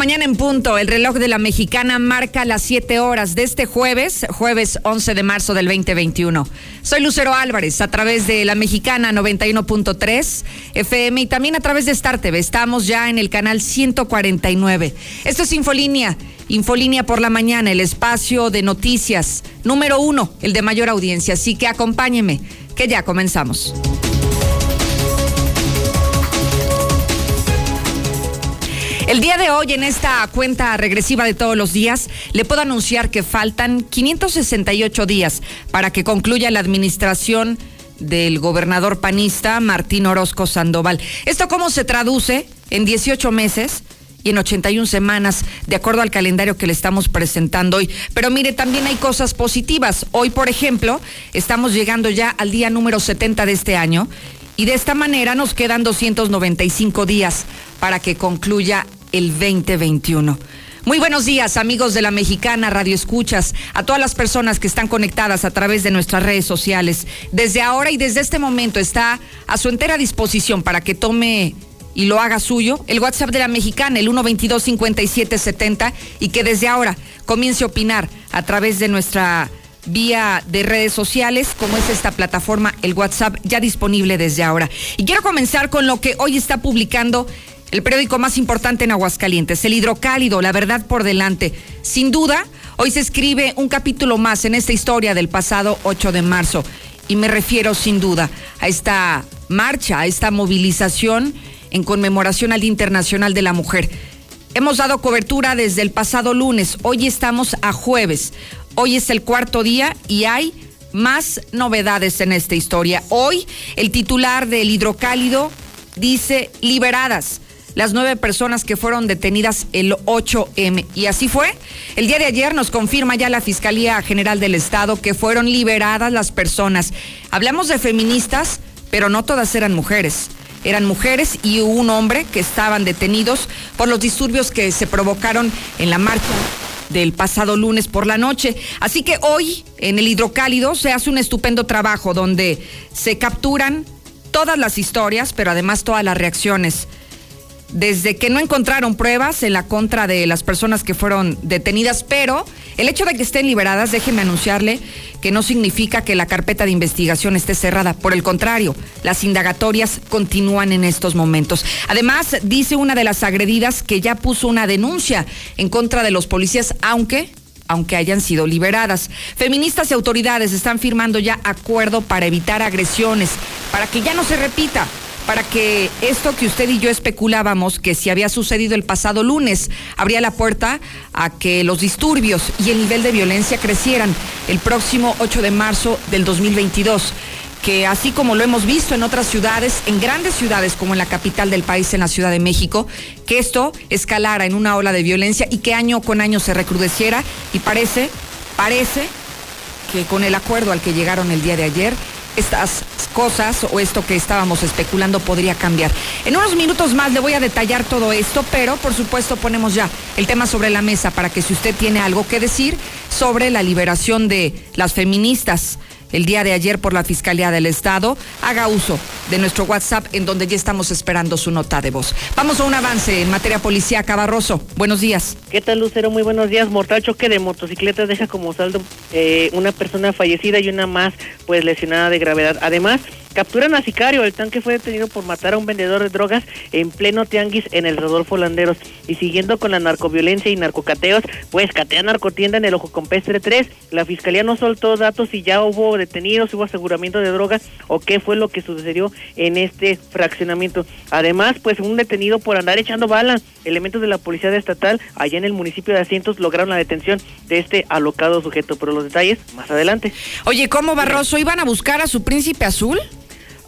Mañana en punto, el reloj de la mexicana marca las siete horas de este jueves, jueves 11 de marzo del 2021. Soy Lucero Álvarez a través de la mexicana 91.3 FM y también a través de Star TV. Estamos ya en el canal 149. Esto es Infolínea, Infolínea por la mañana, el espacio de noticias número uno, el de mayor audiencia. Así que acompáñeme, que ya comenzamos. Día de hoy, en esta cuenta regresiva de todos los días, le puedo anunciar que faltan 568 días para que concluya la administración del gobernador panista Martín Orozco Sandoval. ¿Esto cómo se traduce? En 18 meses y en 81 semanas, de acuerdo al calendario que le estamos presentando hoy. Pero mire, también hay cosas positivas. Hoy, por ejemplo, estamos llegando ya al día número 70 de este año y de esta manera nos quedan 295 días para que concluya el 2021. Muy buenos días, amigos de la Mexicana Radio Escuchas, a todas las personas que están conectadas a través de nuestras redes sociales. Desde ahora y desde este momento está a su entera disposición para que tome y lo haga suyo el WhatsApp de la Mexicana, el 122-5770, y que desde ahora comience a opinar a través de nuestra vía de redes sociales, como es esta plataforma, el WhatsApp, ya disponible desde ahora. Y quiero comenzar con lo que hoy está publicando el periódico más importante en Aguascalientes, el hidrocálido, la verdad por delante. Sin duda, hoy se escribe un capítulo más en esta historia del pasado 8 de marzo. Y me refiero sin duda a esta marcha, a esta movilización en conmemoración al Día Internacional de la Mujer. Hemos dado cobertura desde el pasado lunes, hoy estamos a jueves, hoy es el cuarto día y hay más novedades en esta historia. Hoy el titular del hidrocálido dice liberadas las nueve personas que fueron detenidas el 8M. Y así fue. El día de ayer nos confirma ya la Fiscalía General del Estado que fueron liberadas las personas. Hablamos de feministas, pero no todas eran mujeres. Eran mujeres y un hombre que estaban detenidos por los disturbios que se provocaron en la marcha del pasado lunes por la noche. Así que hoy en el hidrocálido se hace un estupendo trabajo donde se capturan todas las historias, pero además todas las reacciones desde que no encontraron pruebas en la contra de las personas que fueron detenidas, pero el hecho de que estén liberadas, déjeme anunciarle que no significa que la carpeta de investigación esté cerrada. Por el contrario, las indagatorias continúan en estos momentos. Además, dice una de las agredidas que ya puso una denuncia en contra de los policías, aunque aunque hayan sido liberadas. Feministas y autoridades están firmando ya acuerdo para evitar agresiones, para que ya no se repita para que esto que usted y yo especulábamos que si había sucedido el pasado lunes abría la puerta a que los disturbios y el nivel de violencia crecieran el próximo 8 de marzo del 2022 que así como lo hemos visto en otras ciudades, en grandes ciudades como en la capital del país, en la Ciudad de México, que esto escalara en una ola de violencia y que año con año se recrudeciera y parece, parece que con el acuerdo al que llegaron el día de ayer, estas cosas o esto que estábamos especulando podría cambiar. En unos minutos más le voy a detallar todo esto, pero por supuesto ponemos ya el tema sobre la mesa para que si usted tiene algo que decir sobre la liberación de las feministas el día de ayer por la Fiscalía del Estado, haga uso de nuestro WhatsApp en donde ya estamos esperando su nota de voz. Vamos a un avance en materia policíaca. Barroso, buenos días. ¿Qué tal, Lucero? Muy buenos días. Mortal choque de motocicletas deja como saldo eh, una persona fallecida y una más pues lesionada de gravedad. Además, Capturan a Sicario, el tanque fue detenido por matar a un vendedor de drogas en pleno tianguis en el Rodolfo Landeros. Y siguiendo con la narcoviolencia y narcocateos, pues catea narcotienda en el Ojo Compestre 3. La fiscalía no soltó datos si ya hubo detenidos, hubo aseguramiento de drogas o qué fue lo que sucedió en este fraccionamiento. Además, pues un detenido por andar echando bala. Elementos de la Policía Estatal allá en el municipio de Asientos lograron la detención de este alocado sujeto. Pero los detalles más adelante. Oye, ¿cómo Barroso iban a buscar a su príncipe azul?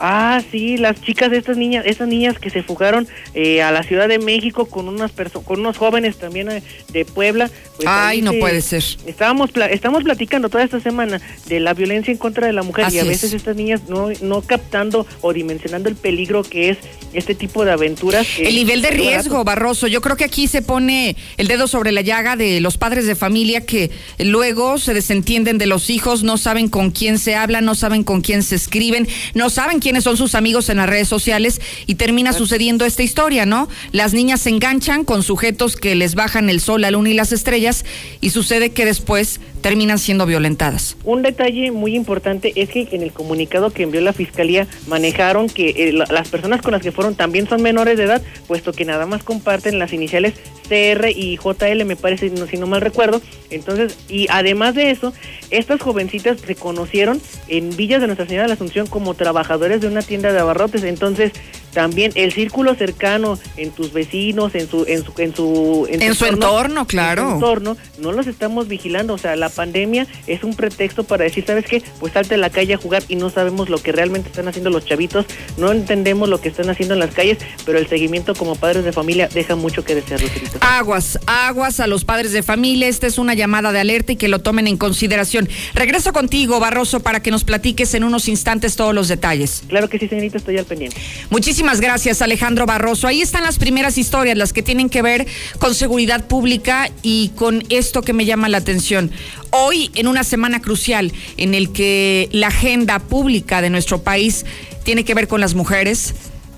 Ah, sí, las chicas de estas niñas, estas niñas que se fugaron eh, a la Ciudad de México con unas con unos jóvenes también eh, de Puebla. Pues Ay, no puede ser. Estábamos estamos platicando toda esta semana de la violencia en contra de la mujer y a veces estas niñas no no captando o dimensionando el peligro que es este tipo de aventuras. el nivel de riesgo, Barroso. Yo creo que aquí se pone el dedo sobre la llaga de los padres de familia que luego se desentienden de los hijos, no saben con quién se habla, no saben con quién se escriben, no saben quién quiénes son sus amigos en las redes sociales y termina sucediendo esta historia, ¿no? Las niñas se enganchan con sujetos que les bajan el sol, la luna y las estrellas y sucede que después terminan siendo violentadas. Un detalle muy importante es que en el comunicado que envió la Fiscalía manejaron que eh, las personas con las que fueron también son menores de edad, puesto que nada más comparten las iniciales CR y JL, me parece, si no mal recuerdo. Entonces, y además de eso, estas jovencitas se conocieron en Villas de Nuestra Señora de la Asunción como trabajadores de una tienda de abarrotes. Entonces, también el círculo cercano en tus vecinos, en su en su en su, en su entorno, claro. En entorno, no los estamos vigilando, o sea, la pandemia es un pretexto para decir, ¿sabes qué? Pues salte a la calle a jugar y no sabemos lo que realmente están haciendo los chavitos, no entendemos lo que están haciendo en las calles, pero el seguimiento como padres de familia deja mucho que desear, Lucerito. Aguas, aguas a los padres de familia, esta es una llamada de alerta y que lo tomen en consideración. Regreso contigo, Barroso, para que nos platiques en unos instantes todos los detalles. Claro que sí, señorita, estoy al pendiente. Muchísimas Muchísimas gracias, Alejandro Barroso. Ahí están las primeras historias, las que tienen que ver con seguridad pública y con esto que me llama la atención. Hoy, en una semana crucial en el que la agenda pública de nuestro país tiene que ver con las mujeres,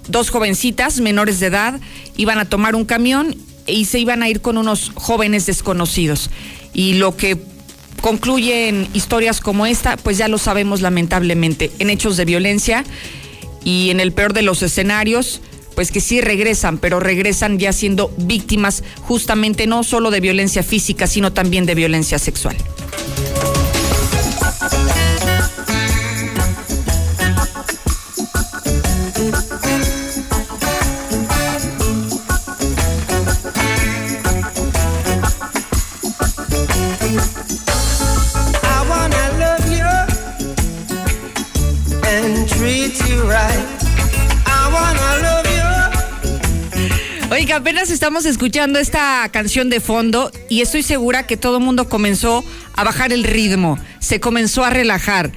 dos jovencitas menores de edad iban a tomar un camión y se iban a ir con unos jóvenes desconocidos. Y lo que concluyen historias como esta, pues ya lo sabemos lamentablemente, en hechos de violencia y en el peor de los escenarios, pues que sí regresan, pero regresan ya siendo víctimas justamente no solo de violencia física, sino también de violencia sexual. Apenas estamos escuchando esta canción de fondo y estoy segura que todo el mundo comenzó a bajar el ritmo, se comenzó a relajar.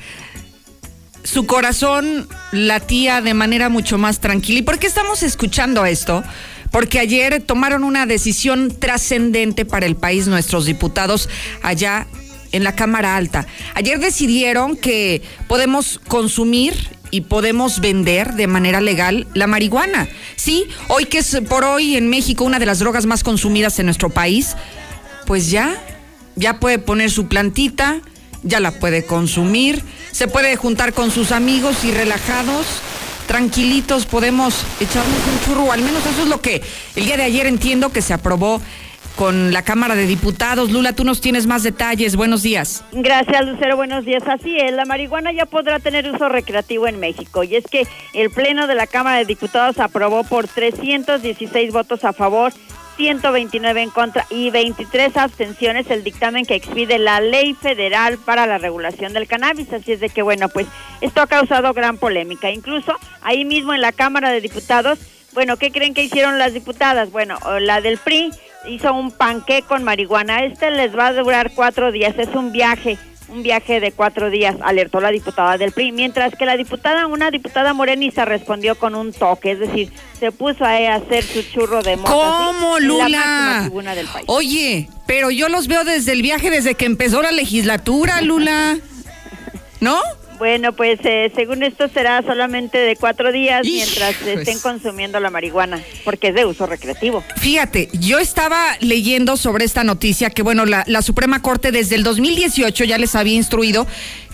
Su corazón latía de manera mucho más tranquila. ¿Y por qué estamos escuchando esto? Porque ayer tomaron una decisión trascendente para el país nuestros diputados allá en la Cámara Alta. Ayer decidieron que podemos consumir y podemos vender de manera legal la marihuana. Sí, hoy que es por hoy en México una de las drogas más consumidas en nuestro país, pues ya, ya puede poner su plantita, ya la puede consumir, se puede juntar con sus amigos y relajados, tranquilitos, podemos echarnos un churro, al menos eso es lo que el día de ayer entiendo que se aprobó con la Cámara de Diputados. Lula, tú nos tienes más detalles. Buenos días. Gracias, Lucero. Buenos días. Así es, la marihuana ya podrá tener uso recreativo en México. Y es que el Pleno de la Cámara de Diputados aprobó por 316 votos a favor 129 en contra y 23 abstenciones el dictamen que expide la Ley Federal para la Regulación del Cannabis. Así es de que, bueno, pues esto ha causado gran polémica. Incluso ahí mismo en la Cámara de Diputados, bueno, ¿qué creen que hicieron las diputadas? Bueno, la del PRI hizo un panque con marihuana. Este les va a durar cuatro días, es un viaje, un viaje de cuatro días, alertó la diputada del PRI, mientras que la diputada, una diputada morenista respondió con un toque, es decir, se puso a hacer su churro de mota. ¿Cómo, Lula? Oye, pero yo los veo desde el viaje, desde que empezó la legislatura, Lula. ¿No? Bueno, pues eh, según esto será solamente de cuatro días mientras estén consumiendo la marihuana, porque es de uso recreativo. Fíjate, yo estaba leyendo sobre esta noticia que, bueno, la, la Suprema Corte desde el 2018 ya les había instruido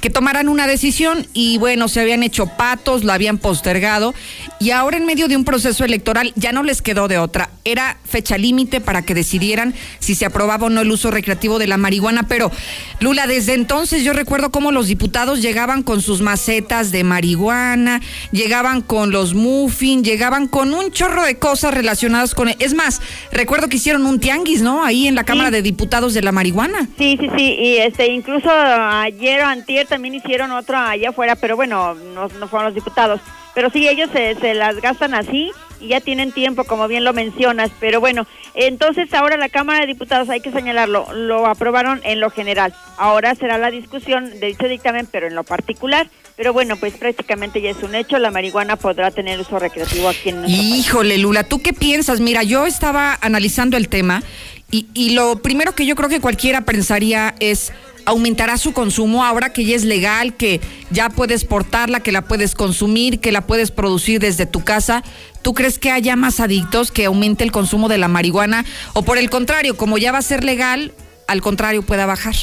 que tomaran una decisión y bueno, se habían hecho patos, la habían postergado y ahora en medio de un proceso electoral ya no les quedó de otra. Era fecha límite para que decidieran si se aprobaba o no el uso recreativo de la marihuana, pero Lula, desde entonces yo recuerdo cómo los diputados llegaban con sus macetas de marihuana, llegaban con los muffins, llegaban con un chorro de cosas relacionadas con... Es más, recuerdo que hicieron un tianguis, ¿no? Ahí en la Cámara de Diputados de la marihuana. Sí, sí, sí, y este incluso ayer o antier también hicieron otra allá afuera, pero bueno, no, no fueron los diputados. Pero sí, ellos se, se las gastan así y ya tienen tiempo, como bien lo mencionas. Pero bueno, entonces ahora la Cámara de Diputados, hay que señalarlo, lo aprobaron en lo general. Ahora será la discusión de dicho dictamen, pero en lo particular. Pero bueno, pues prácticamente ya es un hecho, la marihuana podrá tener uso recreativo aquí en nuestro Híjole, Lula, ¿tú qué piensas? Mira, yo estaba analizando el tema y, y lo primero que yo creo que cualquiera pensaría es aumentará su consumo ahora que ya es legal, que ya puedes portarla, que la puedes consumir, que la puedes producir desde tu casa. ¿Tú crees que haya más adictos, que aumente el consumo de la marihuana? O por el contrario, como ya va a ser legal, al contrario, pueda bajar.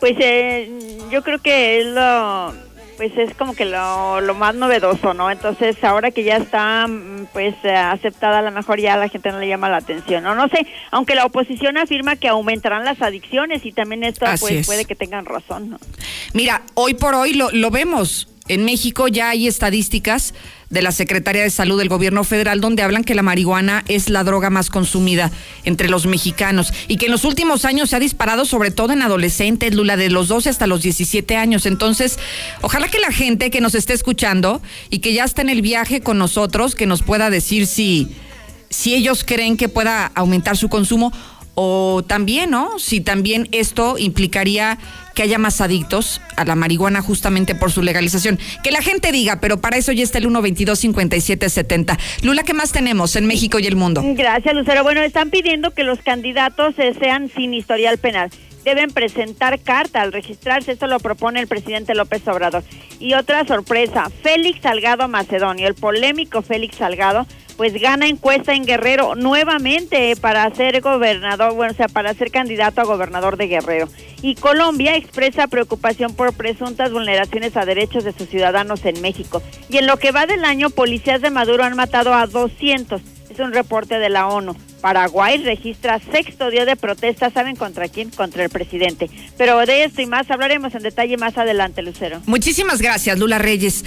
Pues eh, yo creo que es lo pues es como que lo, lo, más novedoso, ¿no? Entonces, ahora que ya está, mm, pues, eh, aceptada, a lo mejor ya la gente no le llama la atención, ¿no? No sé, aunque la oposición afirma que aumentarán las adicciones y también esto, pues, puede que tengan razón, ¿no? Mira, hoy por hoy lo, lo vemos. En México ya hay estadísticas de la Secretaría de Salud del Gobierno Federal donde hablan que la marihuana es la droga más consumida entre los mexicanos y que en los últimos años se ha disparado sobre todo en adolescentes, Lula, de los 12 hasta los 17 años. Entonces, ojalá que la gente que nos esté escuchando y que ya está en el viaje con nosotros, que nos pueda decir si, si ellos creen que pueda aumentar su consumo o también, ¿no? Si también esto implicaría que haya más adictos a la marihuana justamente por su legalización. Que la gente diga, pero para eso ya está el 122-5770. Lula, ¿qué más tenemos en México y el mundo? Gracias, Lucero. Bueno, están pidiendo que los candidatos eh, sean sin historial penal deben presentar carta al registrarse. Esto lo propone el presidente López Obrador. Y otra sorpresa, Félix Salgado Macedonio, el polémico Félix Salgado, pues gana encuesta en Guerrero nuevamente para ser gobernador, bueno, o sea, para ser candidato a gobernador de Guerrero. Y Colombia expresa preocupación por presuntas vulneraciones a derechos de sus ciudadanos en México. Y en lo que va del año, policías de Maduro han matado a 200. Un reporte de la ONU. Paraguay registra sexto día de protesta, ¿saben contra quién? Contra el presidente. Pero de esto y más hablaremos en detalle más adelante, Lucero. Muchísimas gracias, Lula Reyes.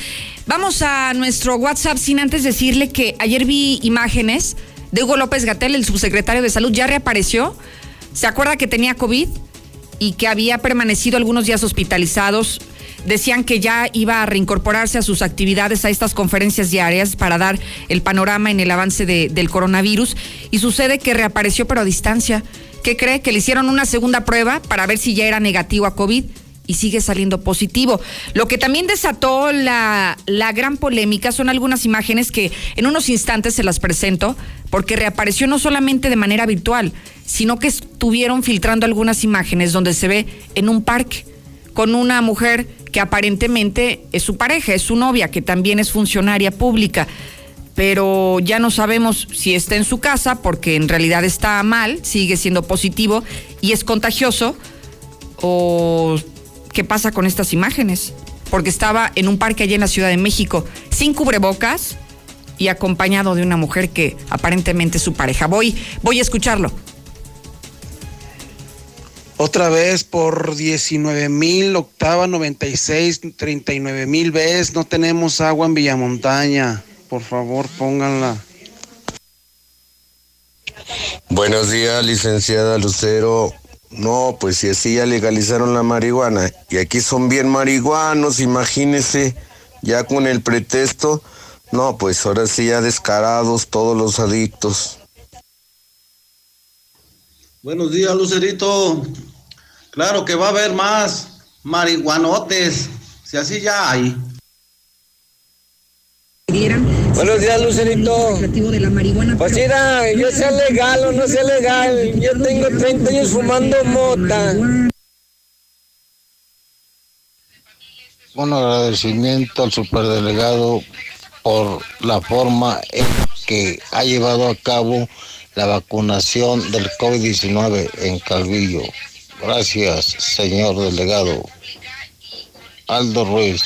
Vamos a nuestro WhatsApp sin antes decirle que ayer vi imágenes de Hugo López Gatel, el subsecretario de Salud, ya reapareció. ¿Se acuerda que tenía COVID y que había permanecido algunos días hospitalizados? Decían que ya iba a reincorporarse a sus actividades, a estas conferencias diarias para dar el panorama en el avance del coronavirus y sucede que reapareció pero a distancia. ¿Qué cree? Que le hicieron una segunda prueba para ver si ya era negativo a COVID y sigue saliendo positivo. Lo que también desató la, la, gran polémica son algunas imágenes que en unos instantes se las presento, porque reapareció no solamente de manera virtual, sino que estuvieron filtrando algunas imágenes donde se ve en un parque con una mujer que aparentemente es su pareja, es su novia, que también es funcionaria pública, pero ya no sabemos si está en su casa porque en realidad está mal, sigue siendo positivo y es contagioso, o qué pasa con estas imágenes, porque estaba en un parque allí en la Ciudad de México, sin cubrebocas y acompañado de una mujer que aparentemente es su pareja. Voy, voy a escucharlo. Otra vez por 19 mil, octava 96, 39 mil veces. No tenemos agua en Villamontaña. Por favor, pónganla. Buenos días, licenciada Lucero. No, pues si así ya legalizaron la marihuana y aquí son bien marihuanos, imagínese, ya con el pretexto, no, pues ahora sí ya descarados todos los adictos. Buenos días, Lucerito. Claro que va a haber más marihuanotes, si así ya hay. Buenos días, Lucerito. Pues mira, yo sea legal o no sea legal, yo tengo 30 años fumando mota. Un agradecimiento al superdelegado por la forma en que ha llevado a cabo la vacunación del COVID-19 en Calvillo. Gracias, señor delegado. Aldo Ruiz.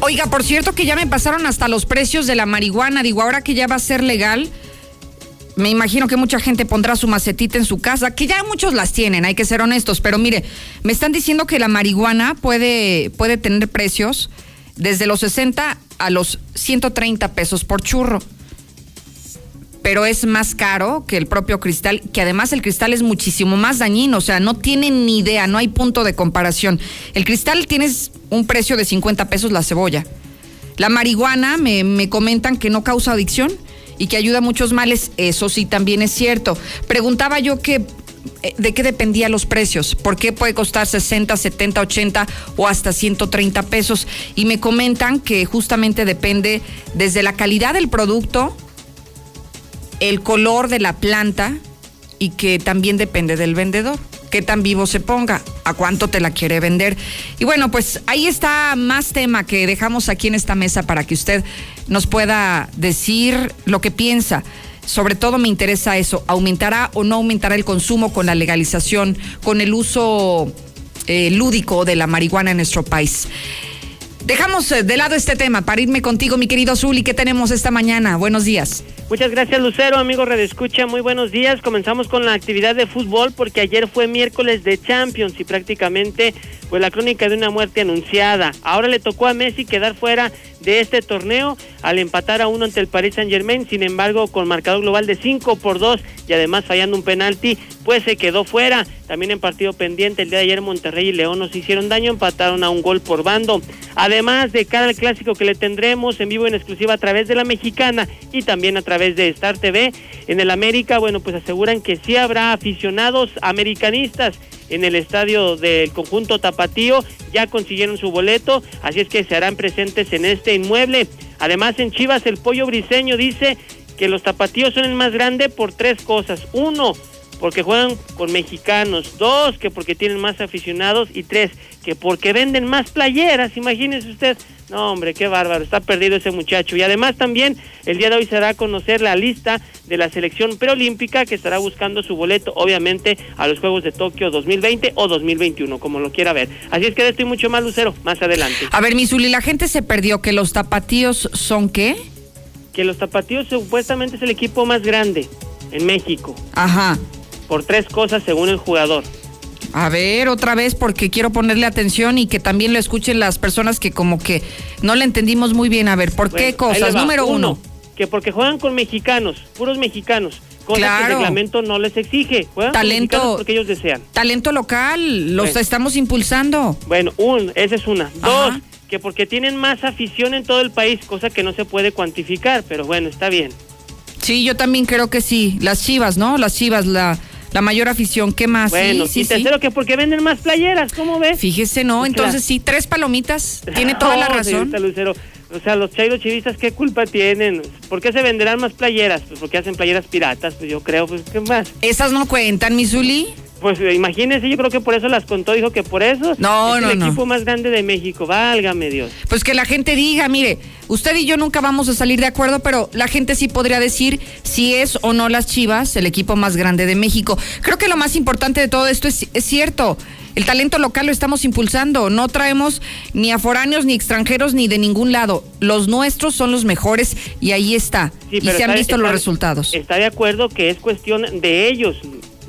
Oiga, por cierto que ya me pasaron hasta los precios de la marihuana. Digo, ahora que ya va a ser legal, me imagino que mucha gente pondrá su macetita en su casa, que ya muchos las tienen, hay que ser honestos. Pero mire, me están diciendo que la marihuana puede, puede tener precios desde los 60 a los 130 pesos por churro pero es más caro que el propio cristal, que además el cristal es muchísimo más dañino, o sea, no tienen ni idea, no hay punto de comparación. El cristal tiene un precio de 50 pesos la cebolla. La marihuana me, me comentan que no causa adicción y que ayuda a muchos males, eso sí también es cierto. Preguntaba yo que eh, de qué dependían los precios, por qué puede costar 60, 70, 80 o hasta 130 pesos. Y me comentan que justamente depende desde la calidad del producto, el color de la planta y que también depende del vendedor qué tan vivo se ponga, a cuánto te la quiere vender. Y bueno, pues ahí está más tema que dejamos aquí en esta mesa para que usted nos pueda decir lo que piensa. Sobre todo me interesa eso, ¿aumentará o no aumentará el consumo con la legalización, con el uso eh, lúdico de la marihuana en nuestro país? Dejamos eh, de lado este tema para contigo, mi querido Zuli. ¿Qué tenemos esta mañana? Buenos días. Muchas gracias, Lucero. Amigo Red Escucha, muy buenos días. Comenzamos con la actividad de fútbol porque ayer fue miércoles de Champions y prácticamente fue la crónica de una muerte anunciada. Ahora le tocó a Messi quedar fuera de este torneo al empatar a uno ante el Paris Saint Germain, sin embargo con marcador global de 5 por 2 y además fallando un penalti, pues se quedó fuera. También en partido pendiente el día de ayer Monterrey y León nos hicieron daño, empataron a un gol por bando. Además de cara al clásico que le tendremos en vivo en exclusiva a través de la mexicana y también a través de Star TV en el América, bueno pues aseguran que sí habrá aficionados americanistas en el estadio del conjunto Tapatío, ya consiguieron su boleto, así es que se harán presentes en este inmueble. Además en Chivas el pollo briseño dice que los tapatíos son el más grande por tres cosas. Uno, porque juegan con mexicanos. Dos, que porque tienen más aficionados. Y tres, que porque venden más playeras. Imagínese usted. No, hombre, qué bárbaro. Está perdido ese muchacho. Y además también el día de hoy se dará a conocer la lista de la selección preolímpica que estará buscando su boleto, obviamente, a los Juegos de Tokio 2020 o 2021, como lo quiera ver. Así es que de esto y mucho más, Lucero, más adelante. A ver, Misuli, la gente se perdió que los tapatíos son qué? Que los tapatíos supuestamente es el equipo más grande en México. Ajá. Por tres cosas según el jugador. A ver, otra vez, porque quiero ponerle atención y que también lo escuchen las personas que como que no le entendimos muy bien. A ver, ¿por qué cosas? Número uno, Que porque juegan con mexicanos, puros mexicanos. Cosa que el reglamento no les exige. Juegan talento, porque ellos desean. Talento local, los estamos impulsando. Bueno, un, esa es una. Dos, que porque tienen más afición en todo el país, cosa que no se puede cuantificar, pero bueno, está bien. Sí, yo también creo que sí. Las chivas, ¿no? Las chivas, la la mayor afición. ¿Qué más? Bueno, sí, y tercero que porque venden más playeras, ¿cómo ves? Fíjese, ¿no? Entonces sí, tres palomitas. Tiene toda la razón. Lucero. O sea, los chairos chivistas, ¿qué culpa tienen? ¿Por qué se venderán más playeras? Pues porque hacen playeras piratas, pues yo creo, pues ¿qué más? ¿Esas no cuentan, Misuli? Pues eh, imagínese, yo creo que por eso las contó, dijo que por eso no, es el equipo más grande de México, válgame Dios. Pues que la gente diga, mire, usted y yo nunca vamos a salir de acuerdo, pero la gente sí podría decir si es o no las Chivas el equipo más grande de México. Creo que lo más importante de todo esto es, es cierto. El talento local lo estamos impulsando. No traemos ni a foráneos, ni extranjeros, ni de ningún lado. Los nuestros son los mejores y ahí está. y se han visto los resultados. Está de acuerdo que es cuestión de ellos.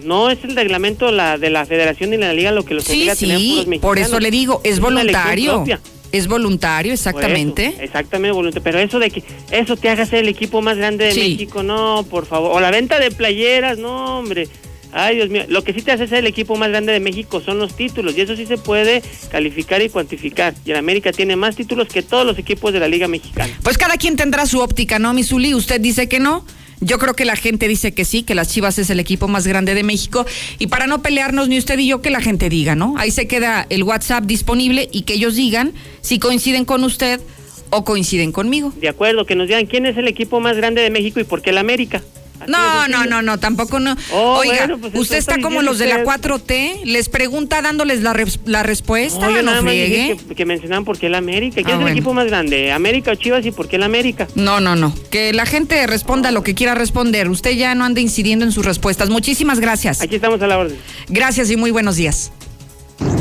No es el reglamento la, de la federación ni la liga lo que los obliga a tener mexicanos. por eso le digo, es voluntario. Es voluntario, exactamente. exactamente, voluntario. Pero eso de que eso te haga ser el equipo más grande de México, no, por favor. O la venta de playeras, no, hombre. Ay, Dios mío. Lo que sí te hace ser el equipo más grande de México son los títulos. Y eso sí se puede calificar y cuantificar. Y el América tiene más títulos que todos los equipos de la Liga Mexicana. Pues cada quien tendrá su óptica, ¿no, Misuli? Usted dice que no. Yo creo que la gente dice que sí, que las Chivas es el equipo más grande de México. Y para no pelearnos ni usted y yo, que la gente diga, ¿no? Ahí se queda el WhatsApp disponible y que ellos digan si coinciden con usted o coinciden conmigo. De acuerdo, que nos digan quién es el equipo más grande de México y por qué el América. No, no, no, no, tampoco no. Oh, Oiga, pues usted está como los de la 4T, les pregunta dándoles la, la respuesta, no, nada más que, que, mencionaban por qué el América. ¿Quién ah, es el equipo más grande? ¿América o Chivas y por qué el América? No, no, no. Que la gente responda lo que quiera responder. Usted ya no ande incidiendo en sus respuestas. Muchísimas gracias. Aquí estamos a la orden. Gracias y muy buenos días.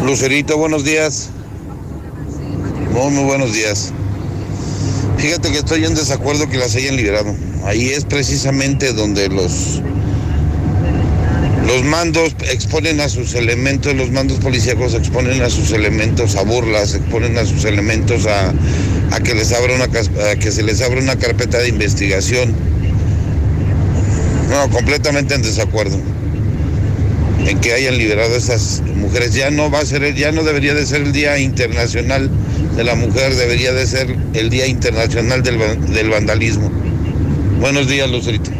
Lucerito, buenos días. Muy, muy buenos días. Fíjate que estoy en desacuerdo que las hayan liberado. Ahí es precisamente donde los, los mandos exponen a sus elementos, los mandos policíacos exponen a sus elementos a burlas, exponen a sus elementos a, que, les abra una, que se les abra una carpeta de investigación. No, completamente en desacuerdo en que hayan liberado a esas mujeres. Ya no va a ser, ya no debería de ser el Día Internacional de la Mujer, debería de ser el Día Internacional del, del Vandalismo. Buenos días, Lucerito.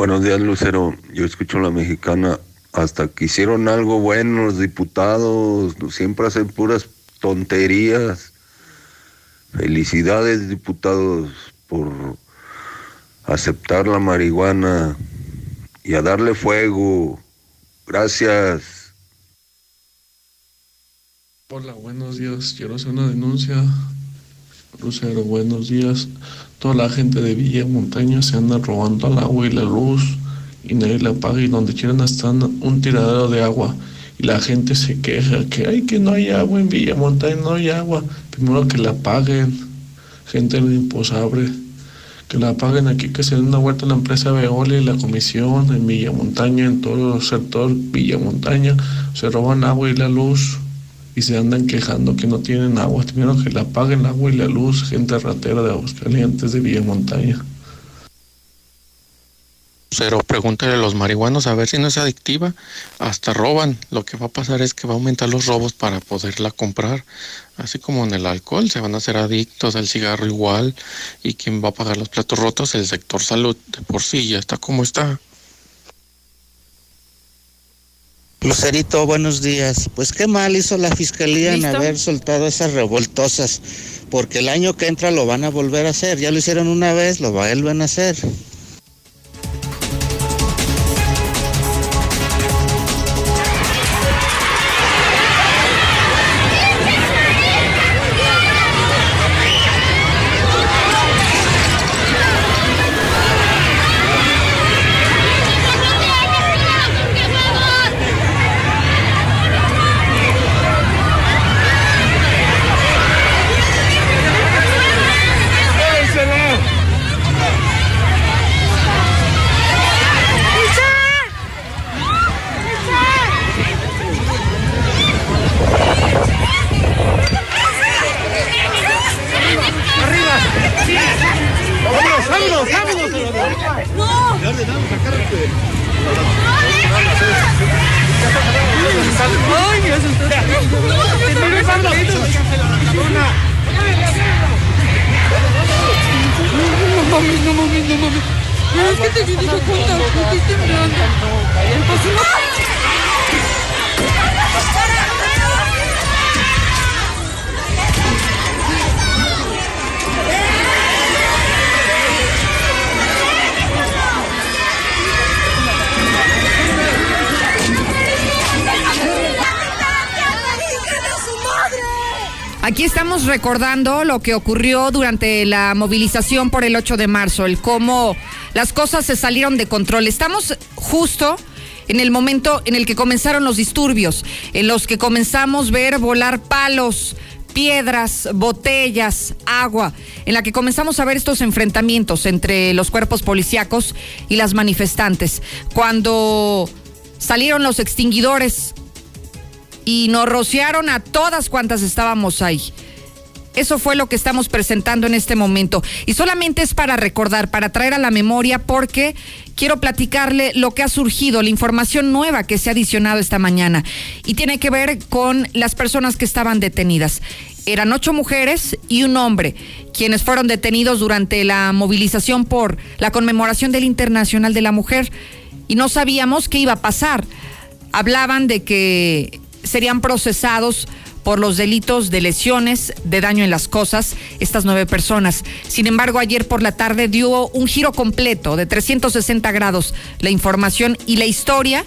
Buenos días, Lucero. Yo escucho a la mexicana. Hasta que hicieron algo bueno los diputados, siempre hacen puras tonterías. Felicidades, diputados, por aceptar la marihuana y a darle fuego. Gracias. Hola, buenos días. Quiero hacer una denuncia. Lucero, buenos días. Toda la gente de Villa Montaña se anda robando el agua y la luz y nadie la paga y donde quieran hasta un tiradero de agua y la gente se queja que hay que no hay agua en Villa Montaña, no hay agua. Primero que la paguen, gente imposable que la paguen aquí, que se den una vuelta a la empresa Veolia y la comisión en Villa Montaña, en todo el sector Villa Montaña, se roban agua y la luz y se andan quejando que no tienen agua. Primero que la paguen el agua y la luz, gente ratera de Aguascalientes de Villa Montaña. Pero pregúntale a los marihuanos a ver si no es adictiva. Hasta roban. Lo que va a pasar es que va a aumentar los robos para poderla comprar. Así como en el alcohol, se van a hacer adictos, al cigarro igual. ¿Y quién va a pagar los platos rotos? El sector salud. De por sí ya está como está. Lucerito, buenos días. Pues qué mal hizo la fiscalía en haber soltado esas revoltosas, porque el año que entra lo van a volver a hacer. Ya lo hicieron una vez, lo vuelven a hacer. Recordando lo que ocurrió durante la movilización por el 8 de marzo, el cómo las cosas se salieron de control. Estamos justo en el momento en el que comenzaron los disturbios, en los que comenzamos a ver volar palos, piedras, botellas, agua, en la que comenzamos a ver estos enfrentamientos entre los cuerpos policíacos y las manifestantes. Cuando salieron los extinguidores y nos rociaron a todas cuantas estábamos ahí. Eso fue lo que estamos presentando en este momento. Y solamente es para recordar, para traer a la memoria, porque quiero platicarle lo que ha surgido, la información nueva que se ha adicionado esta mañana. Y tiene que ver con las personas que estaban detenidas. Eran ocho mujeres y un hombre, quienes fueron detenidos durante la movilización por la conmemoración del Internacional de la Mujer. Y no sabíamos qué iba a pasar. Hablaban de que serían procesados por los delitos de lesiones, de daño en las cosas, estas nueve personas. Sin embargo, ayer por la tarde dio un giro completo de 360 grados la información y la historia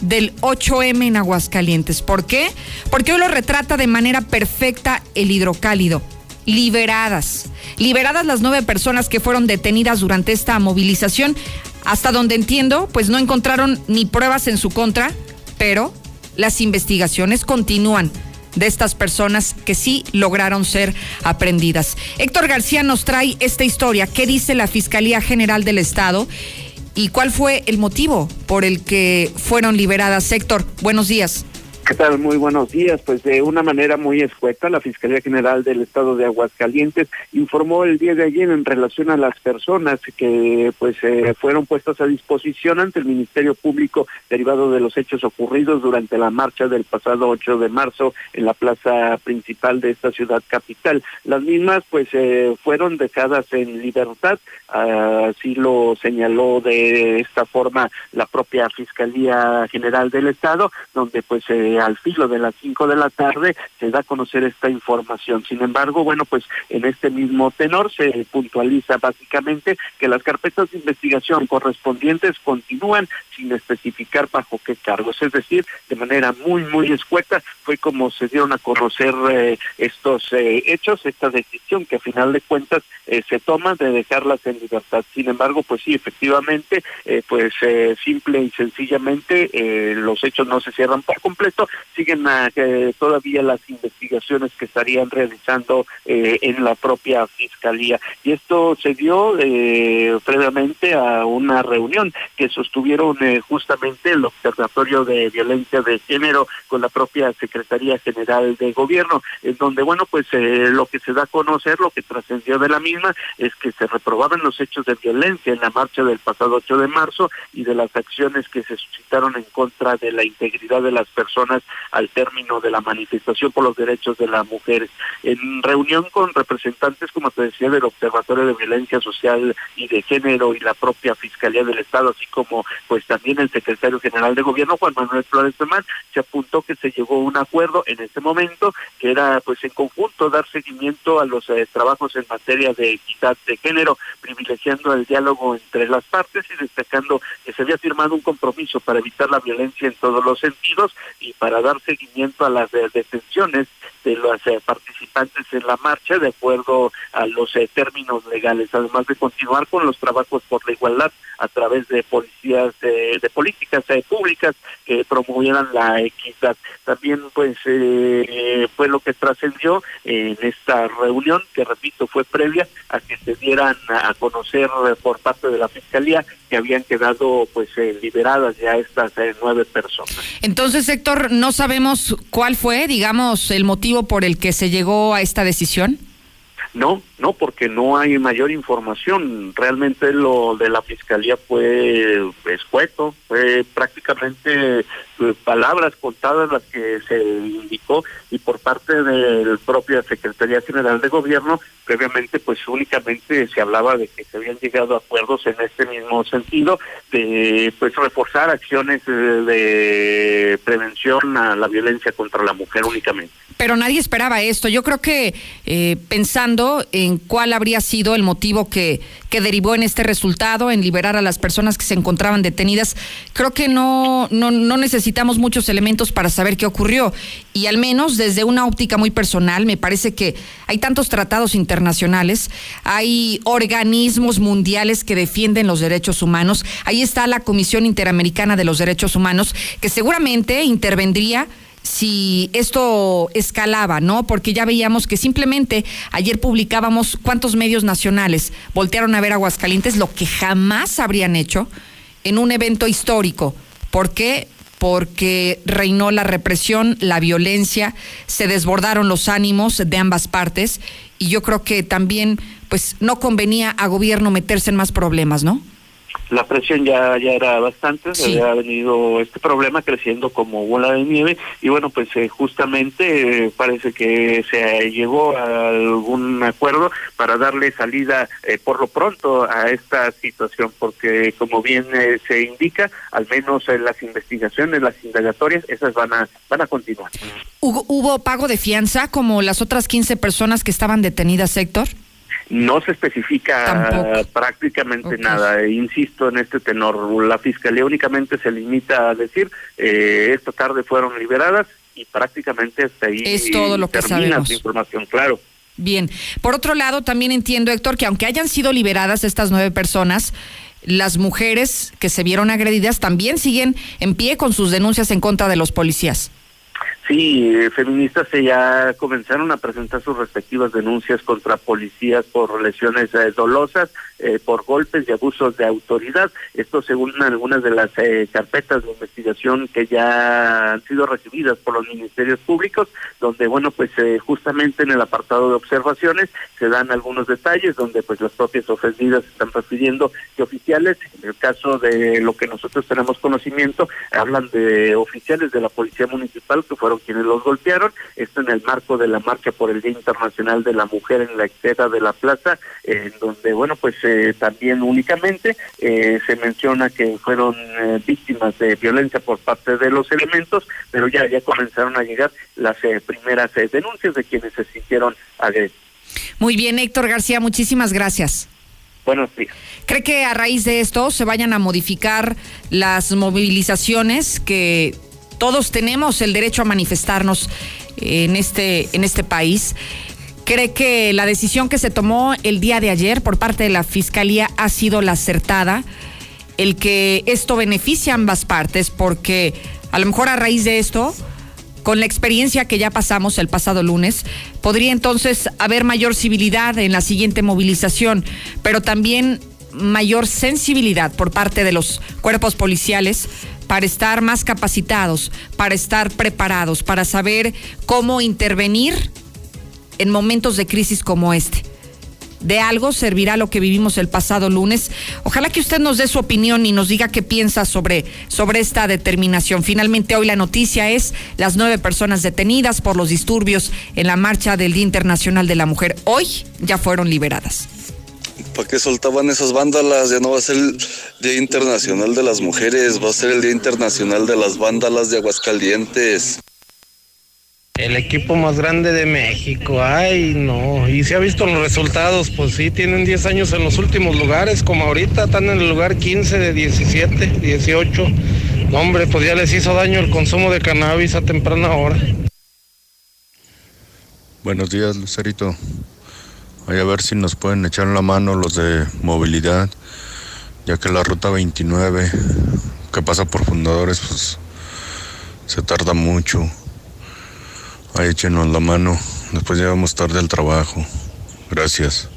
del 8M en Aguascalientes. ¿Por qué? Porque hoy lo retrata de manera perfecta el hidrocálido. Liberadas. Liberadas las nueve personas que fueron detenidas durante esta movilización. Hasta donde entiendo, pues no encontraron ni pruebas en su contra, pero las investigaciones continúan de estas personas que sí lograron ser aprendidas. Héctor García nos trae esta historia. ¿Qué dice la Fiscalía General del Estado? ¿Y cuál fue el motivo por el que fueron liberadas? Héctor, buenos días. ¿Qué tal? Muy buenos días. Pues de una manera muy escueta, la Fiscalía General del Estado de Aguascalientes informó el día de ayer en relación a las personas que pues eh, fueron puestas a disposición ante el Ministerio Público derivado de los hechos ocurridos durante la marcha del pasado 8 de marzo en la plaza principal de esta ciudad capital. Las mismas pues eh, fueron dejadas en libertad, así lo señaló de esta forma la propia Fiscalía General del Estado, donde pues eh, al filo de las 5 de la tarde se da a conocer esta información. Sin embargo, bueno, pues en este mismo tenor se puntualiza básicamente que las carpetas de investigación correspondientes continúan sin especificar bajo qué cargos. Es decir, de manera muy, muy escueta fue como se dieron a conocer eh, estos eh, hechos, esta decisión que a final de cuentas eh, se toma de dejarlas en libertad. Sin embargo, pues sí, efectivamente, pues simple y sencillamente los hechos no se cierran por completo, siguen a, todavía las investigaciones que estarían realizando en la propia fiscalía. Y esto se dio previamente a una reunión que sostuvieron justamente el Observatorio de Violencia de Género con la propia Secretaría General de Gobierno, en donde, bueno, pues eh, lo que se da a conocer, lo que trascendió de la misma, es que se reprobaban los hechos de violencia en la marcha del pasado 8 de marzo y de las acciones que se suscitaron en contra de la integridad de las personas al término de la manifestación por los derechos de las mujeres. En reunión con representantes, como te decía, del Observatorio de Violencia Social y de Género y la propia Fiscalía del Estado, así como pues también el secretario general de Gobierno, Juan Manuel Flores Femán, se apuntó que se llegó a un acuerdo en este momento, que era pues en conjunto dar seguimiento a los eh, trabajos en materia de equidad de género, privilegiando el diálogo entre las partes y destacando que se había firmado un compromiso para evitar la violencia en todos los sentidos y para dar seguimiento a las eh, detenciones de los eh, participantes en la marcha de acuerdo a los términos legales, además de continuar con los trabajos por la igualdad a través de policías de, políticas públicas que promovieran la equidad. También pues eh, fue lo que trascendió en esta reunión, que repito fue previa a que se dieran a conocer por parte de la Fiscalía que habían quedado pues eh, liberadas ya estas eh, nueve personas. Entonces, Héctor, no sabemos cuál fue, digamos, el motivo por el que se llegó a esta decisión. No, no, porque no hay mayor información. Realmente lo de la fiscalía fue escueto, fue prácticamente eh, palabras contadas las que se indicó y por parte del propia Secretaría General de Gobierno, previamente pues únicamente se hablaba de que se habían llegado a acuerdos en este mismo sentido de pues reforzar acciones eh, de prevención a la violencia contra la mujer únicamente. Pero nadie esperaba esto. Yo creo que eh, pensando en cuál habría sido el motivo que, que derivó en este resultado, en liberar a las personas que se encontraban detenidas, creo que no, no, no necesitamos muchos elementos para saber qué ocurrió. Y al menos desde una óptica muy personal, me parece que hay tantos tratados internacionales, hay organismos mundiales que defienden los derechos humanos. Ahí está la Comisión Interamericana de los Derechos Humanos, que seguramente intervendría si esto escalaba, ¿no? Porque ya veíamos que simplemente ayer publicábamos cuántos medios nacionales voltearon a ver Aguascalientes, lo que jamás habrían hecho en un evento histórico. ¿Por qué? Porque reinó la represión, la violencia, se desbordaron los ánimos de ambas partes y yo creo que también pues no convenía a gobierno meterse en más problemas, ¿no? La presión ya ya era bastante, había venido este problema creciendo como bola de nieve y bueno, pues eh, justamente eh, parece que se llegó a algún acuerdo para darle salida eh, por lo pronto a esta situación, porque como bien se indica, al menos las investigaciones, las indagatorias, esas van a van a continuar. ¿Hubo, ¿Hubo pago de fianza como las otras 15 personas que estaban detenidas, Héctor? No se especifica prácticamente nada, e insisto en este tenor. La fiscalía únicamente se limita a decir eh, esta tarde fueron liberadas y prácticamente hasta ahí es todo lo que termina la información, claro. Bien, por otro lado, también entiendo, Héctor, que aunque hayan sido liberadas estas nueve personas, las mujeres que se vieron agredidas también siguen en pie con sus denuncias en contra de los policías. Sí, eh, feministas ya comenzaron a presentar sus respectivas denuncias contra policías por lesiones eh, dolosas, eh, por golpes y abusos de autoridad. Esto según algunas de las carpetas de investigación que ya han sido recibidas por los ministerios públicos, donde, bueno, pues justamente en el apartado de observaciones se dan algunos detalles donde pues las propias ofendidas están refiriendo que oficiales, en el caso de lo que nosotros tenemos conocimiento, hablan de oficiales de la Policía Municipal que fueron fueron quienes los golpearon. Esto en el marco de la marcha por el Día Internacional de la Mujer en la exceda de la plaza, en donde, bueno, pues eh, también únicamente eh, se menciona que fueron eh, víctimas de violencia por parte de los elementos, pero ya, ya comenzaron a llegar las primeras denuncias de quienes se sintieron agredidos. Muy bien, Héctor García, muchísimas gracias. Buenos días. ¿Cree que a raíz de esto se vayan a modificar las movilizaciones que todos tenemos el derecho a manifestarnos en este, en este país? ¿Cree que la decisión que se tomó el día de ayer por parte de la Fiscalía ha sido la acertada? El que esto beneficia a ambas partes porque a lo mejor a raíz de esto con la experiencia que ya pasamos el pasado lunes, podría entonces haber mayor civilidad en la siguiente movilización, pero también mayor sensibilidad por parte de los cuerpos policiales para estar más capacitados, para estar preparados, para saber cómo intervenir en momentos de crisis como este de algo servirá lo que vivimos el pasado lunes. Ojalá que usted nos dé su opinión y nos diga qué piensa sobre, sobre esta determinación. Finalmente, hoy la noticia es las nueve personas detenidas por los disturbios en la marcha del Día Internacional de la Mujer. Hoy ya fueron liberadas. ¿Para qué soltaban esas vándalas? Ya no va a ser el Día Internacional de las Mujeres, va a ser el Día Internacional de las Vándalas de Aguascalientes. El equipo más grande de México, ay no, y se ha visto los resultados, pues sí, tienen 10 años en los últimos lugares, como ahorita están en el lugar 15 de 17, 18. No, hombre, pues ya les hizo daño el consumo de cannabis a temprana hora. Buenos días, Lucerito. Voy a ver si nos pueden echar la mano los de movilidad, ya que la ruta 29 que pasa por fundadores, pues se tarda mucho. Ahí échenos la mano. Después llegamos tarde al trabajo. Gracias.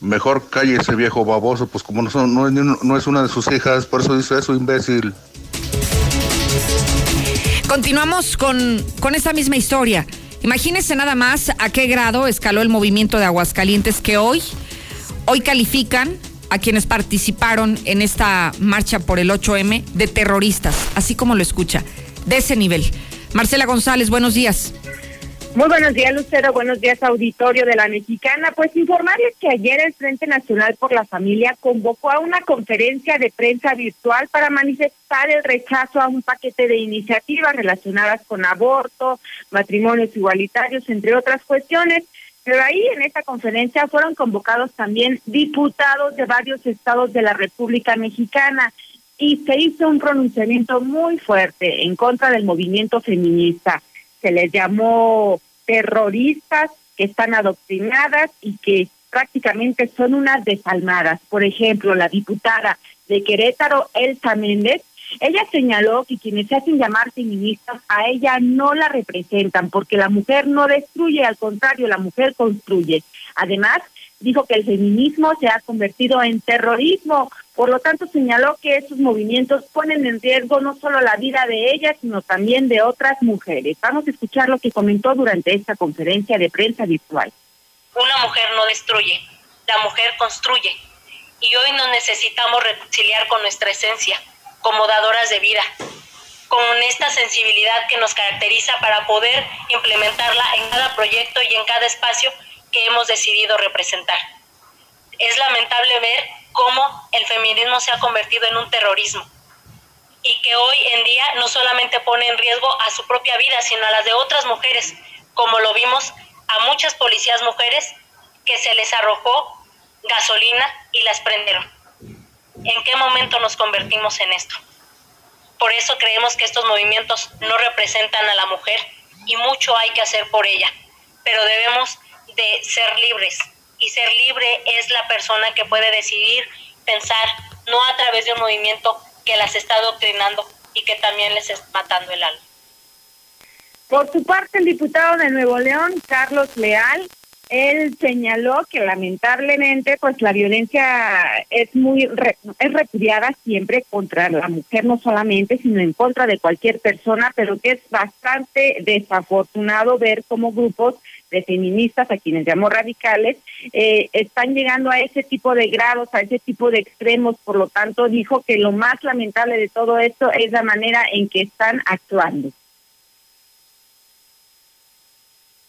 Mejor calle ese viejo baboso, pues como no, no, no es una de sus hijas, por eso dice eso, imbécil. Continuamos con, con esta misma historia. Imagínense nada más a qué grado escaló el movimiento de Aguascalientes que hoy, hoy califican a quienes participaron en esta marcha por el 8M de terroristas, así como lo escucha, de ese nivel. Marcela González, buenos días. Muy buenos días, Lucero. Buenos días, auditorio de la Mexicana. Pues informarles que ayer el Frente Nacional por la Familia convocó a una conferencia de prensa virtual para manifestar el rechazo a un paquete de iniciativas relacionadas con aborto, matrimonios igualitarios, entre otras cuestiones. Pero ahí en esta conferencia fueron convocados también diputados de varios estados de la República Mexicana y se hizo un pronunciamiento muy fuerte en contra del movimiento feminista. Se les llamó terroristas que están adoctrinadas y que prácticamente son unas desalmadas. Por ejemplo, la diputada de Querétaro, Elsa Méndez, ella señaló que quienes se hacen llamar feministas a ella no la representan porque la mujer no destruye, al contrario, la mujer construye. Además, dijo que el feminismo se ha convertido en terrorismo. Por lo tanto, señaló que esos movimientos ponen en riesgo no solo la vida de ellas, sino también de otras mujeres. Vamos a escuchar lo que comentó durante esta conferencia de prensa virtual. Una mujer no destruye, la mujer construye. Y hoy nos necesitamos reconciliar con nuestra esencia, como dadoras de vida, con esta sensibilidad que nos caracteriza para poder implementarla en cada proyecto y en cada espacio que hemos decidido representar. Es lamentable ver cómo el feminismo se ha convertido en un terrorismo y que hoy en día no solamente pone en riesgo a su propia vida, sino a las de otras mujeres, como lo vimos a muchas policías mujeres que se les arrojó gasolina y las prendieron. ¿En qué momento nos convertimos en esto? Por eso creemos que estos movimientos no representan a la mujer y mucho hay que hacer por ella, pero debemos de ser libres. Y ser libre es la persona que puede decidir pensar, no a través de un movimiento que las está adoctrinando y que también les está matando el alma. Por su parte, el diputado de Nuevo León, Carlos Leal, él señaló que lamentablemente pues la violencia es muy es repudiada siempre contra la mujer no solamente sino en contra de cualquier persona pero que es bastante desafortunado ver cómo grupos de feministas, a quienes llamó radicales, eh, están llegando a ese tipo de grados, a ese tipo de extremos. Por lo tanto, dijo que lo más lamentable de todo esto es la manera en que están actuando.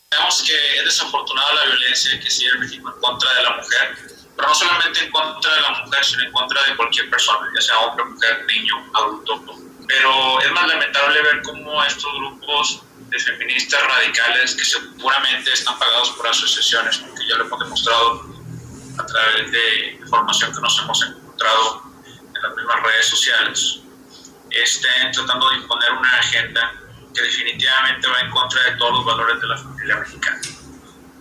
Sabemos que es desafortunada la violencia que sigue en México en contra de la mujer, pero no solamente en contra de la mujer, sino en contra de cualquier persona, ya sea hombre, mujer, niño, adulto. Pero es más lamentable ver cómo estos grupos de feministas radicales, que seguramente están pagados por asociaciones, porque ya lo hemos demostrado a través de información que nos hemos encontrado en las mismas redes sociales, estén tratando de imponer una agenda que definitivamente va en contra de todos los valores de la familia mexicana.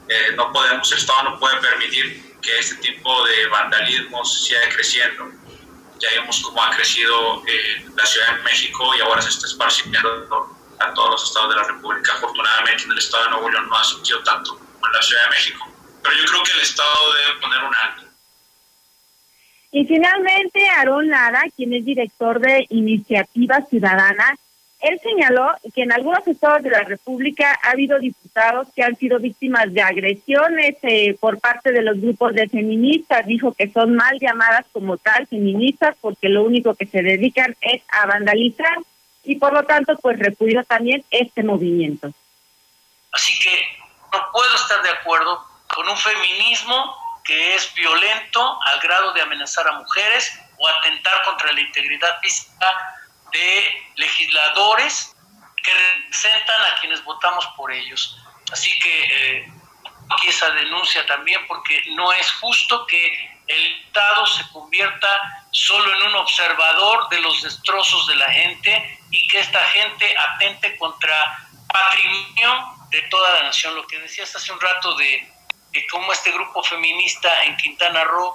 Eh, no podemos, el Estado no puede permitir que este tipo de vandalismo siga creciendo. Ya vemos cómo ha crecido eh, la Ciudad de México y ahora se está esparciendo a todos los estados de la República. Afortunadamente en el estado de Nuevo León no ha sentido tanto como en la Ciudad de México. Pero yo creo que el Estado debe poner un alto. Y finalmente, Aarón Lara, quien es director de Iniciativa Ciudadana, él señaló que en algunos estados de la República ha habido diputados que han sido víctimas de agresiones eh, por parte de los grupos de feministas. Dijo que son mal llamadas como tal feministas porque lo único que se dedican es a vandalizar y por lo tanto pues repudió también este movimiento. Así que no puedo estar de acuerdo con un feminismo que es violento al grado de amenazar a mujeres o atentar contra la integridad física de legisladores que representan a quienes votamos por ellos. Así que eh, aquí esa denuncia también porque no es justo que el Estado se convierta solo en un observador de los destrozos de la gente y que esta gente atente contra patrimonio de toda la nación. Lo que decías hace un rato de, cómo este grupo feminista en Quintana Roo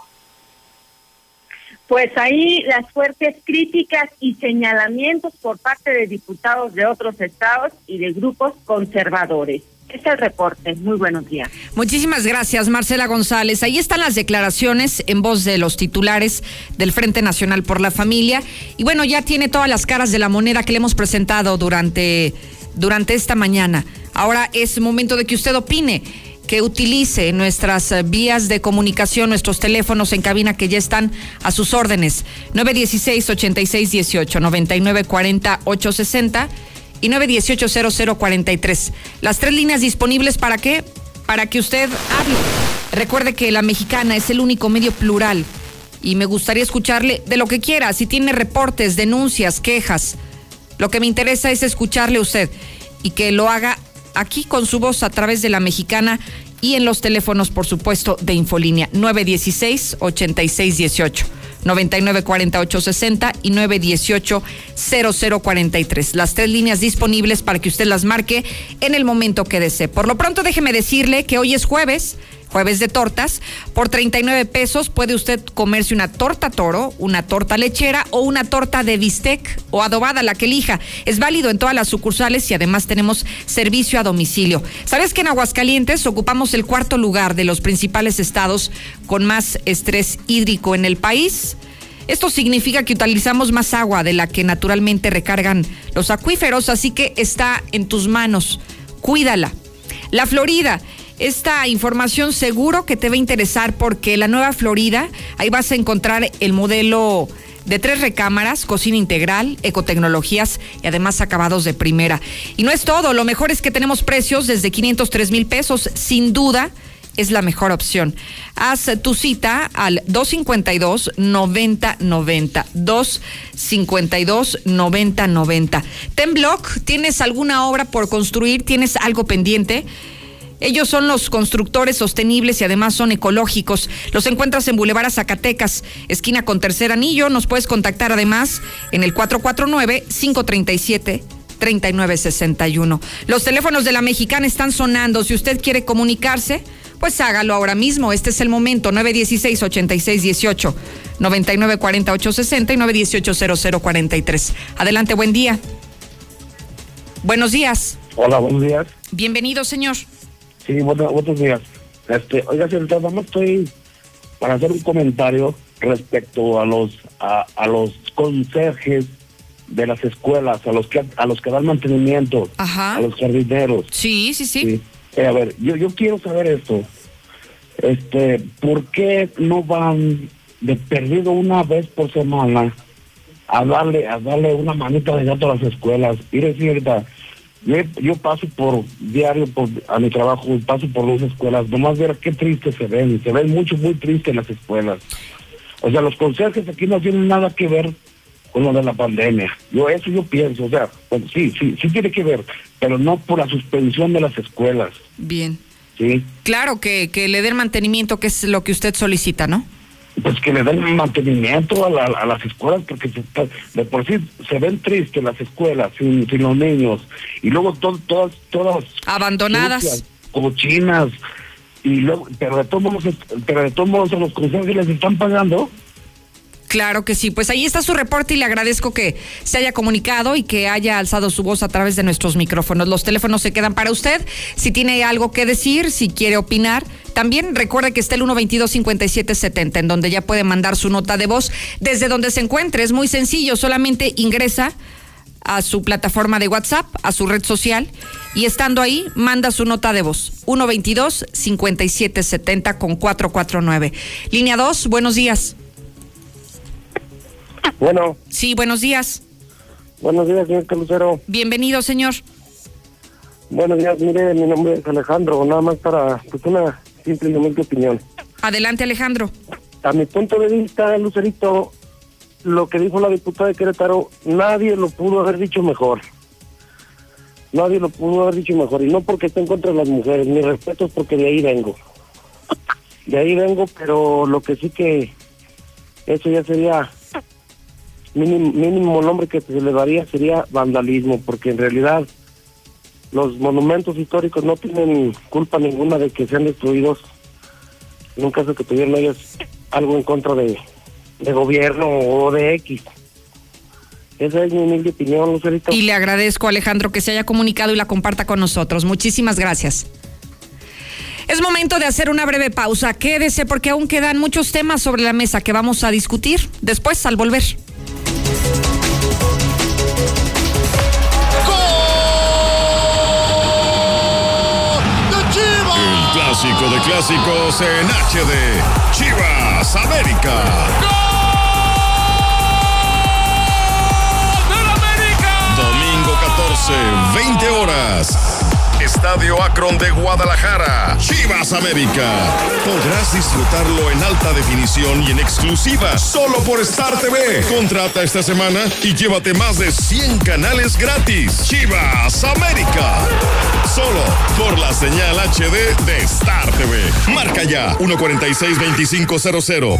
pues ahí las fuertes críticas y señalamientos por parte de diputados de otros estados y de grupos conservadores. Es el reporte. Muy buenos días. Muchísimas gracias, Marcela González. Ahí están las declaraciones en voz de los titulares del Frente Nacional por la Familia. Y bueno, ya tiene todas las caras de la moneda que le hemos presentado durante, durante esta mañana. Ahora es momento de que usted opine que utilice nuestras vías de comunicación, nuestros teléfonos en cabina que ya están a sus órdenes. 916-8618, 9940-860 y 918-0043. Las tres líneas disponibles para qué? Para que usted hable. Recuerde que la mexicana es el único medio plural y me gustaría escucharle de lo que quiera. Si tiene reportes, denuncias, quejas, lo que me interesa es escucharle a usted y que lo haga aquí con su voz a través de la mexicana y en los teléfonos, por supuesto, de Infolínea 916-8618. 994860 y 918-0043. Las tres líneas disponibles para que usted las marque en el momento que desee. Por lo pronto, déjeme decirle que hoy es jueves jueves de tortas. Por 39 pesos puede usted comerse una torta toro, una torta lechera o una torta de bistec o adobada, la que elija. Es válido en todas las sucursales y además tenemos servicio a domicilio. ¿Sabes que en Aguascalientes ocupamos el cuarto lugar de los principales estados con más estrés hídrico en el país? Esto significa que utilizamos más agua de la que naturalmente recargan los acuíferos, así que está en tus manos. Cuídala. La Florida esta información seguro que te va a interesar porque la nueva Florida, ahí vas a encontrar el modelo de tres recámaras, cocina integral, ecotecnologías y además acabados de primera. Y no es todo, lo mejor es que tenemos precios desde 503 mil pesos, sin duda es la mejor opción. Haz tu cita al 252 9090 252 9090. Tenblock, ¿tienes alguna obra por construir? ¿Tienes algo pendiente? Ellos son los constructores sostenibles y además son ecológicos. Los encuentras en Boulevard Zacatecas, esquina con tercer anillo. Nos puedes contactar además en el 449-537. 3961. Los teléfonos de la mexicana están sonando. Si usted quiere comunicarse, pues hágalo ahora mismo. Este es el momento. 916-8618, 994860 y 918-0043. Adelante, buen día. Buenos días. Hola, buenos días. Bienvenido, señor. Sí, buenos días. Este, oiga, señorita, vamos estoy para hacer un comentario respecto a los a, los conserjes de las escuelas, a los que a los que dan mantenimiento, a los jardineros. Sí, sí, sí. Eh, a ver, yo yo quiero saber esto. Este, ¿por qué no van de perdido una vez por semana a darle a darle una manita de gato a las escuelas? Mire, señorita, Yo, yo paso por diario por, a mi trabajo, paso por dos escuelas, nomás ver qué triste se ven, se ven mucho, muy tristes las escuelas. O sea, los conserjes aquí no tienen nada que ver con lo de la pandemia. Yo eso yo pienso, o sea, pues, sí, sí, sí tiene que ver, pero no por la suspensión de las escuelas. Bien. Sí. Claro que, que le den mantenimiento, que es lo que usted solicita, ¿no? Pues que le den mantenimiento a, la- a las escuelas, porque se está- de por sí se ven tristes las escuelas sin, sin los niños. Y luego to- todas, todas Abandonadas. sucias, cochinas. Y luego, pero de todos modos, pero de todos modos a los conserjes les están pagando. Claro que sí, pues ahí está su reporte y le agradezco que se haya comunicado y que haya alzado su voz a través de nuestros micrófonos. Los teléfonos se quedan para usted. Si tiene algo que decir, si quiere opinar, también recuerde que está el 122-5770, en donde ya puede mandar su nota de voz desde donde se encuentre. Es muy sencillo, solamente ingresa a su plataforma de WhatsApp, a su red social, y estando ahí, manda su nota de voz. 122-5770 con 449. Línea 2, buenos días. Bueno. Sí, buenos días. Buenos días, señor Calucero. Bienvenido, señor. Buenos días, mire, mi nombre es Alejandro, nada más para pues, una simple y humilde opinión. Adelante, Alejandro. A mi punto de vista, Lucerito, lo que dijo la diputada de Querétaro, nadie lo pudo haber dicho mejor. Nadie lo pudo haber dicho mejor. Y no porque esté en contra de las mujeres, mi respeto es porque de ahí vengo. De ahí vengo, pero lo que sí que eso ya sería mínimo, mínimo nombre que se le daría sería vandalismo, porque en realidad los monumentos históricos no tienen culpa ninguna de que sean destruidos en un caso que tuvieran ellos algo en contra de, de gobierno o de X. Esa es mi humilde opinión, Lucerito. Y le agradezco, Alejandro, que se haya comunicado y la comparta con nosotros. Muchísimas gracias. Es momento de hacer una breve pausa. Quédese porque aún quedan muchos temas sobre la mesa que vamos a discutir después al volver. El clásico de clásicos en HD. Chivas América. Domingo 14, 20 horas. Estadio Akron de Guadalajara. Chivas América. Podrás disfrutarlo en alta definición y en exclusiva solo por Star TV. Contrata esta semana y llévate más de 100 canales gratis. Chivas América. Solo por la señal HD de Star TV. Marca ya 146-2500.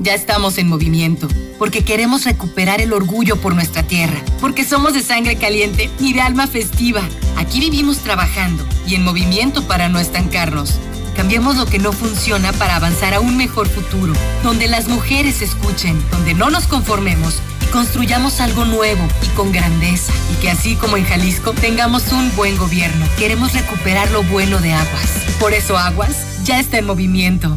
Ya estamos en movimiento, porque queremos recuperar el orgullo por nuestra tierra, porque somos de sangre caliente y de alma festiva. Aquí vivimos trabajando y en movimiento para no estancarnos. Cambiemos lo que no funciona para avanzar a un mejor futuro, donde las mujeres escuchen, donde no nos conformemos y construyamos algo nuevo y con grandeza. Y que así como en Jalisco tengamos un buen gobierno. Queremos recuperar lo bueno de Aguas. Por eso Aguas ya está en movimiento.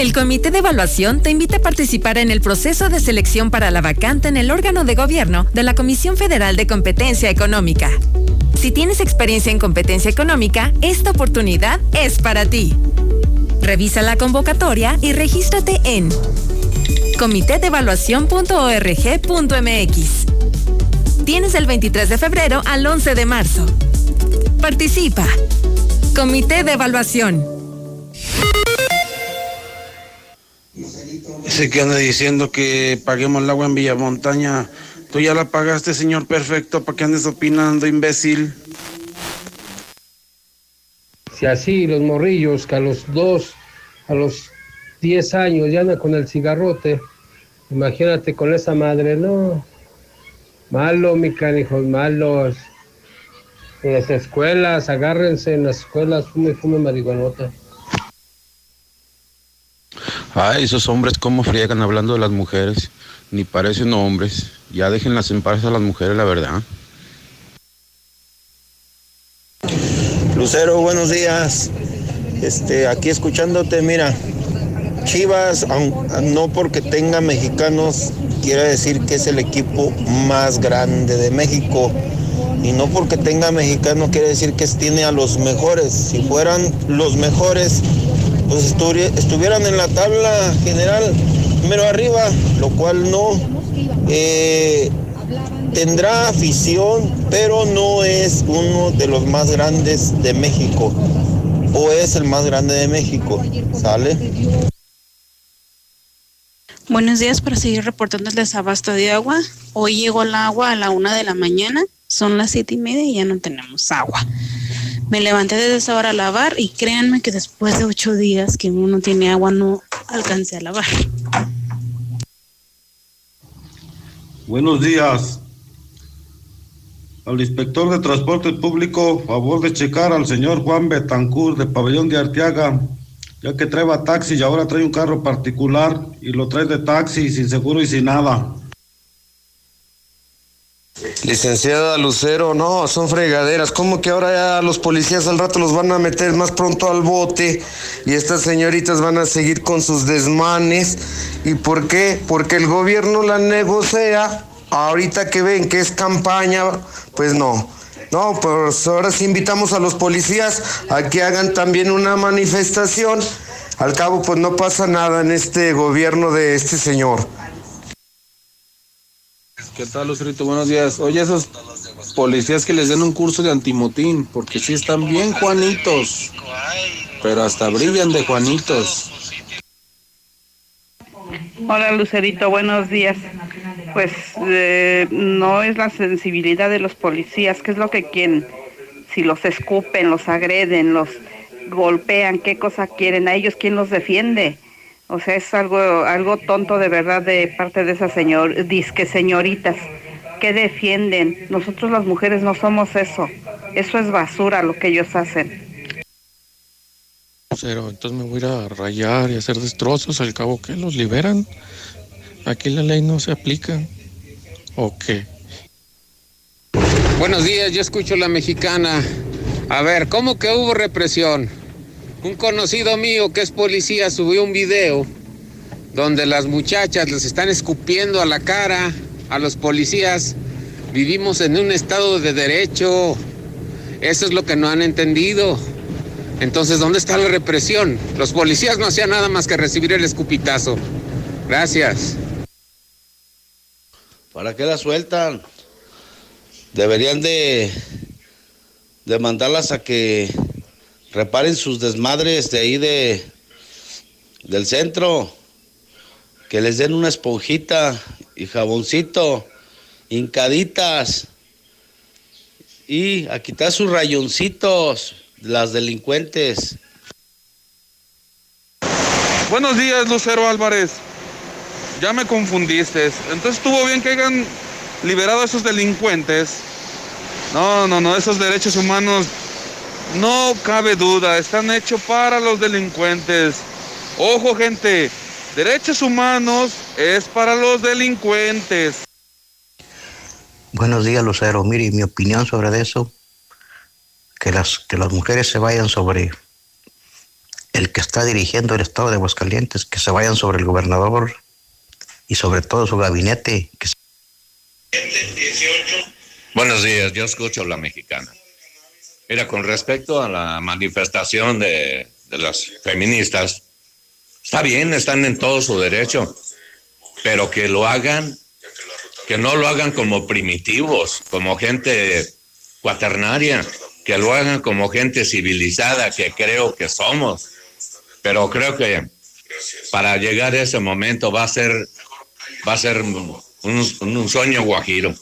El Comité de Evaluación te invita a participar en el proceso de selección para la vacante en el órgano de gobierno de la Comisión Federal de Competencia Económica. Si tienes experiencia en competencia económica, esta oportunidad es para ti. Revisa la convocatoria y regístrate en comitedevaluación.org.mx. Tienes el 23 de febrero al 11 de marzo. Participa. Comité de Evaluación. Que anda diciendo que paguemos el agua en Villamontaña. Tú ya la pagaste, señor perfecto, ¿para qué andes opinando, imbécil? Si así los morrillos que a los dos, a los diez años ya andan con el cigarrote, imagínate con esa madre, no. Malo, mi canijos, malos. En las escuelas, agárrense en las escuelas, fume, fume marihuanota. Ay, esos hombres cómo friegan hablando de las mujeres. Ni parecen hombres. Ya déjenlas en paz a las mujeres, la verdad. Lucero, buenos días. Este, aquí escuchándote, mira, Chivas, no porque tenga mexicanos, quiere decir que es el equipo más grande de México. Y no porque tenga mexicanos quiere decir que tiene a los mejores. Si fueran los mejores, pues estuvieran en la tabla general número arriba, lo cual no. Eh, tendrá afición, pero no es uno de los más grandes de México. O es el más grande de México. ¿Sale? Buenos días para seguir reportando el desabasto de agua. Hoy llegó el agua a la una de la mañana, son las siete y media y ya no tenemos agua. Me levanté desde esa hora a lavar y créanme que después de ocho días que uno tiene agua no alcancé a lavar. Buenos días. Al inspector de transporte público, favor de checar al señor Juan Betancourt de Pabellón de Arteaga, ya que trae taxi y ahora trae un carro particular y lo trae de taxi sin seguro y sin nada. Licenciada Lucero, no, son fregaderas. ¿Cómo que ahora ya los policías al rato los van a meter más pronto al bote y estas señoritas van a seguir con sus desmanes? ¿Y por qué? Porque el gobierno la negocia. Ahorita que ven que es campaña, pues no. No, pues ahora sí invitamos a los policías a que hagan también una manifestación. Al cabo, pues no pasa nada en este gobierno de este señor. ¿Qué tal, Lucerito? Buenos días. Oye, esos policías que les den un curso de antimotín, porque sí están bien Juanitos, pero hasta brillan de Juanitos. Hola, Lucerito, buenos días. Pues eh, no es la sensibilidad de los policías, ¿qué es lo que quieren? Si los escupen, los agreden, los golpean, ¿qué cosa quieren? ¿A ellos quién los defiende? O sea, es algo, algo tonto de verdad de parte de esas señor, disque señoritas que defienden. Nosotros las mujeres no somos eso. Eso es basura lo que ellos hacen. Lucero. Entonces me voy a ir a rayar y hacer destrozos. Al cabo que los liberan. Aquí la ley no se aplica. ¿O qué? Buenos días, yo escucho la mexicana. A ver, ¿cómo que hubo represión? Un conocido mío que es policía subió un video donde las muchachas les están escupiendo a la cara a los policías. Vivimos en un estado de derecho. Eso es lo que no han entendido. Entonces, ¿dónde está la represión? Los policías no hacían nada más que recibir el escupitazo. Gracias. ¿Para qué la sueltan? Deberían de, de mandarlas a que reparen sus desmadres de ahí de, del centro. Que les den una esponjita y jaboncito, hincaditas. Y a quitar sus rayoncitos, las delincuentes. Buenos días, Lucero Álvarez. Ya me confundiste. Entonces estuvo bien que hayan liberado a esos delincuentes. No, no, no, esos derechos humanos, no cabe duda, están hechos para los delincuentes. Ojo, gente, derechos humanos es para los delincuentes. Buenos días, Lucero. Mire, mi opinión sobre eso, que las, que las mujeres se vayan sobre el que está dirigiendo el estado de Aguascalientes, que se vayan sobre el gobernador y sobre todo su gabinete. Que Buenos días, yo escucho la mexicana. Mira, con respecto a la manifestación de, de las feministas, está bien, están en todo su derecho, pero que lo hagan, que no lo hagan como primitivos, como gente cuaternaria, que lo hagan como gente civilizada, que creo que somos. Pero creo que para llegar a ese momento va a ser, va a ser un, un sueño guajiro.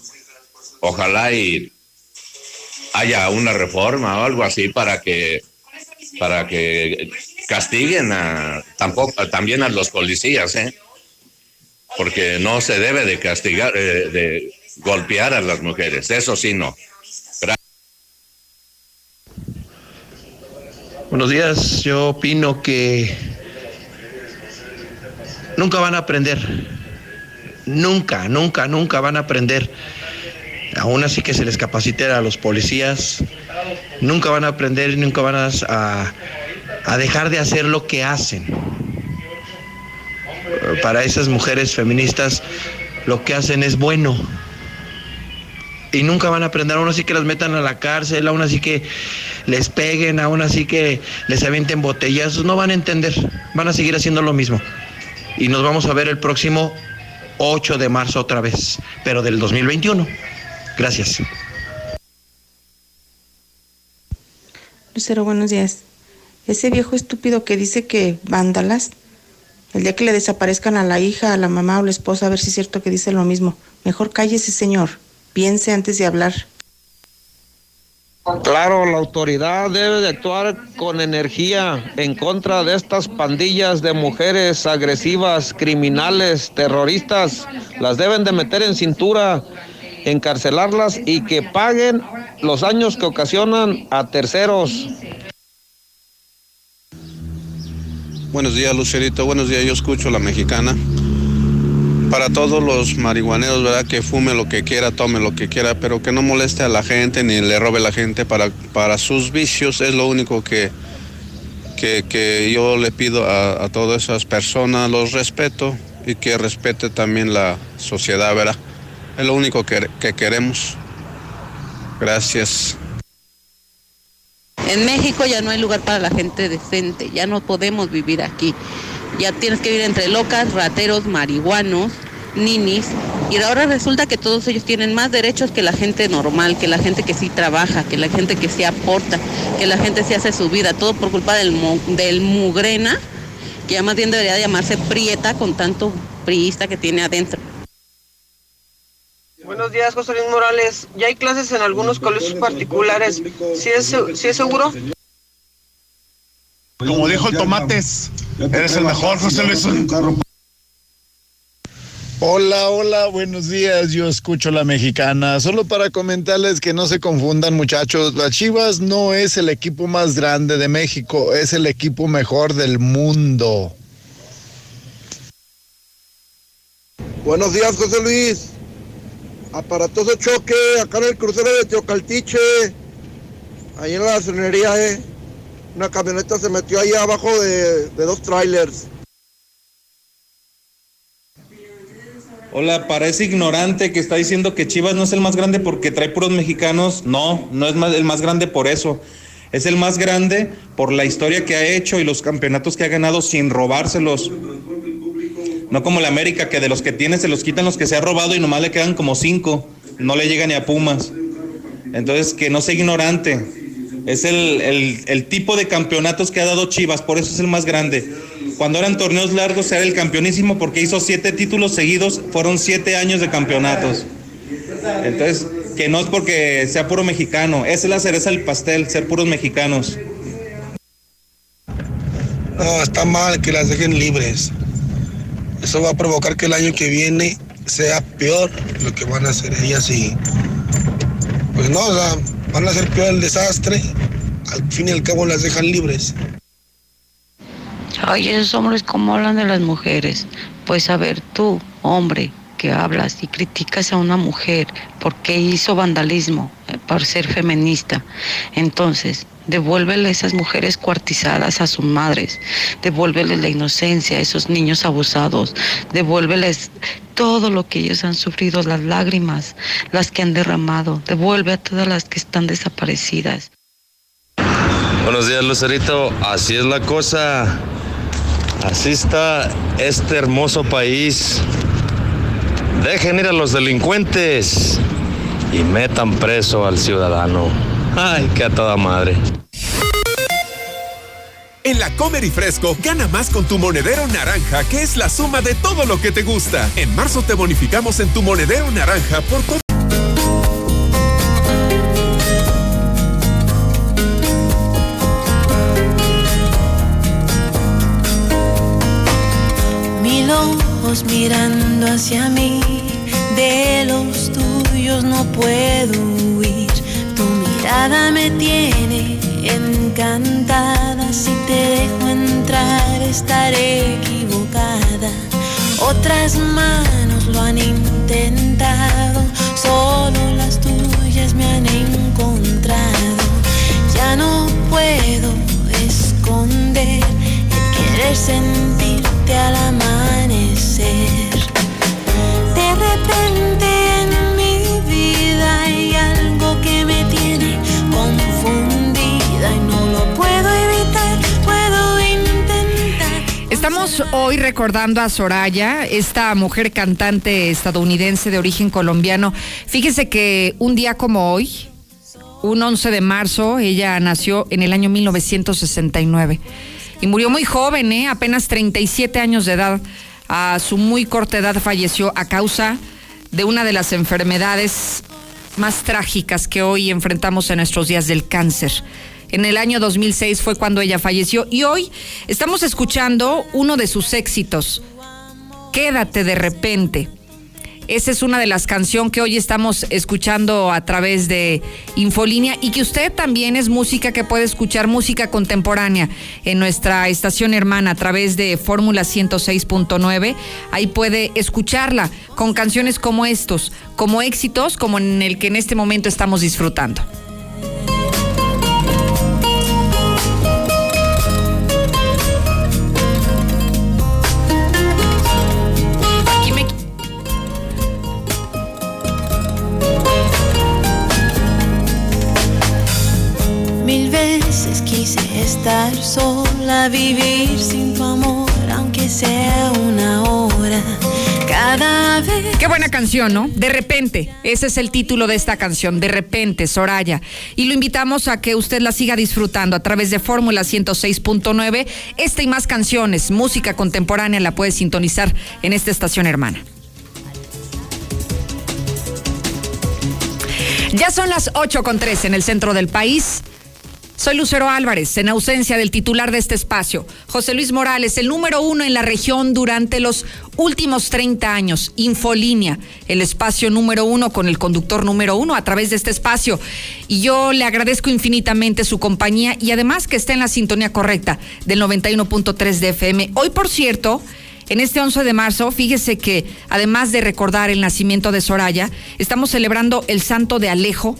Ojalá y haya una reforma o algo así para que para que castiguen a, tampoco también a los policías, ¿eh? porque no se debe de castigar, eh, de golpear a las mujeres, eso sí no. Buenos días, yo opino que nunca van a aprender, nunca, nunca, nunca van a aprender. Aún así que se les capacite a los policías, nunca van a aprender nunca van a, a, dejar de hacer lo que hacen. Para esas mujeres feministas lo que hacen es bueno. Y nunca van a aprender, aún así que las metan a la cárcel, aún así que les peguen, aún así que les avienten botellazos, no van a entender, van a seguir haciendo lo mismo. Y nos vamos a ver el próximo 8 de marzo otra vez, pero del 2021. Gracias. Lucero, buenos días. Ese viejo estúpido que dice que vándalas, el día que le desaparezcan a la hija, a la mamá o la esposa, a ver si es cierto que dice lo mismo. Mejor cállese, señor. Piense antes de hablar. Claro, la autoridad debe de actuar con energía en contra de estas pandillas de mujeres agresivas, criminales, terroristas. Las deben de meter en cintura, encarcelarlas y que paguen los daños que ocasionan a terceros. Buenos días, Lucerito. Buenos días, yo escucho la mexicana. Para todos los marihuaneros, ¿verdad? Que fume lo que quiera, tome lo que quiera, pero que no moleste a la gente ni le robe a la gente para, para sus vicios. Es lo único que, que, que yo le pido a, a, todas esas personas. Los respeto y que respete también la sociedad, ¿verdad? Es lo único que, que queremos. Gracias. En México ya no hay lugar para la gente decente, ya no podemos vivir aquí. Ya tienes que vivir entre locas, rateros, marihuanos, ninis. Y ahora resulta que todos ellos tienen más derechos que la gente normal, que la gente que sí trabaja, que la gente que sí aporta, que la gente sí hace su vida. Todo por culpa del, del mugrena, que ya más bien debería llamarse prieta con tanto priista que tiene adentro. Buenos días, José Luis Morales. Ya hay clases en algunos colegios particulares. ¿Sí es, sí es seguro? Como dijo el Tomates, eres el mejor, José Luis. Hola, hola, buenos días. Yo escucho la mexicana. Solo para comentarles que no se confundan, muchachos. Las Chivas no es el equipo más grande de México, es el equipo mejor del mundo. Buenos días, José Luis. Aparatoso choque acá en el crucero de Teocaltiche. Ahí en la gasolinería, eh. Una camioneta se metió ahí abajo de, de dos trailers. Hola, parece ignorante que está diciendo que Chivas no es el más grande porque trae puros mexicanos. No, no es el más grande por eso. Es el más grande por la historia que ha hecho y los campeonatos que ha ganado sin robárselos. No como la América, que de los que tiene se los quitan los que se ha robado y nomás le quedan como cinco. No le llega ni a Pumas. Entonces, que no sea ignorante. Es el, el- el tipo de campeonatos que ha dado Chivas, por eso es el más grande. Cuando eran torneos largos era el campeonísimo porque hizo siete títulos seguidos, fueron siete años de campeonatos. Entonces, que no es porque sea puro mexicano, es la cereza del pastel, ser puros mexicanos. No, está mal que las dejen libres. Eso va a provocar que el año que viene sea peor lo que van a hacer ellas y pues no, o sea, van a hacer peor el desastre. Al fin y al cabo las dejan libres. Ay, esos hombres, ¿cómo hablan de las mujeres? Pues a ver, tú, hombre, que hablas y criticas a una mujer porque hizo vandalismo eh, por ser feminista. Entonces, devuélvele a esas mujeres cuartizadas a sus madres, devuélveles la inocencia a esos niños abusados, devuélveles todo lo que ellos han sufrido, las lágrimas, las que han derramado, devuelve a todas las que están desaparecidas. Buenos días, Lucerito. Así es la cosa. Así está este hermoso país. Dejen ir a los delincuentes y metan preso al ciudadano. Ay, que a toda madre. En la Comer y Fresco, gana más con tu monedero naranja, que es la suma de todo lo que te gusta. En marzo te bonificamos en tu monedero naranja por todo. Mil ojos mirando hacia mí, de los tuyos no puedo mirada me tiene encantada. Si te dejo entrar, estaré equivocada. Otras manos lo han intentado, solo las tuyas me han encontrado. Ya no puedo esconder el querer sentirte al amanecer. Hoy recordando a Soraya, esta mujer cantante estadounidense de origen colombiano. Fíjese que un día como hoy, un 11 de marzo, ella nació en el año 1969 y murió muy joven, ¿eh? apenas 37 años de edad. A su muy corta edad falleció a causa de una de las enfermedades más trágicas que hoy enfrentamos en nuestros días del cáncer. En el año 2006 fue cuando ella falleció y hoy estamos escuchando uno de sus éxitos, Quédate de repente. Esa es una de las canciones que hoy estamos escuchando a través de Infolínea y que usted también es música que puede escuchar música contemporánea en nuestra estación hermana a través de Fórmula 106.9. Ahí puede escucharla con canciones como estos, como éxitos como en el que en este momento estamos disfrutando. Estar sola, vivir sin tu amor, aunque sea una hora. Cada vez. Qué buena canción, ¿no? De repente, ese es el título de esta canción, De repente, Soraya. Y lo invitamos a que usted la siga disfrutando a través de Fórmula 106.9. Esta y más canciones, música contemporánea la puede sintonizar en esta estación hermana. Ya son las 8 con 3 en el centro del país. Soy Lucero Álvarez, en ausencia del titular de este espacio, José Luis Morales, el número uno en la región durante los últimos 30 años, Infolínea, el espacio número uno con el conductor número uno a través de este espacio. Y yo le agradezco infinitamente su compañía y además que esté en la sintonía correcta del 91.3 de FM. Hoy, por cierto, en este 11 de marzo, fíjese que además de recordar el nacimiento de Soraya, estamos celebrando el santo de Alejo,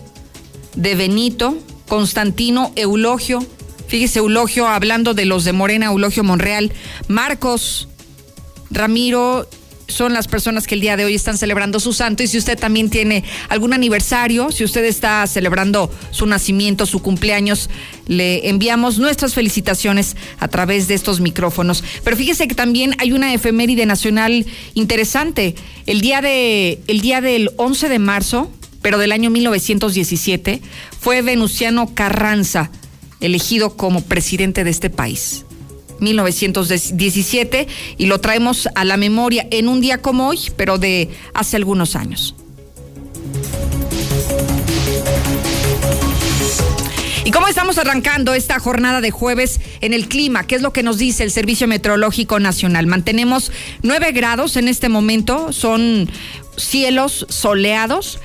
de Benito, Constantino, Eulogio, fíjese Eulogio hablando de los de Morena, Eulogio Monreal, Marcos, Ramiro, son las personas que el día de hoy están celebrando su santo y si usted también tiene algún aniversario, si usted está celebrando su nacimiento, su cumpleaños, le enviamos nuestras felicitaciones a través de estos micrófonos. Pero fíjese que también hay una efeméride nacional interesante. El día de el día del 11 de marzo pero del año 1917, fue Venustiano Carranza elegido como presidente de este país. 1917 y lo traemos a la memoria en un día como hoy, pero de hace algunos años. ¿Y cómo estamos arrancando esta jornada de jueves en el clima? ¿Qué es lo que nos dice el Servicio Meteorológico Nacional? Mantenemos 9 grados en este momento, son cielos soleados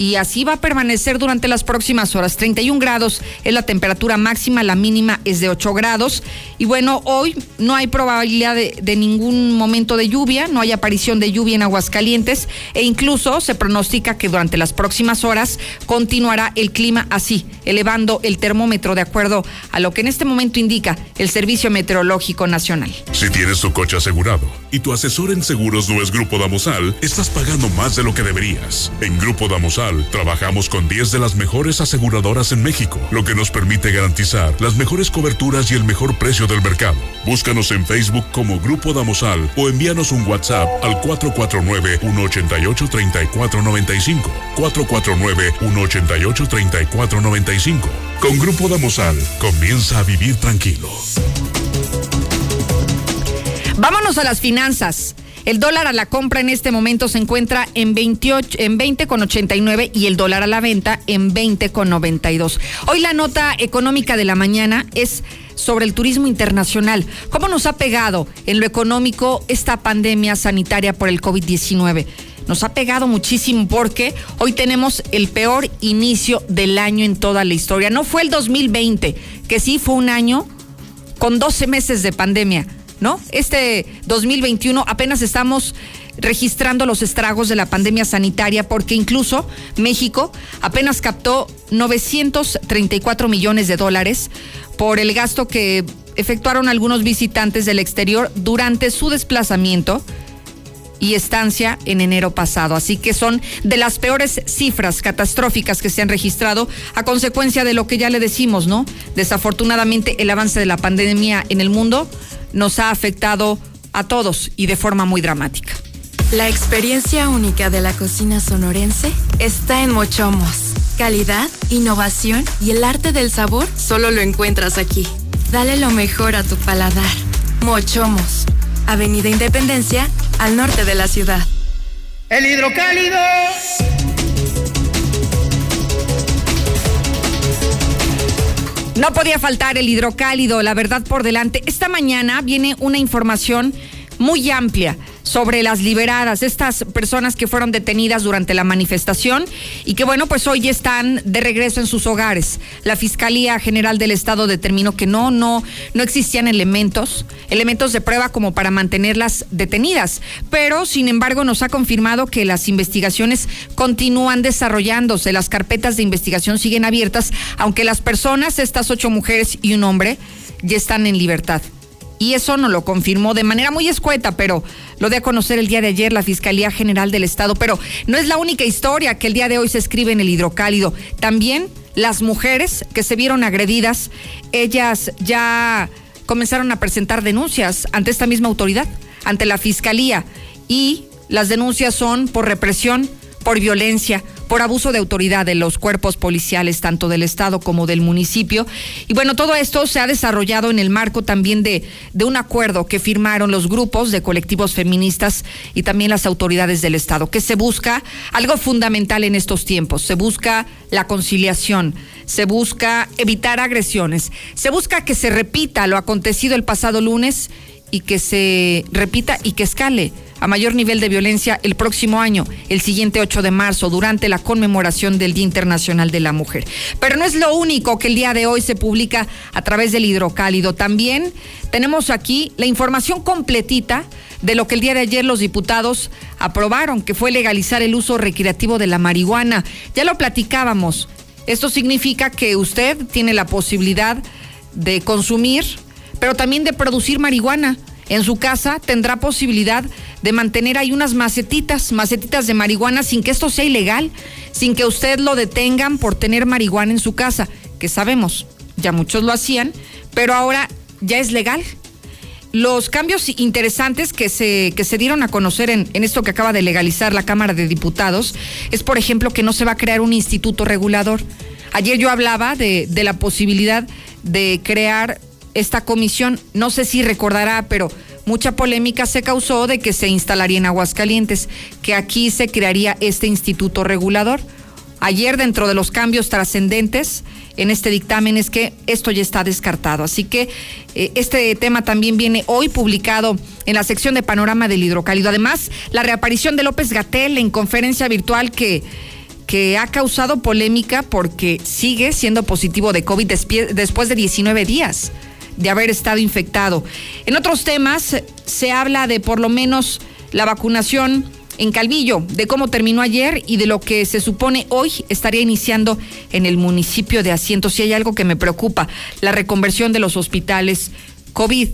y así va a permanecer durante las próximas horas. 31 grados es la temperatura máxima, la mínima es de 8 grados. Y bueno, hoy no hay probabilidad de, ningún momento de lluvia, no hay aparición de lluvia en Aguascalientes e incluso se pronostica que durante las próximas horas continuará el clima así, elevando el termómetro de acuerdo a lo que en este momento indica el Servicio Meteorológico Nacional. Si tienes tu coche asegurado y tu asesor en seguros no es Grupo Damosal, estás pagando más de lo que deberías. En Grupo Damosal trabajamos con 10 de las mejores aseguradoras en México, lo que nos permite garantizar las mejores coberturas y el mejor precio del mercado. Búscanos en Facebook como Grupo Damosal o envíanos un WhatsApp al 449-188-3495. 449-188-3495. Con Grupo Damosal, comienza a vivir tranquilo. Vámonos a las finanzas. El dólar a la compra en este momento se encuentra en 28 en 20,89 y el dólar a la venta en 20,92. Hoy la nota económica de la mañana es sobre el turismo internacional. ¿Cómo nos ha pegado en lo económico esta pandemia sanitaria por el COVID-19? Nos ha pegado muchísimo porque hoy tenemos el peor inicio del año en toda la historia. No fue el 2020, que sí fue un año con 12 meses de pandemia ¿no? Este 2021 apenas estamos registrando los estragos de la pandemia sanitaria porque incluso México apenas captó 934 millones de dólares por el gasto que efectuaron algunos visitantes del exterior durante su desplazamiento y estancia en enero pasado. Así que son de las peores cifras catastróficas que se han registrado a consecuencia de lo que ya le decimos, ¿no? Desafortunadamente el avance de la pandemia en el mundo nos ha afectado a todos y de forma muy dramática. La experiencia única de la cocina sonorense está en Mochomos. Calidad, innovación y el arte del sabor solo lo encuentras aquí. Dale lo mejor a tu paladar. Mochomos, Avenida Independencia, al norte de la ciudad. El hidrocálido No podía faltar el hidrocálido, la verdad por delante. Esta mañana viene una información muy amplia sobre las liberadas, estas personas que fueron detenidas durante la manifestación y que bueno, pues hoy están de regreso en sus hogares. La Fiscalía General del Estado determinó que no, no, no existían elementos, elementos de prueba como para mantenerlas detenidas, pero sin embargo nos ha confirmado que las investigaciones continúan desarrollándose, las carpetas de investigación siguen abiertas, aunque las personas, estas ocho mujeres y un hombre, ya están en libertad y eso nos lo confirmó de manera muy escueta, pero lo de a conocer el día de ayer la Fiscalía General del Estado. Pero no es la única historia que el día de hoy se escribe en el hidrocálido. También las mujeres que se vieron agredidas, ellas ya comenzaron a presentar denuncias ante esta misma autoridad, ante la Fiscalía. Y las denuncias son por represión, por violencia, por abuso de autoridad de los cuerpos policiales, tanto del Estado como del municipio. Y bueno, todo esto se ha desarrollado en el marco también de, de un acuerdo que firmaron los grupos de colectivos feministas y también las autoridades del Estado, que se busca algo fundamental en estos tiempos, se busca la conciliación, se busca evitar agresiones, se busca que se repita lo acontecido el pasado lunes y que se repita y que escale a mayor nivel de violencia el próximo año, el siguiente 8 de marzo, durante la conmemoración del Día Internacional de la Mujer. Pero no es lo único que el día de hoy se publica a través del hidrocálido. También tenemos aquí la información completita de lo que el día de ayer los diputados aprobaron, que fue legalizar el uso recreativo de la marihuana. Ya lo platicábamos. Esto significa que usted tiene la posibilidad de consumir, pero también de producir marihuana. En su casa tendrá posibilidad de mantener ahí unas macetitas, macetitas de marihuana sin que esto sea ilegal, sin que usted lo detengan por tener marihuana en su casa, que sabemos, ya muchos lo hacían, pero ahora ya es legal. Los cambios interesantes que se, que se dieron a conocer en, en esto que acaba de legalizar la Cámara de Diputados es, por ejemplo, que no se va a crear un instituto regulador. Ayer yo hablaba de, de la posibilidad de crear esta comisión, no sé si recordará, pero mucha polémica se causó de que se instalaría en Aguascalientes, que aquí se crearía este instituto regulador. Ayer, dentro de los cambios trascendentes en este dictamen, es que esto ya está descartado. Así que eh, este tema también viene hoy publicado en la sección de Panorama del Hidrocálido. Además, la reaparición de López Gatel en conferencia virtual que que ha causado polémica porque sigue siendo positivo de COVID después de 19 días de haber estado infectado. En otros temas se habla de por lo menos la vacunación en Calvillo, de cómo terminó ayer y de lo que se supone hoy estaría iniciando en el municipio de Asiento. Si hay algo que me preocupa, la reconversión de los hospitales COVID.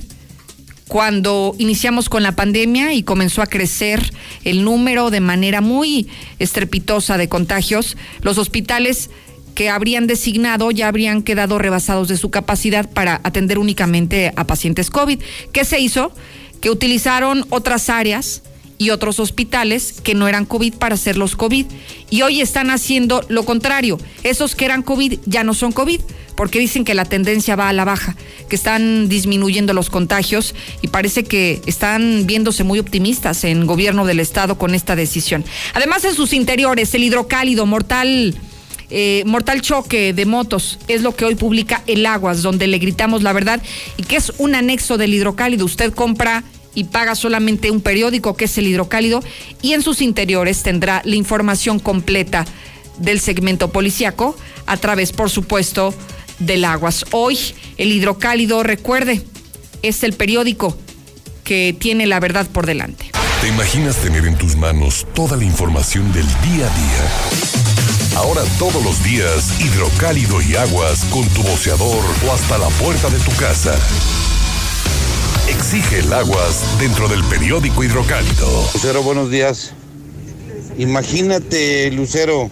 Cuando iniciamos con la pandemia y comenzó a crecer el número de manera muy estrepitosa de contagios, los hospitales que habrían designado ya habrían quedado rebasados de su capacidad para atender únicamente a pacientes COVID. ¿Qué se hizo? Que utilizaron otras áreas y otros hospitales que no eran COVID para hacerlos COVID. Y hoy están haciendo lo contrario. Esos que eran COVID ya no son COVID, porque dicen que la tendencia va a la baja, que están disminuyendo los contagios y parece que están viéndose muy optimistas en gobierno del estado con esta decisión. Además en sus interiores, el hidrocálido mortal eh, mortal choque de motos es lo que hoy publica El Aguas, donde le gritamos la verdad y que es un anexo del hidrocálido. Usted compra y paga solamente un periódico que es el hidrocálido y en sus interiores tendrá la información completa del segmento policiaco a través, por supuesto, del Aguas. Hoy el hidrocálido, recuerde, es el periódico que tiene la verdad por delante. ¿Te imaginas tener en tus manos toda la información del día a día? Ahora todos los días, hidrocálido y aguas con tu boceador o hasta la puerta de tu casa. Exige el aguas dentro del periódico hidrocálido. Lucero, buenos días. Imagínate, Lucero.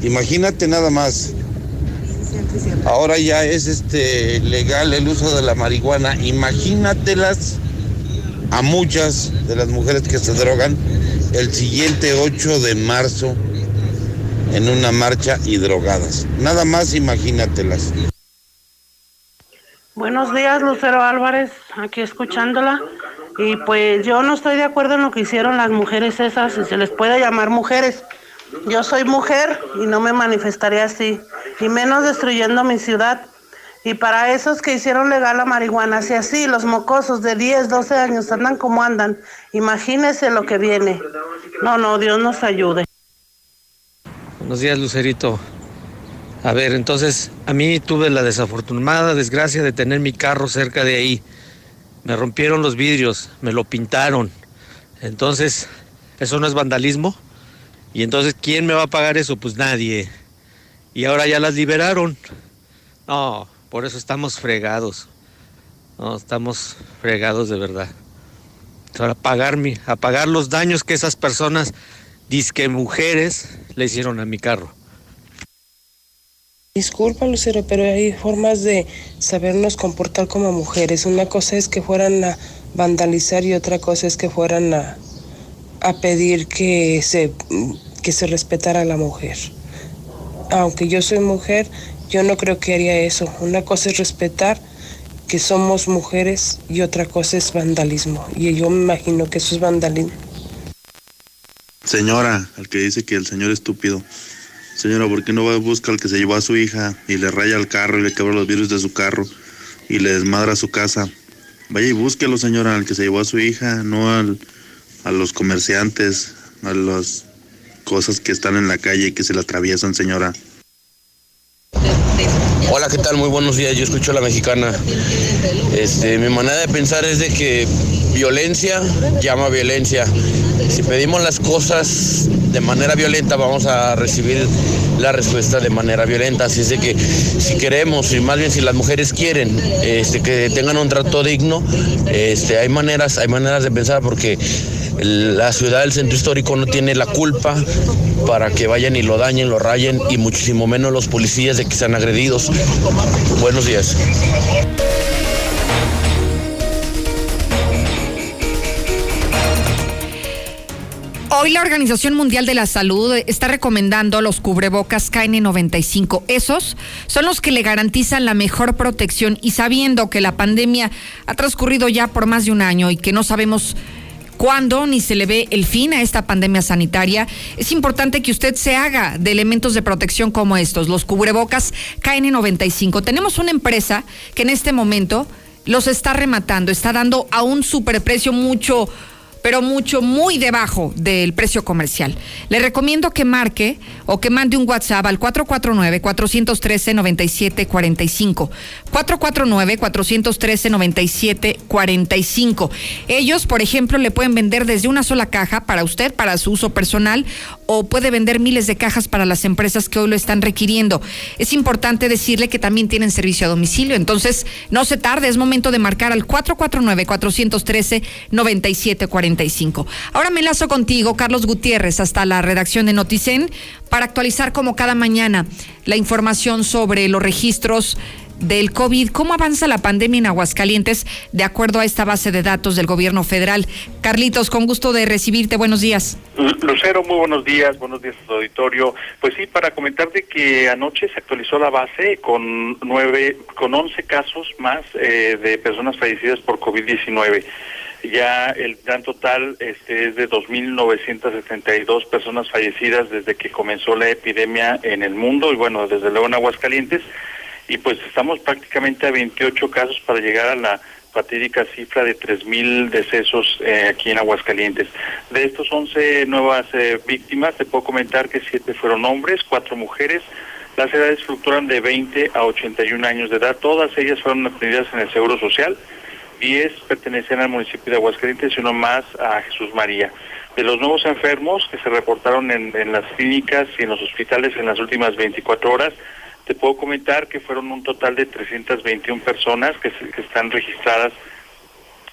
Imagínate nada más. Ahora ya es este legal el uso de la marihuana. Imagínatelas a muchas de las mujeres que se drogan el siguiente 8 de marzo en una marcha y drogadas. Nada más imagínatelas. Buenos días, Lucero Álvarez, aquí escuchándola. Y pues yo no estoy de acuerdo en lo que hicieron las mujeres esas, si se les puede llamar mujeres. Yo soy mujer y no me manifestaré así, y menos destruyendo mi ciudad. Y para esos que hicieron legal la marihuana, si así los mocosos de 10, 12 años andan como andan, imagínese lo que viene. No, no, Dios nos ayude. Buenos días, Lucerito. A ver, entonces, a mí tuve la desafortunada desgracia de tener mi carro cerca de ahí. Me rompieron los vidrios, me lo pintaron. Entonces, ¿eso no es vandalismo? Y entonces, ¿quién me va a pagar eso? Pues nadie. Y ahora ya las liberaron. No, por eso estamos fregados. No, estamos fregados de verdad. Para pagar, mi, a pagar los daños que esas personas disque mujeres le hicieron a mi carro. Disculpa, Lucero, pero hay formas de sabernos comportar como mujeres. Una cosa es que fueran a vandalizar y otra cosa es que fueran a, a pedir que se que se respetara a la mujer. Aunque yo soy mujer, yo no creo que haría eso. Una cosa es respetar que somos mujeres y otra cosa es vandalismo. Y yo me imagino que eso es vandalismo. Señora, al que dice que el señor es estúpido. Señora, ¿por qué no va a buscar al que se llevó a su hija y le raya el carro y le quebra los virus de su carro y le desmadra su casa? Vaya y búsquelo, señora, al que se llevó a su hija, no al, a los comerciantes, a las cosas que están en la calle y que se le atraviesan, señora. Hola, ¿qué tal? Muy buenos días. Yo escucho a la mexicana. Este, mi manera de pensar es de que violencia llama violencia. Si pedimos las cosas de manera violenta, vamos a recibir la respuesta de manera violenta. Así es de que si queremos, y más bien si las mujeres quieren este, que tengan un trato digno, este, hay maneras, hay maneras de pensar porque la ciudad del centro histórico no tiene la culpa para que vayan y lo dañen, lo rayen y muchísimo menos los policías de que sean agredidos. Buenos días. Hoy la Organización Mundial de la Salud está recomendando los cubrebocas KN95. Esos son los que le garantizan la mejor protección y sabiendo que la pandemia ha transcurrido ya por más de un año y que no sabemos cuándo ni se le ve el fin a esta pandemia sanitaria, es importante que usted se haga de elementos de protección como estos, los cubrebocas KN95. Tenemos una empresa que en este momento los está rematando, está dando a un superprecio mucho pero mucho, muy debajo del precio comercial. Le recomiendo que marque o que mande un WhatsApp al 449-413-9745. 449-413-9745. Ellos, por ejemplo, le pueden vender desde una sola caja para usted, para su uso personal, o puede vender miles de cajas para las empresas que hoy lo están requiriendo. Es importante decirle que también tienen servicio a domicilio, entonces no se tarde, es momento de marcar al 449-413-9745. Ahora me enlazo contigo, Carlos Gutiérrez, hasta la redacción de Noticen para actualizar como cada mañana la información sobre los registros del COVID. ¿Cómo avanza la pandemia en Aguascalientes de acuerdo a esta base de datos del gobierno federal? Carlitos, con gusto de recibirte. Buenos días. Lucero, muy buenos días. Buenos días auditorio. Pues sí, para comentarte que anoche se actualizó la base con nueve, con once casos más eh, de personas fallecidas por COVID-19 ya el gran total este, es de 2.972 personas fallecidas desde que comenzó la epidemia en el mundo y bueno, desde luego en Aguascalientes y pues estamos prácticamente a 28 casos para llegar a la fatídica cifra de 3.000 decesos eh, aquí en Aguascalientes. De estos 11 nuevas eh, víctimas, te puedo comentar que 7 fueron hombres, 4 mujeres. Las edades fluctúan de 20 a 81 años de edad. Todas ellas fueron atendidas en el Seguro Social. 10 pertenecían al municipio de Aguascalientes y uno más a Jesús María. De los nuevos enfermos que se reportaron en, en las clínicas y en los hospitales en las últimas 24 horas, te puedo comentar que fueron un total de 321 personas que, que están registradas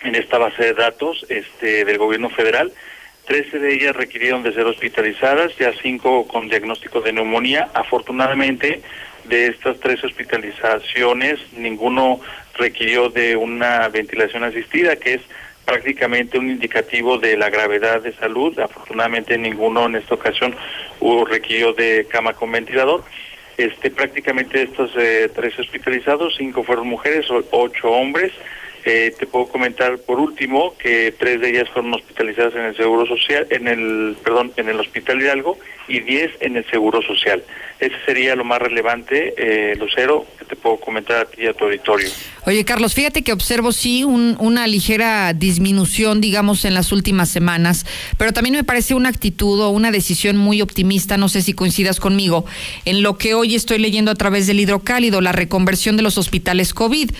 en esta base de datos este, del gobierno federal. 13 de ellas requirieron de ser hospitalizadas, ya 5 con diagnóstico de neumonía. Afortunadamente, de estas tres hospitalizaciones, ninguno requirió de una ventilación asistida, que es prácticamente un indicativo de la gravedad de salud. Afortunadamente, ninguno en esta ocasión hubo requirió de cama con ventilador. Este, prácticamente estos eh, tres hospitalizados, cinco fueron mujeres, ocho hombres. Eh, te puedo comentar por último que tres de ellas fueron hospitalizadas en el Seguro Social, en el, perdón, en el Hospital Hidalgo y diez en el Seguro Social. Ese sería lo más relevante, eh, Lucero, que te puedo comentar a ti y a tu auditorio. Oye, Carlos, fíjate que observo sí una ligera disminución, digamos, en las últimas semanas, pero también me parece una actitud o una decisión muy optimista, no sé si coincidas conmigo, en lo que hoy estoy leyendo a través del hidrocálido, la reconversión de los hospitales COVID.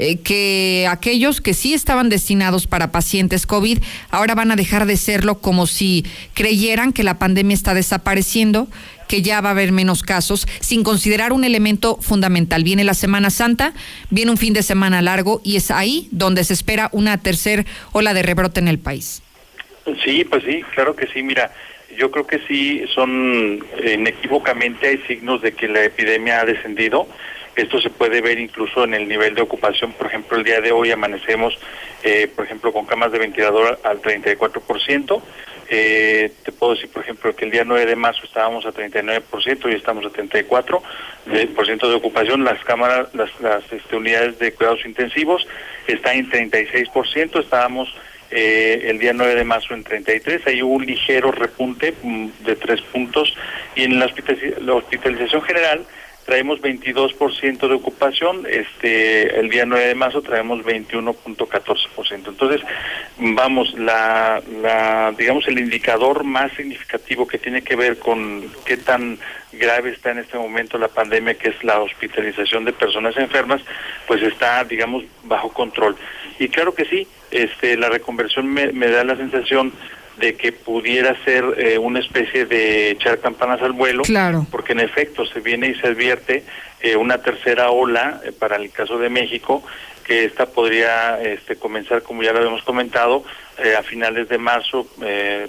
Eh, que aquellos que sí estaban destinados para pacientes COVID ahora van a dejar de serlo como si creyeran que la pandemia está desapareciendo que ya va a haber menos casos, sin considerar un elemento fundamental. Viene la Semana Santa, viene un fin de semana largo y es ahí donde se espera una tercera ola de rebrote en el país. Sí, pues sí, claro que sí. Mira, yo creo que sí son inequívocamente hay signos de que la epidemia ha descendido. Esto se puede ver incluso en el nivel de ocupación. Por ejemplo, el día de hoy amanecemos, eh, por ejemplo, con camas de ventilador al 34%. Eh, te puedo decir, por ejemplo, que el día 9 de marzo estábamos a 39% y estamos a 34% de, por ciento de ocupación. Las cámaras, las, las este, unidades de cuidados intensivos están en 36%, estábamos eh, el día 9 de marzo en 33, hay un ligero repunte mm, de tres puntos y en la hospitalización general traemos 22% de ocupación, este el día 9 de marzo traemos 21.14%. Entonces, vamos, la, la digamos el indicador más significativo que tiene que ver con qué tan grave está en este momento la pandemia, que es la hospitalización de personas enfermas, pues está, digamos, bajo control. Y claro que sí, este la reconversión me, me da la sensación de que pudiera ser eh, una especie de echar campanas al vuelo, claro. porque en efecto se viene y se advierte eh, una tercera ola eh, para el caso de México, que esta podría este, comenzar, como ya lo habíamos comentado, a finales de marzo,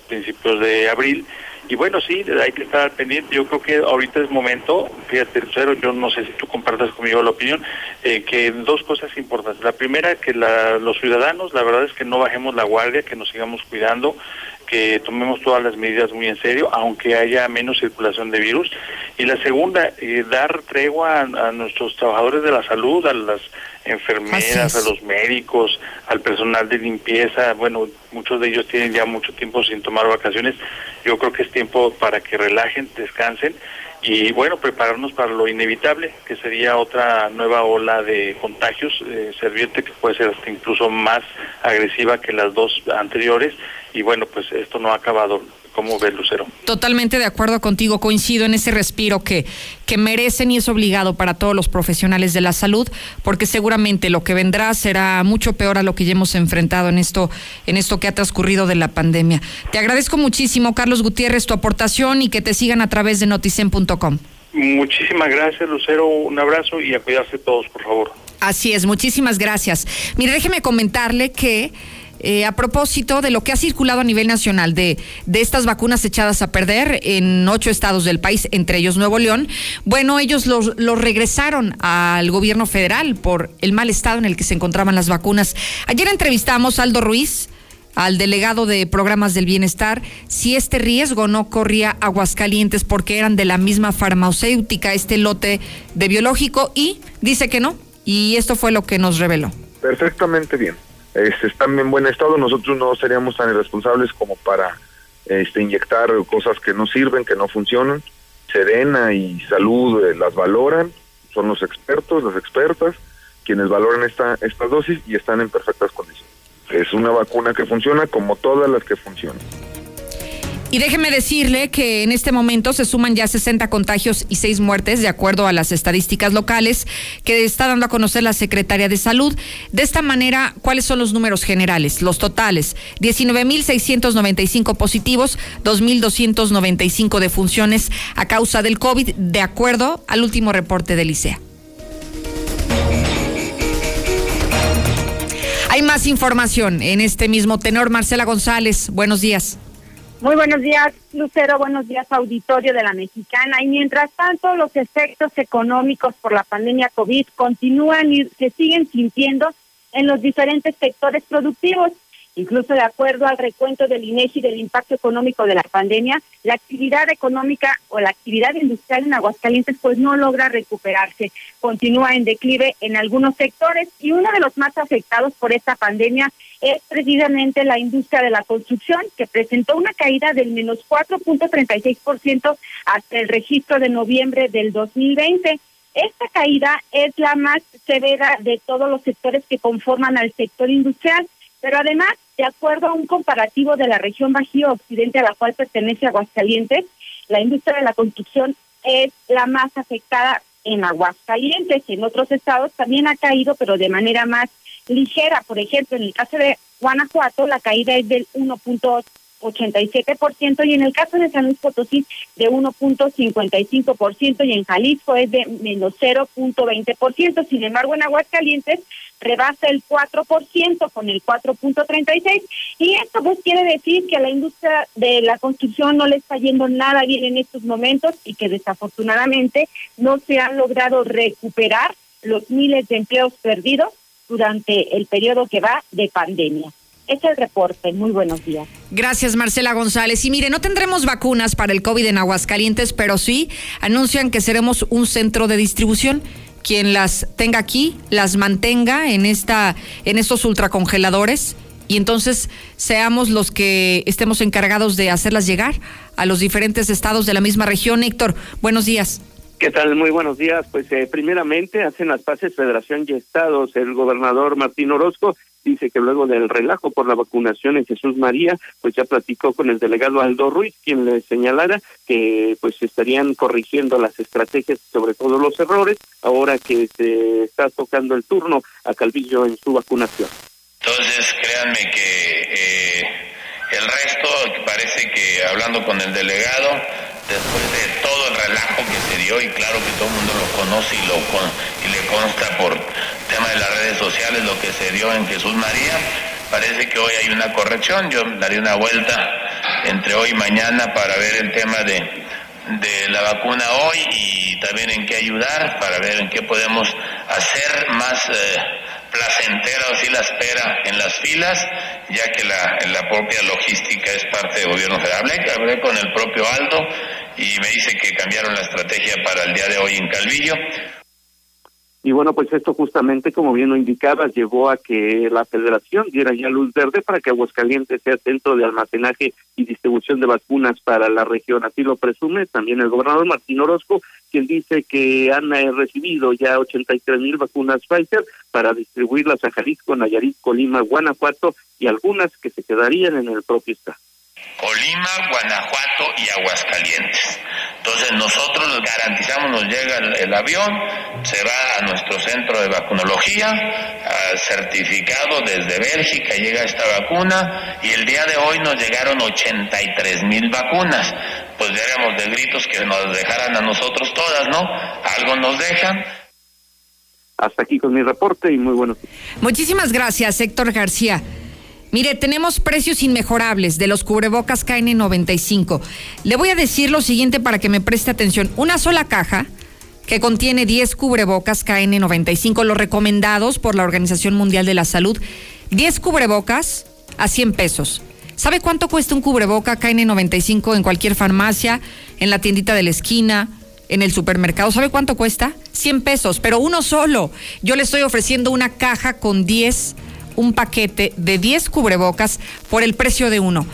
principios de abril. Y bueno, sí, hay que estar al pendiente. Yo creo que ahorita es momento, fíjate, Lucero, yo no sé si tú compartas conmigo la opinión, que dos cosas importantes. La primera, que la, los ciudadanos, la verdad es que no bajemos la guardia, que nos sigamos cuidando, que tomemos todas las medidas muy en serio, aunque haya menos circulación de virus. Y la segunda, eh, dar tregua a, nuestros trabajadores de la salud, a las enfermeras, a los médicos, al personal de limpieza. Bueno, muchos de ellos tienen ya mucho tiempo sin tomar vacaciones. Yo creo que es tiempo para que relajen, descansen y bueno, prepararnos para lo inevitable, que sería otra nueva ola de contagios. Eh, se advierte que puede ser hasta incluso más agresiva que las dos anteriores y bueno, pues esto no ha acabado. ¿Cómo ves, Lucero? Totalmente de acuerdo contigo, coincido en ese respiro que, que merecen y es obligado para todos los profesionales de la salud, porque seguramente lo que vendrá será mucho peor a lo que ya hemos enfrentado en esto, en esto que ha transcurrido de la pandemia. Te agradezco muchísimo, Carlos Gutiérrez, tu aportación y que te sigan a través de noticen.com. Muchísimas gracias, Lucero. Un abrazo y a cuidarse todos, por favor. Así es, muchísimas gracias. Mire, déjeme comentarle que eh, a propósito de lo que ha circulado a nivel nacional de, de estas vacunas echadas a perder en ocho estados del país, entre ellos Nuevo León, bueno, ellos los, los regresaron al gobierno federal por el mal estado en el que se encontraban las vacunas. Ayer entrevistamos a Aldo Ruiz al delegado de programas del bienestar si este riesgo no corría Aguascalientes porque eran de la misma farmacéutica este lote de biológico y dice que no y esto fue lo que nos reveló. Perfectamente bien este, están en buen estado, nosotros no seríamos tan irresponsables como para este, inyectar cosas que no sirven, que no funcionan. Serena y Salud eh, las valoran, son los expertos, las expertas, quienes valoran esta, esta dosis y están en perfectas condiciones. Es una vacuna que funciona como todas las que funcionan. Y déjeme decirle que en este momento se suman ya 60 contagios y 6 muertes, de acuerdo a las estadísticas locales que está dando a conocer la Secretaría de Salud. De esta manera, ¿cuáles son los números generales? Los totales: 19.695 positivos, 2.295 defunciones a causa del COVID, de acuerdo al último reporte del ICEA. Hay más información en este mismo tenor. Marcela González, buenos días. Muy buenos días, Lucero. Buenos días, auditorio de la Mexicana. Y mientras tanto, los efectos económicos por la pandemia COVID continúan y se siguen sintiendo en los diferentes sectores productivos. Incluso de acuerdo al recuento del INEGI del impacto económico de la pandemia, la actividad económica o la actividad industrial en Aguascalientes pues no logra recuperarse. Continúa en declive en algunos sectores y uno de los más afectados por esta pandemia es precisamente la industria de la construcción, que presentó una caída del menos 4.36% hasta el registro de noviembre del 2020. Esta caída es la más severa de todos los sectores que conforman al sector industrial, pero además, de acuerdo a un comparativo de la región Bajío Occidente a la cual pertenece Aguascalientes, la industria de la construcción es la más afectada en Aguascalientes. En otros estados también ha caído, pero de manera más ligera. Por ejemplo, en el caso de Guanajuato, la caída es del 1.87% y en el caso de San Luis Potosí de 1.55% y en Jalisco es de menos 0.20%. Sin embargo, en Aguascalientes rebasa el 4% con el 4.36 y esto pues quiere decir que a la industria de la construcción no le está yendo nada bien en estos momentos y que desafortunadamente no se han logrado recuperar los miles de empleos perdidos durante el periodo que va de pandemia. Es el reporte. Muy buenos días. Gracias, Marcela González. Y mire, no tendremos vacunas para el COVID en Aguascalientes, pero sí anuncian que seremos un centro de distribución. Quien las tenga aquí, las mantenga en esta, en estos ultracongeladores y entonces seamos los que estemos encargados de hacerlas llegar a los diferentes estados de la misma región. Héctor, buenos días. ¿Qué tal? Muy buenos días. Pues eh, primeramente hacen las paces Federación y Estados. El gobernador Martín Orozco dice que luego del relajo por la vacunación en Jesús María, pues ya platicó con el delegado Aldo Ruiz, quien le señalara que pues estarían corrigiendo las estrategias, sobre todo los errores, ahora que se está tocando el turno a Calvillo en su vacunación. Entonces, créanme que eh, el resto, parece que hablando con el delegado, después de todo el relajo que se dio, y claro que todo el mundo lo conoce y, lo, y le consta por tema de las redes sociales lo que se dio en Jesús María, parece que hoy hay una corrección. Yo daré una vuelta entre hoy y mañana para ver el tema de, de la vacuna hoy y también en qué ayudar, para ver en qué podemos hacer más... Eh, placentera o sí la espera en las filas, ya que la, propia logística es parte del gobierno federal. Hablé, hablé con el propio Aldo y me dice que cambiaron la estrategia para el día de hoy en Calvillo. Y bueno, pues esto justamente, como bien lo indicabas, llevó a que la federación diera ya luz verde para que Aguascalientes sea centro de almacenaje y distribución de vacunas para la región. Así lo presume también el gobernador Martín Orozco, quien dice que han eh, recibido ya 83 mil vacunas Pfizer para distribuirlas a Jalisco, Nayarit, Colima, Guanajuato y algunas que se quedarían en el propio estado. Colima, Guanajuato y Aguascalientes. Entonces nosotros garantizamos, nos llega el, avión, se va a nuestro centro de vacunología, certificado desde Bélgica, llega esta vacuna y el día de hoy nos llegaron 83 mil vacunas. Pues veremos de gritos que nos dejaran a nosotros todas, ¿no? Algo nos dejan. Hasta aquí con mi reporte y muy buenos días. Muchísimas gracias, Héctor García. Mire, tenemos precios inmejorables de los cubrebocas KN95. Le voy a decir lo siguiente para que me preste atención. Una sola caja que contiene 10 cubrebocas KN95, los recomendados por la Organización Mundial de la Salud. 10 cubrebocas a 100 pesos. ¿Sabe cuánto cuesta un cubreboca KN95 en cualquier farmacia, en la tiendita de la esquina, en el supermercado? ¿Sabe cuánto cuesta? 100 pesos, pero uno solo. Yo le estoy ofreciendo una caja con 10 un paquete de 10 cubrebocas por el precio de uno.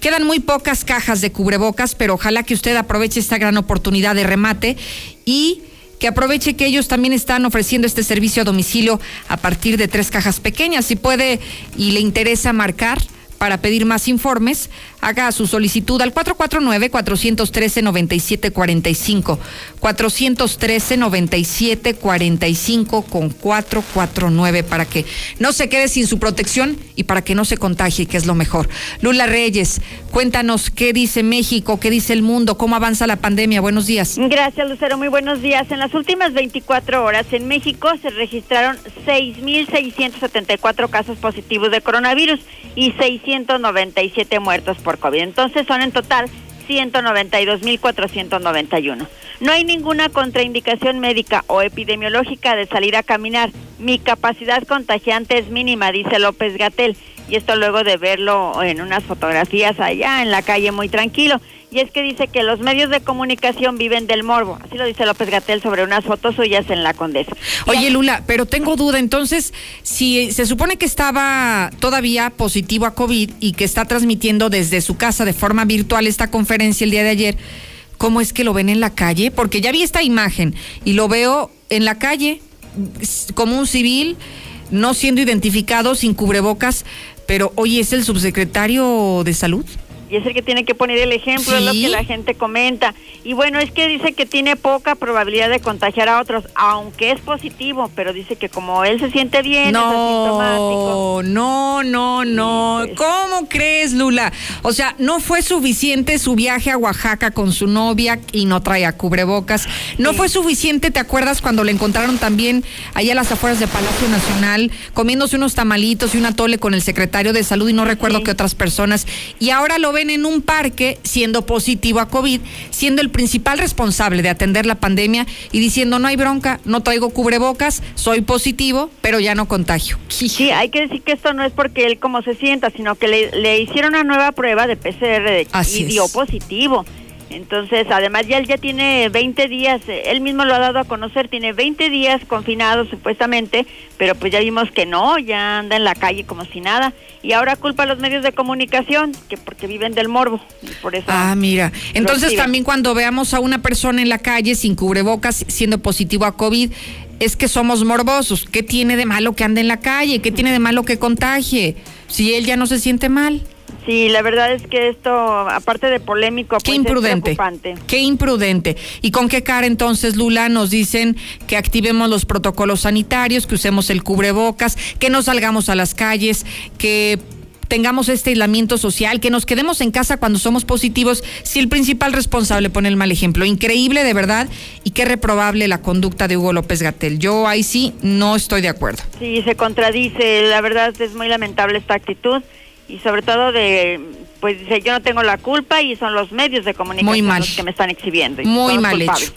Quedan muy pocas cajas de cubrebocas, pero ojalá que usted aproveche esta gran oportunidad de remate y que aproveche que ellos también están ofreciendo este servicio a domicilio a partir de tres cajas pequeñas. Si puede y le interesa marcar para pedir más informes, haga su solicitud al 449-413-9745. 413-9745 con 449 para que no se quede sin su protección y para que no se contagie, que es lo mejor. Lula Reyes, cuéntanos qué dice México, qué dice el mundo, cómo avanza la pandemia. Buenos días. Gracias, Lucero. Muy buenos días. En las últimas 24 horas en México se registraron 6.674 casos positivos de coronavirus y 697 muertos por COVID. Entonces son en total 192.491. No hay ninguna contraindicación médica o epidemiológica de salir a caminar. Mi capacidad contagiante es mínima, dice López Gatel. Y esto luego de verlo en unas fotografías allá en la calle muy tranquilo y es que dice que los medios de comunicación viven del morbo. Así lo dice López Gatel sobre unas fotos suyas en la Condesa. Oye, Lula, pero tengo duda. Entonces, si se supone que estaba todavía positivo a COVID y que está transmitiendo desde su casa de forma virtual esta conferencia el día de ayer, ¿cómo es que lo ven en la calle? Porque ya vi esta imagen y lo veo en la calle como un civil, no siendo identificado, sin cubrebocas, pero hoy es el subsecretario de salud y es el que tiene que poner el ejemplo, es lo que la gente comenta. Y bueno, es que dice que tiene poca probabilidad de contagiar a otros, aunque es positivo, pero dice que como él se siente bien, no, es asintomático. No, no, no. Pues. ¿Cómo crees, Lula? O sea, no fue suficiente su viaje a Oaxaca con su novia y no traía cubrebocas. No fue suficiente, ¿te acuerdas cuando le encontraron también allá a las afueras de Palacio Nacional, comiéndose unos tamalitos y una tole con el secretario de salud y no recuerdo qué otras personas? Y ahora lo en un parque siendo positivo a COVID, siendo el principal responsable de atender la pandemia y diciendo no hay bronca, no traigo cubrebocas, soy positivo, pero ya no contagio. Sí, hay que decir que esto no es porque él como se sienta, sino que le, hicieron una nueva prueba de PCR de, y dio positivo. Entonces, además ya él ya tiene 20 días, eh, él mismo lo ha dado a conocer, tiene 20 días confinado supuestamente, pero pues ya vimos que no, ya anda en la calle como si nada. Y ahora culpa a los medios de comunicación, que porque viven del morbo. por eso ah, mira. Entonces también cuando veamos a una persona en la calle sin cubrebocas siendo positivo a COVID, es que somos morbosos. ¿Qué tiene de malo que ande en la calle? ¿Qué tiene de malo que contagie? Si él ya no se siente mal. Sí, la verdad es que esto, aparte de polémico, qué pues, imprudente, Qué imprudente. ¿Y con qué cara entonces, Lula, nos dicen que activemos los protocolos sanitarios, que usemos el cubrebocas, que no salgamos a las calles, que tengamos este aislamiento social, que nos quedemos en casa cuando somos positivos, si el principal responsable pone el mal ejemplo. Increíble, de verdad, y qué reprobable la conducta de Hugo López Gatel. Yo ahí sí no estoy de acuerdo. Sí, se contradice. La verdad es muy lamentable esta actitud y sobre todo de pues dice yo no tengo la culpa y son los medios de comunicación los que me están exhibiendo muy mal hecho.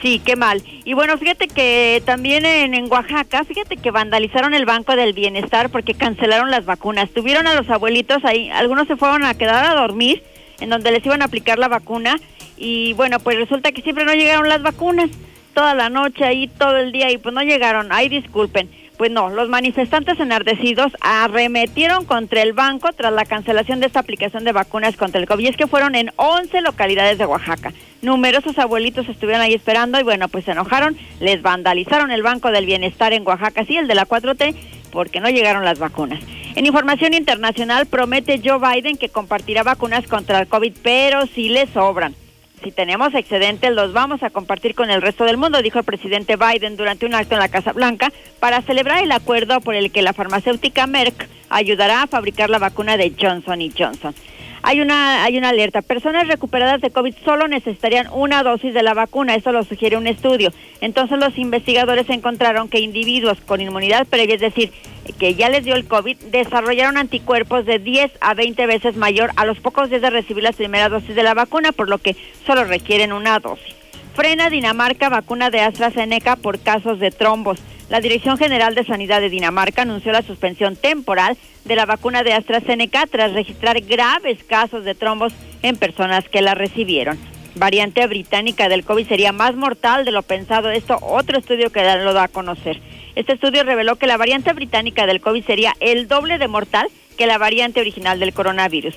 Sí qué mal. Y bueno fíjate que también en, en, Oaxaca fíjate que vandalizaron el banco del bienestar porque cancelaron las vacunas. Tuvieron a los abuelitos ahí algunos se fueron a quedar a dormir en donde les iban a aplicar la vacuna y bueno pues resulta que siempre no llegaron las vacunas. Toda la noche ahí todo el día y pues no llegaron. Ay disculpen pues no, los manifestantes enardecidos arremetieron contra el banco tras la cancelación de esta aplicación de vacunas contra el COVID. Y es que fueron en 11 localidades de Oaxaca. Numerosos abuelitos estuvieron ahí esperando y bueno, pues se enojaron, les vandalizaron el Banco del Bienestar en Oaxaca, sí, el de la 4T, porque no llegaron las vacunas. En información internacional promete Joe Biden que compartirá vacunas contra el COVID, pero sí le sobran si tenemos excedentes los vamos a compartir con el resto del mundo, dijo el presidente Biden durante un acto en la Casa Blanca para celebrar el acuerdo por el que la farmacéutica Merck ayudará a fabricar la vacuna de Johnson Johnson hay una, hay una alerta. Personas recuperadas de COVID solo necesitarían una dosis de la vacuna, eso lo sugiere un estudio. Entonces los investigadores encontraron que individuos con inmunidad previa, es decir, que ya les dio el COVID, desarrollaron anticuerpos de 10 a 20 veces mayor a los pocos días de recibir la primera dosis de la vacuna, por lo que solo requieren una dosis. Frena Dinamarca vacuna de AstraZeneca por casos de trombos. La Dirección General de Sanidad de Dinamarca anunció la suspensión temporal de la vacuna de AstraZeneca tras registrar graves casos de trombos en personas que la recibieron. Variante británica del COVID sería más mortal de lo pensado. Esto otro estudio que lo da a conocer. Este estudio reveló que la variante británica del COVID sería el doble de mortal que la variante original del coronavirus.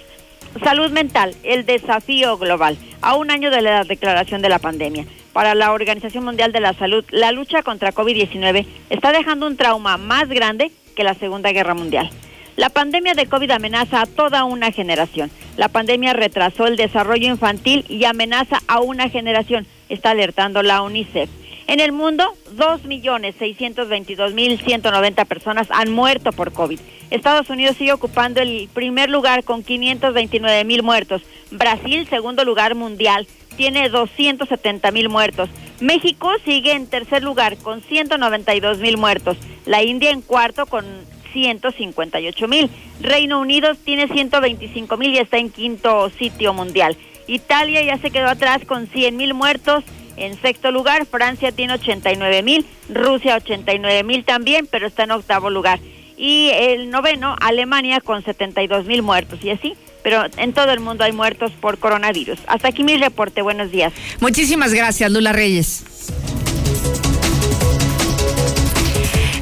Salud mental, el desafío global, a un año de la declaración de la pandemia. Para la Organización Mundial de la Salud, la lucha contra COVID-19 está dejando un trauma más grande que la Segunda Guerra Mundial. La pandemia de COVID amenaza a toda una generación. La pandemia retrasó el desarrollo infantil y amenaza a una generación, está alertando la UNICEF. En el mundo, 2.622.190 personas han muerto por COVID. Estados Unidos sigue ocupando el primer lugar con 529.000 muertos. Brasil, segundo lugar mundial, tiene 270.000 muertos. México sigue en tercer lugar con 192.000 muertos. La India en cuarto con 158.000. Reino Unido tiene 125.000 y está en quinto sitio mundial. Italia ya se quedó atrás con 100.000 muertos. En sexto lugar, Francia tiene 89 mil, Rusia 89 mil también, pero está en octavo lugar. Y el noveno, Alemania con 72 mil muertos y así. Pero en todo el mundo hay muertos por coronavirus. Hasta aquí mi reporte. Buenos días. Muchísimas gracias, Lula Reyes.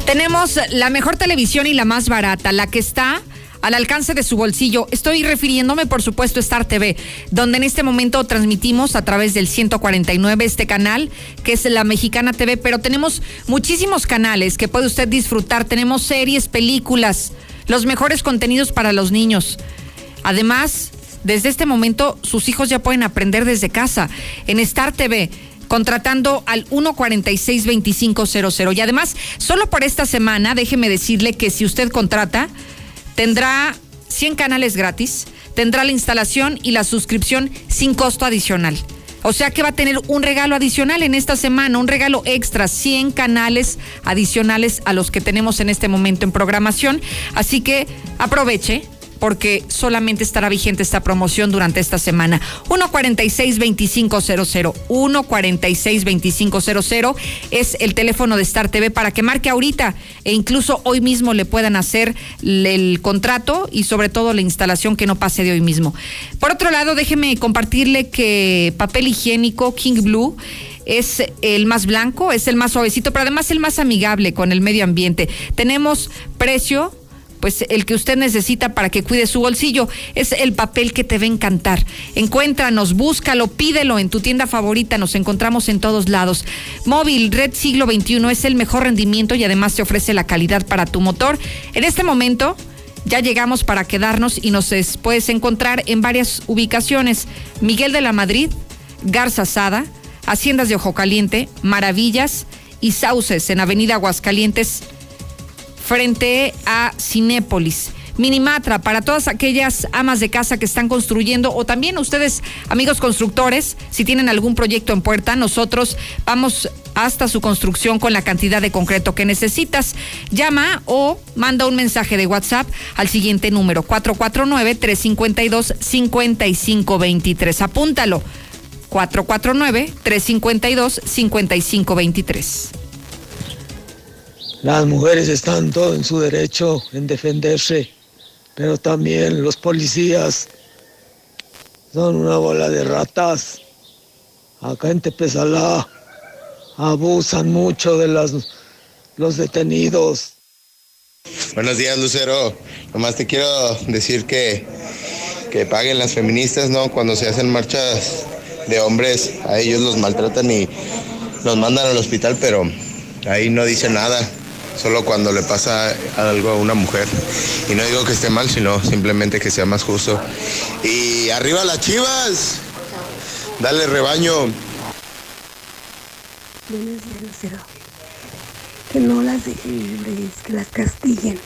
Tenemos la mejor televisión y la más barata, la que está al alcance de su bolsillo. Estoy refiriéndome, por supuesto, a Star TV, donde en este momento transmitimos a través del 149 este canal, que es la Mexicana TV, pero tenemos muchísimos canales que puede usted disfrutar. Tenemos series, películas, los mejores contenidos para los niños. Además, desde este momento sus hijos ya pueden aprender desde casa en Star TV contratando al 146-2500. Y además, solo por esta semana, déjeme decirle que si usted contrata, Tendrá 100 canales gratis, tendrá la instalación y la suscripción sin costo adicional. O sea que va a tener un regalo adicional en esta semana, un regalo extra, 100 canales adicionales a los que tenemos en este momento en programación. Así que aproveche, porque solamente estará vigente esta promoción durante esta semana. 146-2500. 146-2500 es el teléfono de Star TV para que marque ahorita e incluso hoy mismo le puedan hacer el contrato y sobre todo la instalación que no pase de hoy mismo. Por otro lado, déjeme compartirle que papel higiénico King Blue es el más blanco, es el más suavecito, pero además el más amigable con el medio ambiente. Tenemos precio pues el que usted necesita para que cuide su bolsillo. Es el papel que te va a encantar. Encuéntranos, búscalo, pídelo en tu tienda favorita. Nos encontramos en todos lados. Móvil Red Siglo XXI es el mejor rendimiento y además te ofrece la calidad para tu motor. En este momento ya llegamos para quedarnos y nos puedes encontrar en varias ubicaciones. Miguel de la Madrid, Garza Sada, Haciendas de Ojo Caliente, Maravillas y Sauces en Avenida Aguascalientes frente a Cinépolis. Minimatra para todas aquellas amas de casa que están construyendo o también ustedes, amigos constructores, si tienen algún proyecto en puerta, nosotros vamos hasta su construcción con la cantidad de concreto que necesitas. Llama o manda un mensaje de WhatsApp al siguiente número 449-352-5523. Apúntalo. 449-352-5523. Las mujeres están todo en su derecho en defenderse, pero también los policías son una bola de ratas. Acá en Tepezalá abusan mucho de los detenidos. Buenos días, Lucero. Nomás te quiero decir que, que paguen las feministas, ¿no? Cuando se hacen marchas de hombres, a ellos los maltratan y los mandan al hospital, pero ahí no dicen nada solo cuando le pasa algo a una mujer. Y no digo que esté mal, sino simplemente que sea más justo. Y arriba las chivas, dale rebaño. Que no las dejen libres, que las castiguen.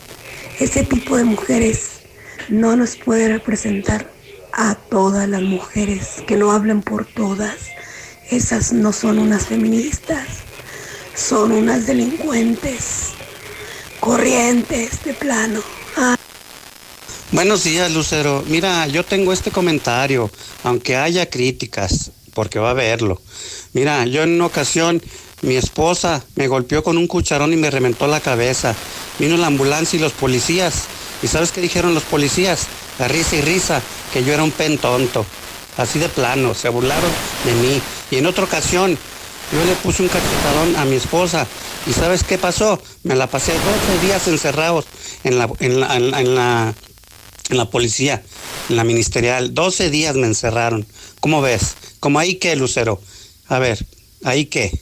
Ese tipo de mujeres no nos puede representar a todas las mujeres, que no hablen por todas. Esas no son unas feministas, son unas delincuentes corrientes de plano. Ah. Buenos días, Lucero. Mira, yo tengo este comentario, aunque haya críticas, porque va a haberlo. Mira, yo en una ocasión, mi esposa me golpeó con un cucharón y me reventó la cabeza. Vino la ambulancia y los policías. ¿Y sabes qué dijeron los policías? La risa y risa, que yo era un pen tonto. Así de plano, se burlaron de mí. Y en otra ocasión, yo le puse un cachetadón a mi esposa. ¿Y sabes qué pasó? Me la pasé 12 días encerrados en la, en la, en la, policía, en la ministerial. 12 días me encerraron. ¿Cómo ves? ¿Cómo ahí qué, Lucero? A ver, ¿ahí qué?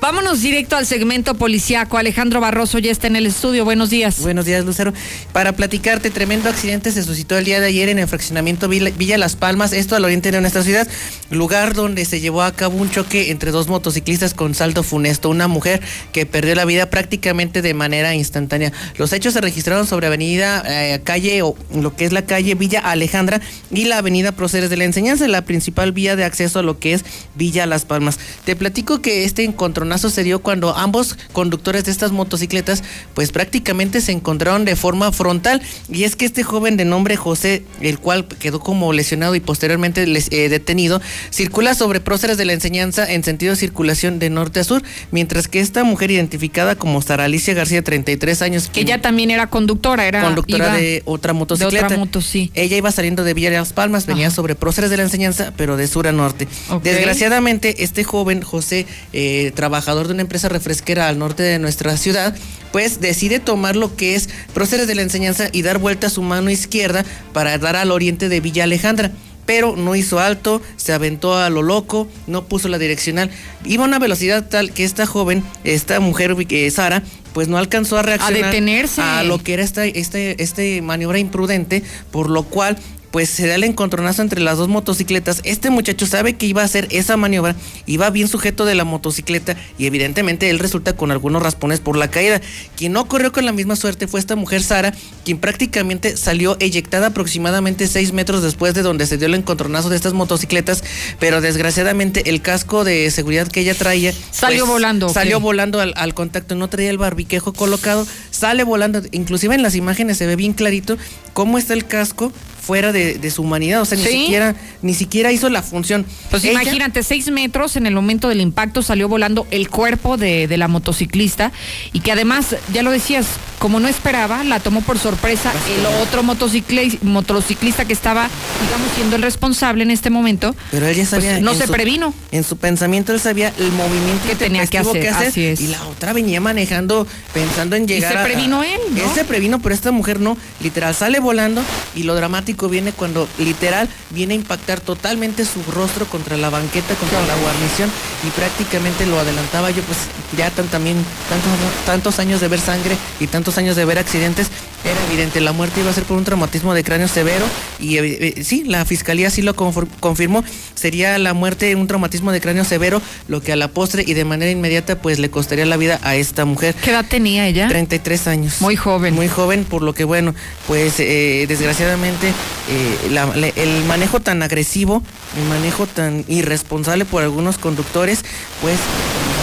Vámonos directo al segmento policiaco. Alejandro Barroso ya está en el estudio. Buenos días. Buenos días, Lucero. Para platicarte, tremendo accidente se suscitó el día de ayer en el fraccionamiento Villa, Las Palmas, esto al oriente de nuestra ciudad, lugar donde se llevó a cabo un choque entre dos motociclistas con salto funesto. Una mujer que perdió la vida prácticamente de manera instantánea. Los hechos se registraron sobre avenida eh, calle, o lo que es la calle Villa Alejandra y la avenida Proceres de la Enseñanza, la principal vía de acceso a lo que es Villa Las Palmas. Te platico que este encontró se dio cuando ambos conductores de estas motocicletas pues prácticamente se encontraron de forma frontal y es que este joven de nombre José, el cual quedó como lesionado y posteriormente eh, detenido, circula sobre próceres de la enseñanza en sentido de circulación de norte a sur, mientras que esta mujer identificada como Sara Alicia García, 33 años, que ella también era conductora, era conductora de otra motocicleta. De otra moto, sí. Ella iba saliendo de Villa de las Palmas, venía sobre próceres de la enseñanza, pero de sur a norte. Desgraciadamente, este joven José, eh, trabajador de una empresa refresquera al norte de nuestra ciudad, pues decide tomar lo que es próceres de la enseñanza y dar vuelta a su mano izquierda para dar al oriente de Villa Alejandra. Pero no hizo alto, se aventó a lo loco, no puso la direccional, iba a una velocidad tal que esta joven, esta mujer, eh, Sara, pues no alcanzó a reaccionar a detenerse. a lo que era esta, este, este maniobra imprudente, por lo cual pues se da el encontronazo entre las dos motocicletas. Este muchacho sabe que iba a hacer esa maniobra, iba bien sujeto de la motocicleta y evidentemente él resulta con algunos raspones por la caída. Quien no corrió con la misma suerte fue esta mujer Sara, quien prácticamente salió eyectada aproximadamente seis metros después de donde se dio el encontronazo de estas motocicletas, pero desgraciadamente el casco de seguridad que ella traía salió pues, volando. Salió volando al, al contacto, no traía el barbiquejo colocado, sale volando, inclusive en las imágenes se ve bien clarito cómo está el casco fuera de, de su humanidad, o sea, ni siquiera ni siquiera hizo la función. Pues Ella- imagínate, seis metros en el momento del impacto salió volando el cuerpo de, de la motociclista y que además, ya lo decías, como no esperaba, la tomó por sorpresa el otro motocicli- motociclista que estaba, digamos, siendo el responsable en este momento. Pero él ya pues, sabía. no se su- previno. En su pensamiento él sabía el movimiento Que tenía que tempestivo hacer, así es. Y la otra venía manejando pensando en llegar se a- previno a- él, ¿no? Él se previno, pero esta mujer no. Literal, sale volando y lo dramático viene cuando literal viene a impactar totalmente su rostro contra la banqueta, contra la guarnición y prácticamente lo adelantaba yo, pues ya tan, también tantos, tantos años de ver sangre y tantos años de ver accidentes. Era evidente, la muerte iba a ser por un traumatismo de cráneo severo y eh, eh, sí, la fiscalía sí lo confirmó. Sería la muerte un traumatismo de cráneo severo, lo que a la postre y de manera inmediata pues le costaría la vida a esta mujer. ¿Qué edad tenía ella? 33 años. Muy joven. Muy joven, por lo que bueno, pues eh, desgraciadamente eh, el manejo tan agresivo, el manejo tan irresponsable por algunos conductores, pues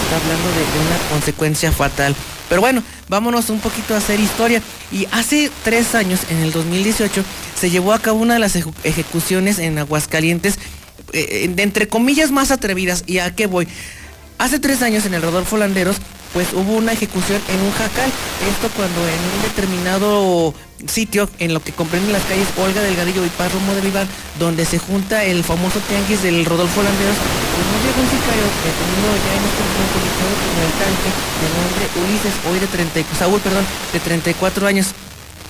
está hablando de, una consecuencia fatal. Pero bueno, vámonos un poquito a hacer historia. Y hace tres años, en el 2018, se llevó a cabo una de las ejecuciones en Aguascalientes, eh, de entre comillas más atrevidas. ¿Y a qué voy? Hace tres años en el Rodolfo Landeros, pues hubo una ejecución en un jacal. Esto cuando en un determinado sitio, en lo que comprenden las calles Olga Delgadillo y Paz Romo de Vivar, donde se junta el famoso tianguis del Rodolfo Landeros, pues no llegó un sicario detenido ya en este momento como el tanque, de nombre Ulises, hoy de 30, Saúl, perdón, de 34 años.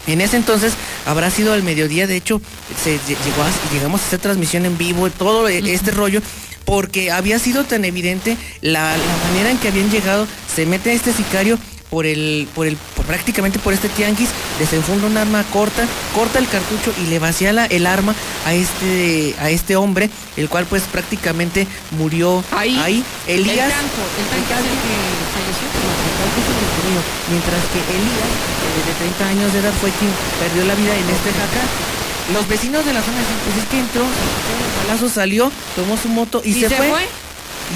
En ese entonces habrá sido al mediodía, de hecho, se lle- llegó a- llegamos a hacer transmisión en vivo, todo e- este rollo, porque había sido tan evidente la, la manera en que habían llegado, se mete este sicario por el, por el, por- prácticamente por este tianguis, desenfunda un arma corta, corta el cartucho y le vacía la- el arma a este, a este hombre, el cual pues prácticamente murió ahí. Elías. tanque es el detenido, mientras que Elías, de 30 años de edad, fue quien perdió la vida en este jacal. Los vecinos de la zona dicen, pues es que entró, los balazos, salió, tomó su moto y, ¿Y se, se fue. fue?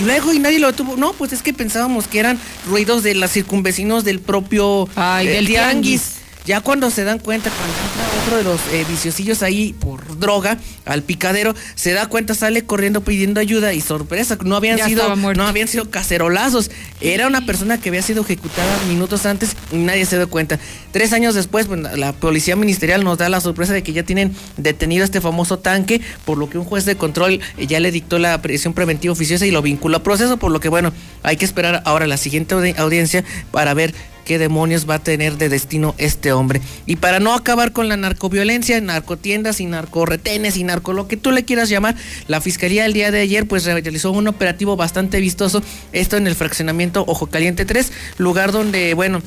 Y luego y nadie lo detuvo. No, pues es que pensábamos que eran ruidos de los circunvecinos del propio Ay, eh, del tianguis. Ya cuando se dan cuenta, cuando entra otro de los eh, viciosillos ahí por droga al picadero, se da cuenta, sale corriendo pidiendo ayuda y sorpresa, no habían Ya sido no habían sido cacerolazos. Era una persona que había sido ejecutada minutos antes y nadie se dio cuenta. Tres años después, pues, la policía ministerial nos da la sorpresa de que ya tienen detenido a este famoso tanque, por lo que un juez de control eh, ya le dictó la prisión preventiva oficiosa y lo vinculó a proceso, por lo que bueno, hay que esperar ahora la siguiente audi- audiencia para ver qué demonios va a tener de destino este hombre. Y para no acabar con la narcoviolencia, narcotiendas y narcorretenes y narco lo que tú le quieras llamar, la fiscalía el día de ayer pues realizó un operativo bastante vistoso, esto en el fraccionamiento Ojo Caliente 3, lugar donde, bueno,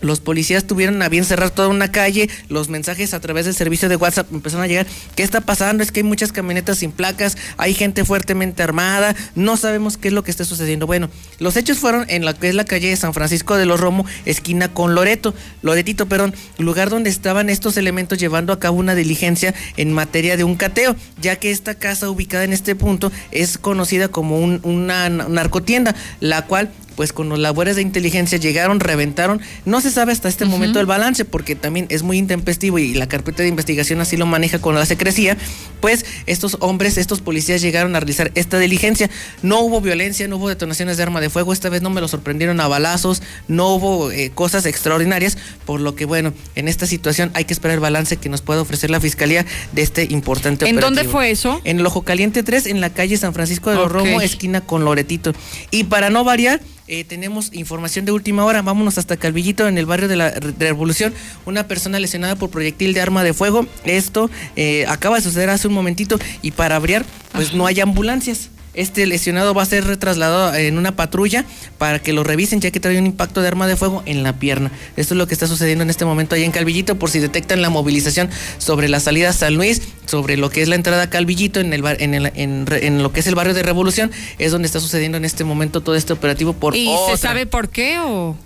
los policías tuvieron a bien cerrar toda una calle, los mensajes a través del servicio de WhatsApp empezaron a llegar. ¿Qué está pasando? Es que hay muchas camionetas sin placas, hay gente fuertemente armada, no sabemos qué es lo que está sucediendo. Bueno, los hechos fueron en la que es la calle de San Francisco de los Romo, esquina con Loreto, Loretito, perdón, lugar donde estaban estos elementos llevando a cabo una diligencia en materia de un cateo, ya que esta casa ubicada en este punto es conocida como un- una narcotienda, la cual pues con los labores de inteligencia llegaron, reventaron. No se sabe hasta este momento el balance porque también es muy intempestivo y la carpeta de investigación así lo maneja con la secrecía. Pues estos hombres, estos policías llegaron a realizar esta diligencia. No hubo violencia, no hubo detonaciones de arma de fuego. Esta vez no me lo sorprendieron a balazos, no hubo eh, cosas extraordinarias. Por lo que bueno, en esta situación hay que esperar el balance que nos pueda ofrecer la fiscalía de este importante ¿En dónde fue eso? En el Ojo Caliente 3, en la calle San Francisco de los Ok. Romo, esquina con Loretito. Y para no variar, eh, tenemos información de última hora. Vámonos hasta Calvillito, en el barrio de la Re- Revolución. Una persona lesionada por proyectil de arma de fuego. Esto eh, acaba de suceder hace un momentito. Y para variar, pues no hay ambulancias. Este lesionado va a ser retrasladado en una patrulla para que lo revisen ya que trae un impacto de arma de fuego en la pierna. Esto es lo que está sucediendo en este momento ahí en Calvillito por si detectan la movilización sobre la salida a San Luis, sobre lo que es la entrada a Calvillito en, el, en, el, en, lo que es el barrio de Revolución, es donde está sucediendo en este momento todo este operativo por ¿Y se sabe por qué o...?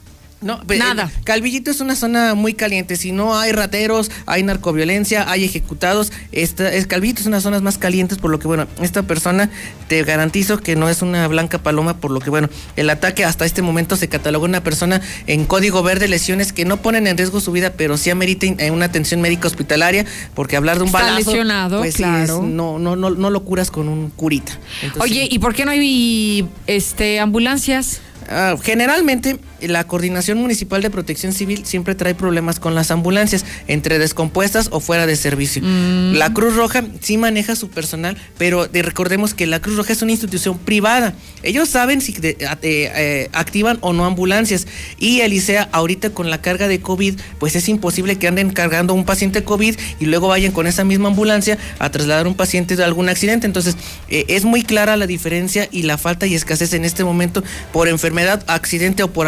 No, nada. Calvillito es una zona muy caliente. Si no hay rateros, hay narcoviolencia, hay ejecutados. Esta, es, Calvillito es una de las zonas más calientes, por lo que, bueno, esta persona te garantizo que no es una blanca paloma, por lo que, bueno, el ataque hasta este momento se catalogó una persona en código verde, lesiones que no ponen en riesgo su vida, pero sí ameriten eh, una atención médica hospitalaria, porque hablar de un Está balazo. lesionado, pues, sí, claro. es- no, no, no, no lo curas con un curita. Entonces, Oye, ¿y por qué no hay este ambulancias? Ah, generalmente la coordinación municipal de protección civil siempre trae problemas con las ambulancias, entre descompuestas o fuera de servicio. Mm. La Cruz Roja sí maneja su personal, pero de- recordemos que la Cruz Roja es una institución privada. Ellos saben si de- a- eh, eh, activan o no ambulancias. Y Elisea, ahorita con la carga de COVID, pues es imposible que anden cargando un paciente COVID y luego vayan con esa misma ambulancia a trasladar un paciente de algún accidente. Entonces, eh, es muy clara la diferencia y la falta y escasez en este momento por enfermedad, accidente o por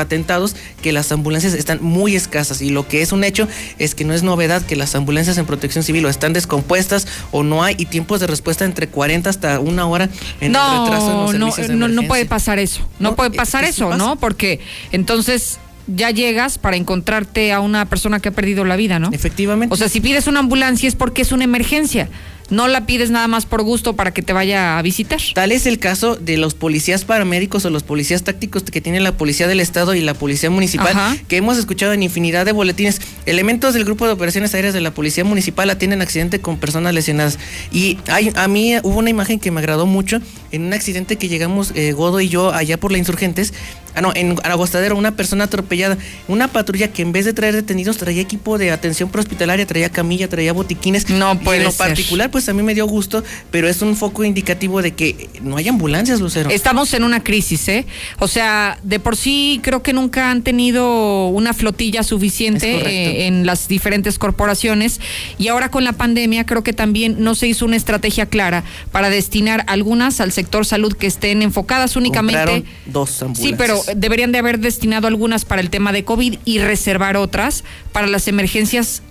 que las ambulancias están muy escasas. Y lo que es un hecho es que no es novedad que las ambulancias en protección civil o están descompuestas o no hay y tiempos de respuesta entre 40 hasta una hora en el retraso en los No, no, servicios de no, no puede pasar eso. No, puede pasar es que sí eso, pasa. ¿no? Porque entonces ya llegas para encontrarte a una persona que ha perdido la vida, ¿no? Efectivamente. O sea, si pides una ambulancia es porque es una emergencia. No la pides nada más por gusto para que te vaya a visitar. Tal es el caso de los policías paramédicos o los policías tácticos que tiene la Policía del Estado y la Policía Municipal, Ajá. que hemos escuchado en infinidad de boletines. Elementos del Grupo de Operaciones Aéreas de la Policía Municipal atienden accidente con personas lesionadas. Y hay, a mí hubo una imagen que me agradó mucho en un accidente que llegamos eh, Godo y yo allá por la Insurgentes. Ah, no, en Agostadero, una persona atropellada. Una patrulla que en vez de traer detenidos traía equipo de atención prehospitalaria, traía camilla, traía botiquines. No Y puede en lo ser. particular, pues a mí me dio gusto, pero es un foco indicativo de que no hay ambulancias, Lucero. Estamos en una crisis, ¿eh? O sea, de por sí creo que nunca han tenido una flotilla suficiente eh, en las diferentes corporaciones y ahora con la pandemia creo que también no se hizo una estrategia clara para destinar algunas al sector salud que estén enfocadas únicamente. Compraron dos ambulancias. Sí, pero deberían de haber destinado algunas para el tema de COVID y reservar otras para las emergencias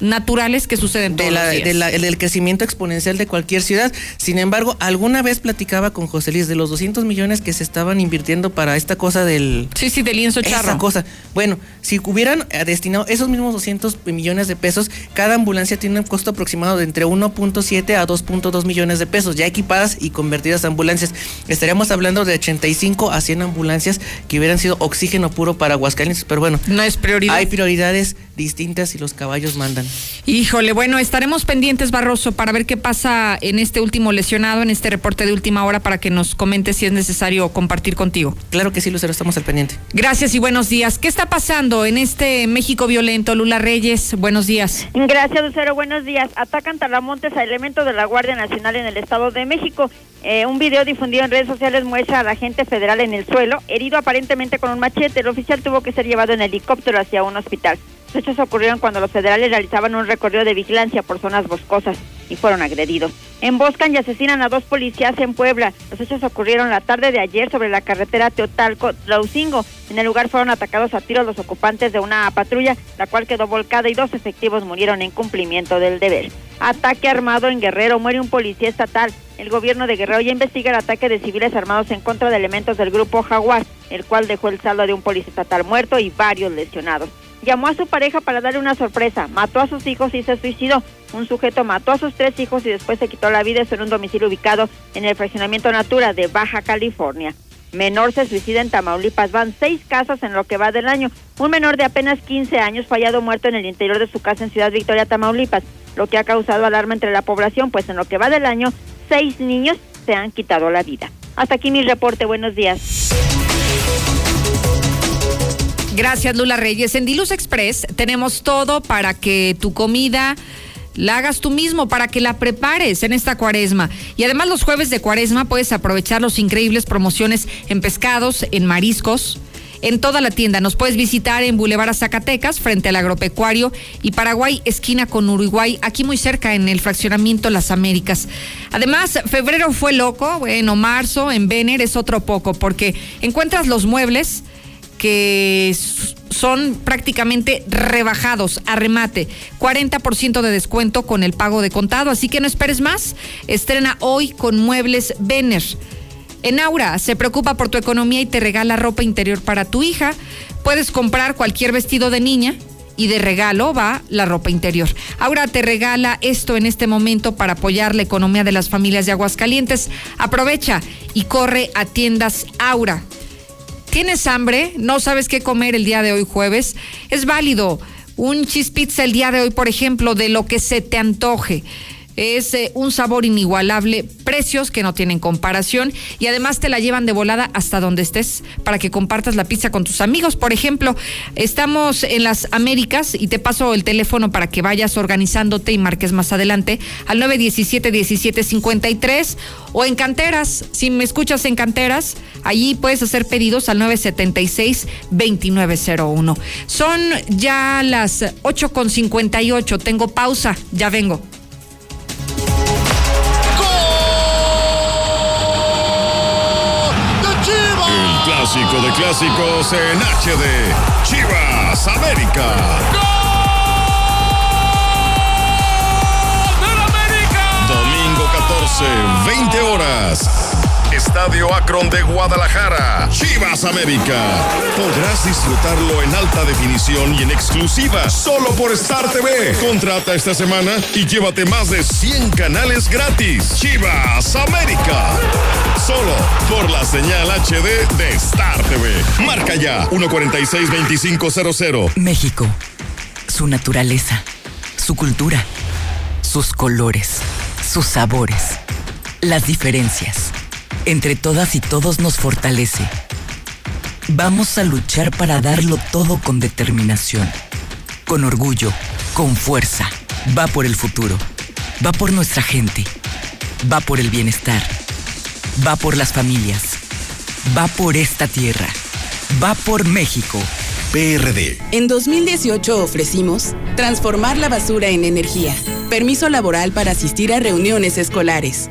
naturales que suceden todos de la- los días. de la- del crecimiento exponencial de cualquier ciudad. Sin embargo, alguna vez platicaba con José Luis de los 200 millones que se estaban invirtiendo para esta cosa del... Sí, sí, del lienzo charro. Esa cosa. Bueno, si hubieran eh, destinado esos mismos 200 millones de pesos, cada ambulancia tiene un costo aproximado de entre 1.7 a 2.2 millones de pesos, ya equipadas y convertidas a ambulancias. Estaríamos hablando de 85 a 100 ambulancias que hubieran sido oxígeno puro para Aguascalientes, pero bueno. No es prioridad. Hay prioridades distintas y los caballos mandan. Híjole, bueno, estaremos pendientes, Barroso, para ver qué pasa en este último lesionado, en este reporte de última hora, para que nos comentes si es necesario compartir contigo. Claro que sí, Lucero, estamos al pendiente. Gracias y buenos días. ¿Qué está pasando en este México violento? Lula Reyes, buenos días. Gracias, Lucero. Buenos días. Atacan talamontes a elementos de la Guardia Nacional en el Estado de México. Eh, un video difundido en redes sociales muestra al agente federal en el suelo, herido aparentemente con un machete. El oficial tuvo que ser llevado en helicóptero hacia un hospital. Los hechos ocurrieron cuando los federales realizaban un recorrido de vigilancia por zonas boscosas y fueron agredidos. Emboscan y asesinan a dos policías en Puebla. Los hechos ocurrieron la tarde de ayer sobre la carretera Teotalco-Tlaucingo. En el lugar fueron atacados a tiros los ocupantes de una patrulla, la cual quedó volcada y dos efectivos murieron en cumplimiento del deber. Ataque armado en Guerrero, muere un policía estatal. El gobierno de Guerrero ya investiga el ataque de civiles armados en contra de elementos del grupo Jaguar, el cual dejó el saldo de un policía estatal muerto y varios lesionados. Llamó a su pareja para darle una sorpresa, mató a sus hijos y se suicidó. Un sujeto mató a sus tres hijos y después se quitó la vida en un domicilio ubicado en el fraccionamiento Natura de Baja California. Menor se suicida en Tamaulipas. Van seis casos en lo que va del año. Un menor de apenas 15 años fue hallado muerto en el interior de su casa en Ciudad Victoria, Tamaulipas, lo que ha causado alarma entre la población, pues en lo que va del año, seis niños se han quitado la vida. Hasta aquí mi reporte. Buenos días. Gracias, Lula Reyes. En Diluz Express tenemos todo para que tu comida la hagas tú mismo, para que la prepares en esta cuaresma. Y además los jueves de cuaresma puedes aprovechar los increíbles promociones en pescados, en mariscos, en toda la tienda. Nos puedes visitar en Boulevard Zacatecas, frente al agropecuario, y Paraguay, esquina con Uruguay, aquí muy cerca en el fraccionamiento Las Américas. Además, febrero fue loco, bueno, marzo en Vener es otro poco, porque encuentras los muebles que son prácticamente rebajados a remate, 40% de descuento con el pago de contado, así que no esperes más, estrena hoy con Muebles Vener. En Aura se preocupa por tu economía y te regala ropa interior para tu hija. Puedes comprar cualquier vestido de niña y de regalo va la ropa interior. Aura te regala esto en este momento para apoyar la economía de las familias de Aguascalientes. Aprovecha y corre a tiendas Aura. ¿Tienes hambre? ¿No sabes qué comer el día de hoy jueves? Es válido. Un cheese pizza el día de hoy, por ejemplo, de lo que se te antoje. Es eh, un sabor inigualable, precios que no tienen comparación y además te la llevan de volada hasta donde estés para que compartas la pizza con tus amigos. Por ejemplo, estamos en las Américas y te paso el teléfono para que vayas organizándote y marques más adelante al 917-1753 o en Canteras. Si me escuchas en Canteras, allí puedes hacer pedidos al 976-2901. Son ya las 8.58. Tengo pausa. Ya vengo. Clásico de clásicos en HD. Chivas América. América! Domingo 14, 20 horas. Estadio Akron de Guadalajara. Chivas América. Podrás disfrutarlo en alta definición y en exclusiva solo por Star TV. Contrata esta semana y llévate más de 100 canales gratis. Chivas América. Solo por la señal HD de Star TV. Marca ya 146-2500. México. Su naturaleza. Su cultura. Sus colores. Sus sabores. Las diferencias entre todas y todos nos fortalece. Vamos a luchar para darlo todo con determinación, con orgullo, con fuerza. Va por el futuro, va por nuestra gente, va por el bienestar, va por las familias, va por esta tierra, va por México. PRD. En 2018 ofrecimos transformar la basura en energía, permiso laboral para asistir a reuniones escolares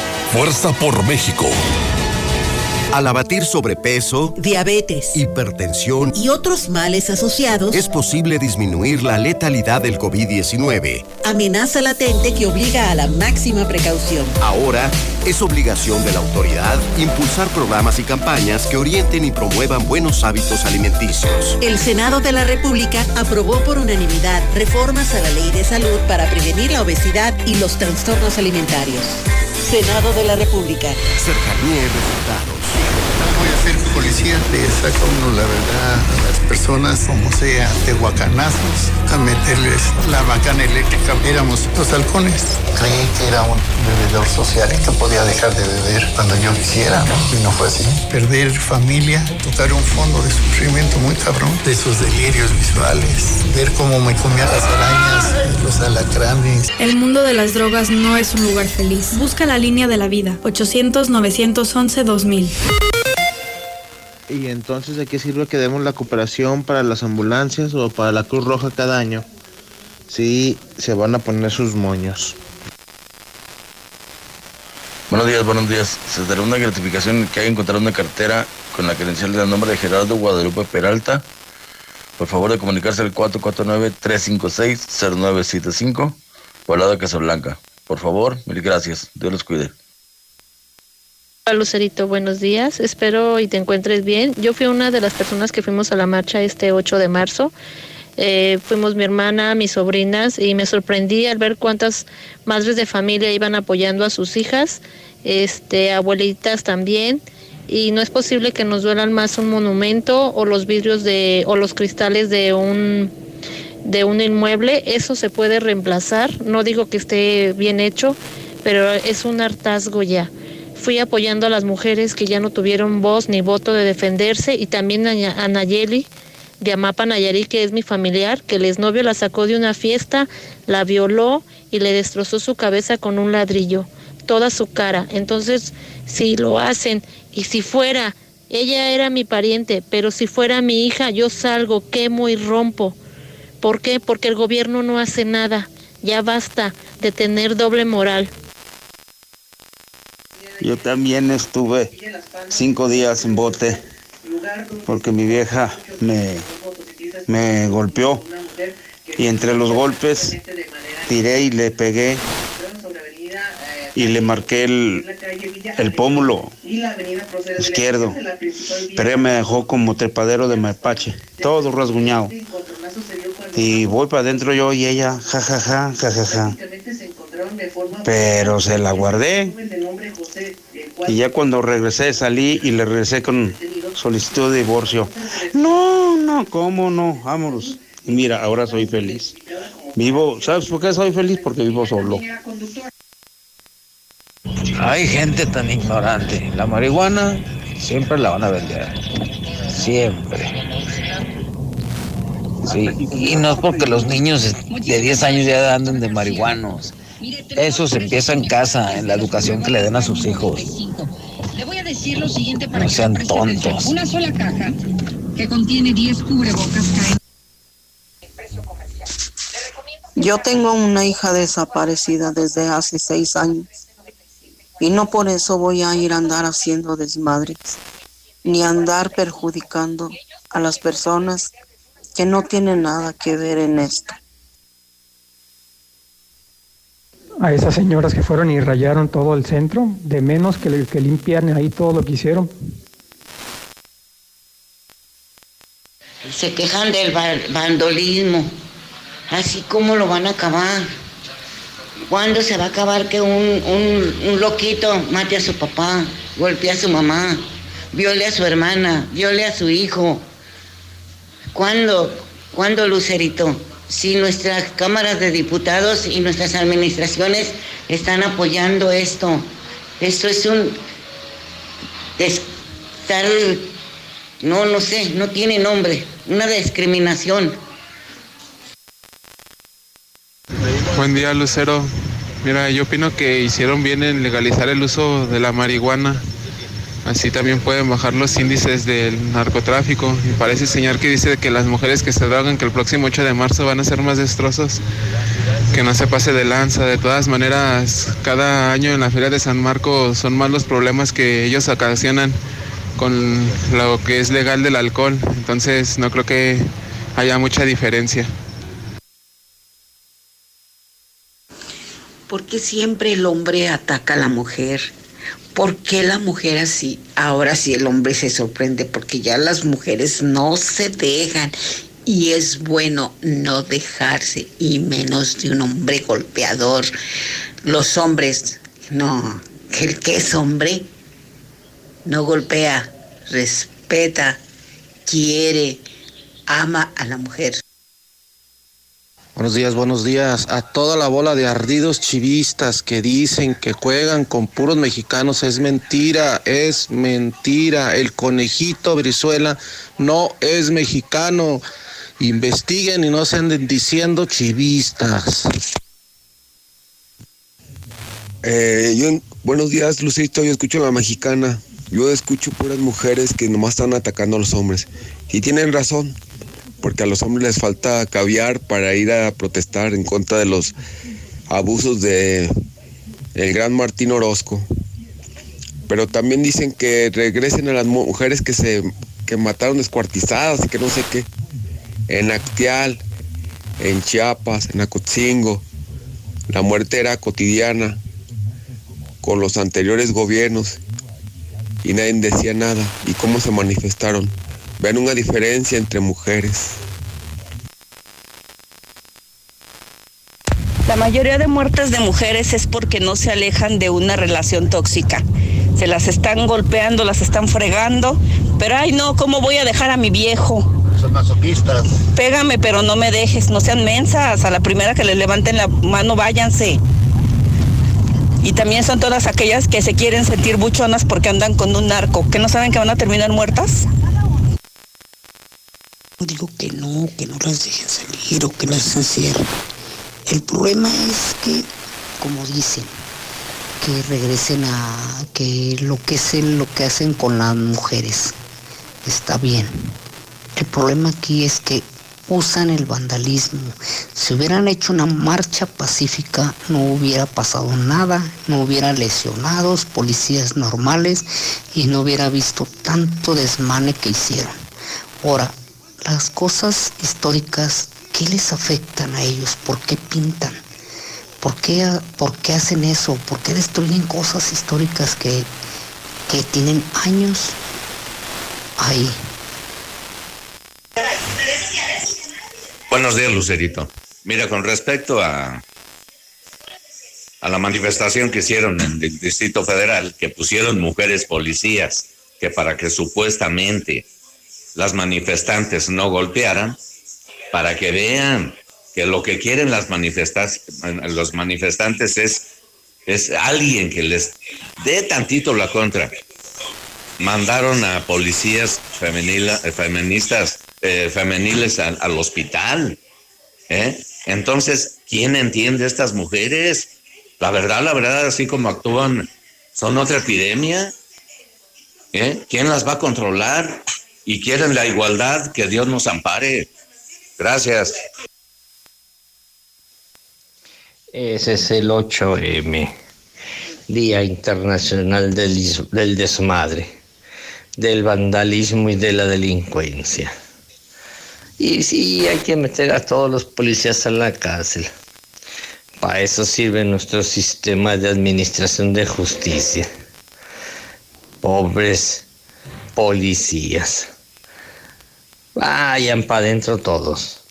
Fuerza por México. Al abatir sobrepeso, diabetes, hipertensión y otros males asociados, es posible disminuir la letalidad del COVID-19. Amenaza latente que obliga a la máxima precaución. Ahora es obligación de la autoridad impulsar programas y campañas que orienten y promuevan buenos hábitos alimenticios. El Senado de la República aprobó por unanimidad reformas a la ley de salud para prevenir la obesidad y los trastornos alimentarios. Senado de la República. Cercanía y resultados voy a ser policía, le saca uno la verdad a las personas, como sea, de guacanazos, a meterles la macana eléctrica. Éramos los halcones. Creí que era un bebedor social y que podía dejar de beber cuando yo quisiera, ¿no? Y no fue así. Perder familia, tocar un fondo de sufrimiento muy cabrón, de esos delirios visuales, ver cómo me comían las arañas, los alacranes. El mundo de las drogas no es un lugar feliz. Busca la línea de la vida, 800-911-2000. Y entonces, ¿de qué sirve que demos la cooperación para las ambulancias o para la Cruz Roja cada año? Si se van a poner sus moños. Buenos días, buenos días. Se dará una gratificación que haya encontrado una cartera con la credencial del nombre de Gerardo Guadalupe Peralta. Por favor de comunicarse al 449-356-0975, lado de Casablanca. Por favor, mil gracias. Dios los cuide. Hola Lucerito, buenos días. Espero y te encuentres bien. Yo fui una de las personas que fuimos a la marcha este 8 de marzo. Eh, fuimos mi hermana, mis sobrinas y me sorprendí al ver cuántas madres de familia iban apoyando a sus hijas, este, abuelitas también. Y no es posible que nos duelan más un monumento o los vidrios de o los cristales de un de un inmueble. Eso se puede reemplazar. No digo que esté bien hecho, pero es un hartazgo ya fui apoyando a las mujeres que ya no tuvieron voz ni voto de defenderse y también a Nayeli de Amapa Nayarit, que es mi familiar, que el exnovio la sacó de una fiesta, la violó y le destrozó su cabeza con un ladrillo, toda su cara. Entonces, si lo hacen y si fuera, ella era mi pariente, pero si fuera mi hija, yo salgo, quemo y rompo. ¿Por qué? Porque el gobierno no hace nada. Ya basta de tener doble moral. Yo también estuve cinco días en bote porque mi vieja me, me golpeó y entre los golpes tiré y le pegué y le marqué el, el pómulo izquierdo, pero ella me dejó como trepadero de mapache, todo rasguñado. Y voy para adentro yo y ella, jajaja, jajaja. Pero se la guardé. Y ya cuando regresé salí y le regresé con solicitud de divorcio. No, no, ¿cómo no? Vámonos. Y mira, ahora soy feliz. Vivo, ¿sabes por qué soy feliz? Porque vivo solo. Hay gente tan ignorante. La marihuana siempre la van a vender. Siempre. Sí, y no es porque los niños de 10 años ya anden de marihuanos. Eso se empieza en casa, en la educación que le den a sus hijos. Le voy a decir lo siguiente para no sean tontos. Una sola caja que contiene 10 cubrebocas Yo tengo una hija desaparecida desde hace seis años y no por eso voy a ir a andar haciendo desmadres ni andar perjudicando a las personas que no tienen nada que ver en esto. A esas señoras que fueron y rayaron todo el centro, de menos que, que limpian ahí todo lo que hicieron. Se quejan del vandolismo, así como lo van a acabar. ¿Cuándo se va a acabar que un, un, un loquito mate a su papá, golpee a su mamá, viole a su hermana, viole a su hijo? ¿Cuándo? ¿Cuándo, Lucerito? Si nuestras cámaras de diputados y nuestras administraciones están apoyando esto. Esto es un no, no sé, no tiene nombre, una discriminación. Buen día, Lucero. Mira, yo opino que hicieron bien en legalizar el uso de la marihuana Así también pueden bajar los índices del narcotráfico. Y parece señor que dice que las mujeres que se drogan, que el próximo 8 de marzo van a ser más destrozos. que no se pase de lanza. De todas maneras, cada año en la Feria de San Marcos son más los problemas que ellos ocasionan con lo que es legal del alcohol. Entonces no creo que haya mucha diferencia. ¿Por qué siempre el hombre ataca a la mujer? ¿Por qué la mujer así? Ahora sí el hombre se sorprende porque ya las mujeres no se dejan y es bueno no dejarse y menos de un hombre golpeador. Los hombres, no, el que es hombre no golpea, respeta, quiere, ama a la mujer. Buenos días, buenos días. A toda la bola de ardidos chivistas que dicen que juegan con puros mexicanos es mentira, es mentira. El conejito Brizuela no es mexicano. Investiguen y no se anden diciendo chivistas. Eh, buenos días, Lucito. Yo escucho a la mexicana. Yo escucho puras mujeres que nomás están atacando a los hombres. Y tienen razón, porque a los hombres les falta caviar para ir a protestar en contra de los abusos de el gran Martín Orozco. Pero también dicen que regresen a las mujeres que se que mataron descuartizadas y que no sé qué. En Actial, en Chiapas, en Acotzingo. La muerte era cotidiana con los anteriores gobiernos y nadie decía nada. ¿Y cómo se manifestaron? Vean una diferencia entre mujeres. La mayoría de muertes de mujeres es porque no se alejan de una relación tóxica. Se las están golpeando, las están fregando, pero ay no, ¿cómo voy a dejar a mi viejo? Son masoquistas. Pégame, pero no me dejes, no sean mensas. A la primera que le levanten la mano, váyanse. Y también son todas aquellas que se quieren sentir buchonas porque andan con un narco, que no saben que van a terminar muertas. Digo que no, que no las dejen salir o que las encierren. El problema es que, como dicen, que regresen a que lo que hacen, lo que hacen con las mujeres está bien. El problema aquí es que usan el vandalismo. Si hubieran hecho una marcha pacífica no hubiera pasado nada, no hubiera lesionados, policías normales y no hubiera visto tanto desmane que hicieron. Ahora, las cosas históricas, ¿qué les afectan a ellos? ¿Por qué pintan? ¿Por qué, por qué hacen eso? ¿Por qué destruyen cosas históricas que, que tienen años ahí? Buenos días, Lucerito. Mira, con respecto a, a la manifestación que hicieron en el Distrito Federal, que pusieron mujeres policías, que para que supuestamente las manifestantes no golpearan, para que vean que lo que quieren las los manifestantes es, es alguien que les dé tantito la contra. Mandaron a policías feministas eh, femeniles al, hospital. ¿eh? Entonces, ¿quién entiende estas mujeres? La verdad, la verdad, así como actúan, son otra epidemia. ¿eh? ¿Quién las va a controlar? Y quieren la igualdad, que Dios nos ampare. Gracias. Ese es el 8M, Día Internacional del, del Desmadre, del Vandalismo y de la Delincuencia. Y sí, hay que meter a todos los policías a la cárcel. Para eso sirve nuestro sistema de administración de justicia. Pobres policías. Vayan para adentro todos.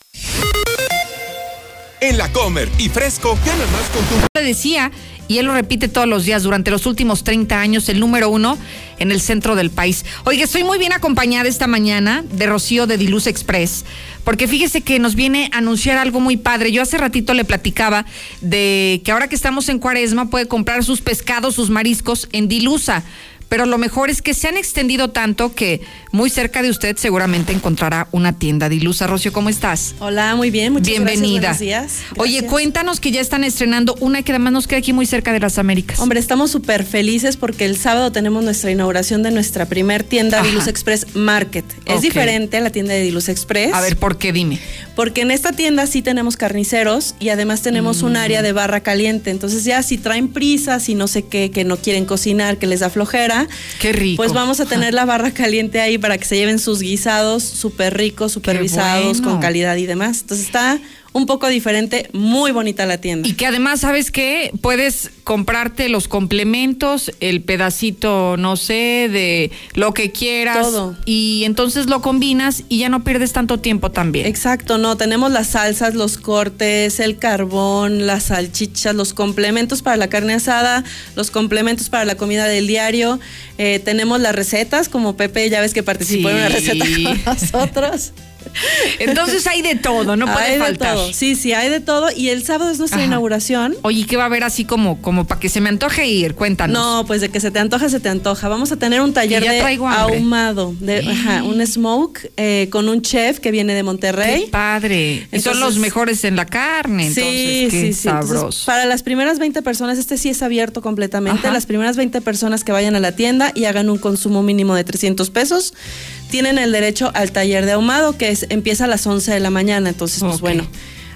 En la Comer y Fresco gana más con tu... Le decía y él lo repite todos los días durante los últimos 30 años, el número uno en el centro del país. Oiga, estoy muy bien acompañada esta mañana de Rocío de Diluz Express, porque fíjese que nos viene a anunciar algo muy padre. Yo hace ratito le platicaba de que ahora que estamos en Cuaresma puede comprar sus pescados, sus mariscos en Dilusa pero lo mejor es que se han extendido tanto que muy cerca de usted seguramente encontrará una tienda. Dilusa Rocio, ¿cómo estás? Hola, muy bien, muchas Bienvenida. gracias. Días. Oye, cuéntanos que ya están estrenando una que además nos queda aquí muy cerca de las Américas. Hombre, estamos súper felices porque el sábado tenemos nuestra inauguración de nuestra primer tienda Ajá. Diluz Express Market. Es diferente a la tienda de Diluz Express. A ver, ¿por qué? Dime. Porque en esta tienda sí tenemos carniceros y además tenemos un Mm. área de barra caliente. Entonces ya si traen prisa, si no sé qué, que no quieren cocinar, que les da flojera, Qué rico. pues vamos a tener la barra caliente ahí para que se lleven sus guisados súper ricos, supervisados, bueno. con calidad y demás. Entonces está un poco diferente, muy bonita la tienda. Y que además, ¿sabes qué? Puedes comprarte los complementos, el pedacito, no sé, de lo que quieras. Todo. Y entonces lo combinas y ya no pierdes tanto tiempo también. Exacto, no, tenemos las salsas, los cortes, el carbón, las salchichas, los complementos para la carne asada, los complementos para la comida del diario. Eh, tenemos las recetas, como Pepe, ya ves que participó en una receta con nosotros. Entonces hay de todo, no puede hay faltar. de todo, sí, sí, hay de todo. Y el sábado es nuestra Ajá. inauguración. Oye, ¿qué va a haber así como, como para que se me antoje ir? Cuéntanos. No, pues de que se te antoja, se te antoja. Vamos a tener un taller de ahumado, de, ajá, un smoke eh, con un chef que viene de Monterrey. Qué padre. y son los mejores en la carne, entonces sí, qué sí, sí. Entonces, para las primeras 20 personas, este sí es abierto completamente. Ajá. Las primeras 20 personas que vayan a la tienda y hagan un consumo mínimo de 300 pesos, tienen el derecho al taller de ahumado que es, empieza a las 11 de la mañana. Entonces, pues bueno,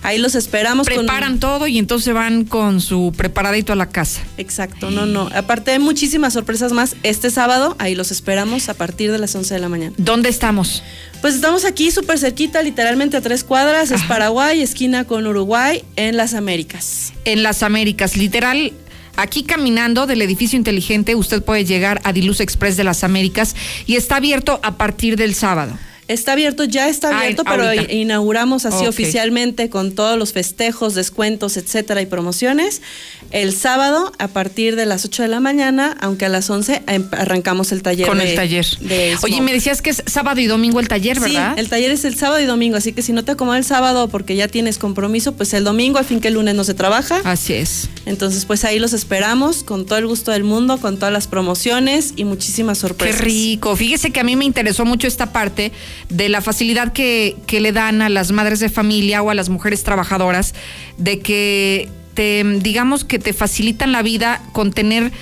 ahí los esperamos. con- Preparan todo y entonces van con su preparadito a la casa. Exacto, no, no. Aparte hay muchísimas sorpresas más este sábado. Ahí los esperamos a partir de las 11 de la mañana. ¿Dónde estamos? Pues estamos aquí súper cerquita, literalmente a tres cuadras. Es Paraguay, esquina con Uruguay, en las Américas. En las Américas, literal. Aquí caminando del edificio inteligente, usted puede llegar a Diluz Express de las Américas y está abierto a partir del sábado. Está abierto, ya está Ah, abierto, pero ahorita. inauguramos así oficialmente con todos los festejos, descuentos, etcétera y promociones. El sábado a partir de las 8 de la mañana, aunque a las 11 em- arrancamos el taller. Con de- el taller. de Oye, me decías que es sábado y domingo el taller, ¿verdad? Sí, el taller es el sábado y domingo, así que si no te acomoda el sábado porque ya tienes compromiso, pues el domingo, al fin que el lunes no se trabaja. Así es. Entonces, pues ahí los esperamos con todo el gusto del mundo, con todas las promociones y muchísimas Qué sorpresas. rico. Fíjese que a mí me interesó mucho esta parte de la facilidad que, que le dan a las madres de familia o a las mujeres trabajadoras de que te, digamos que te facilitan la vida con tener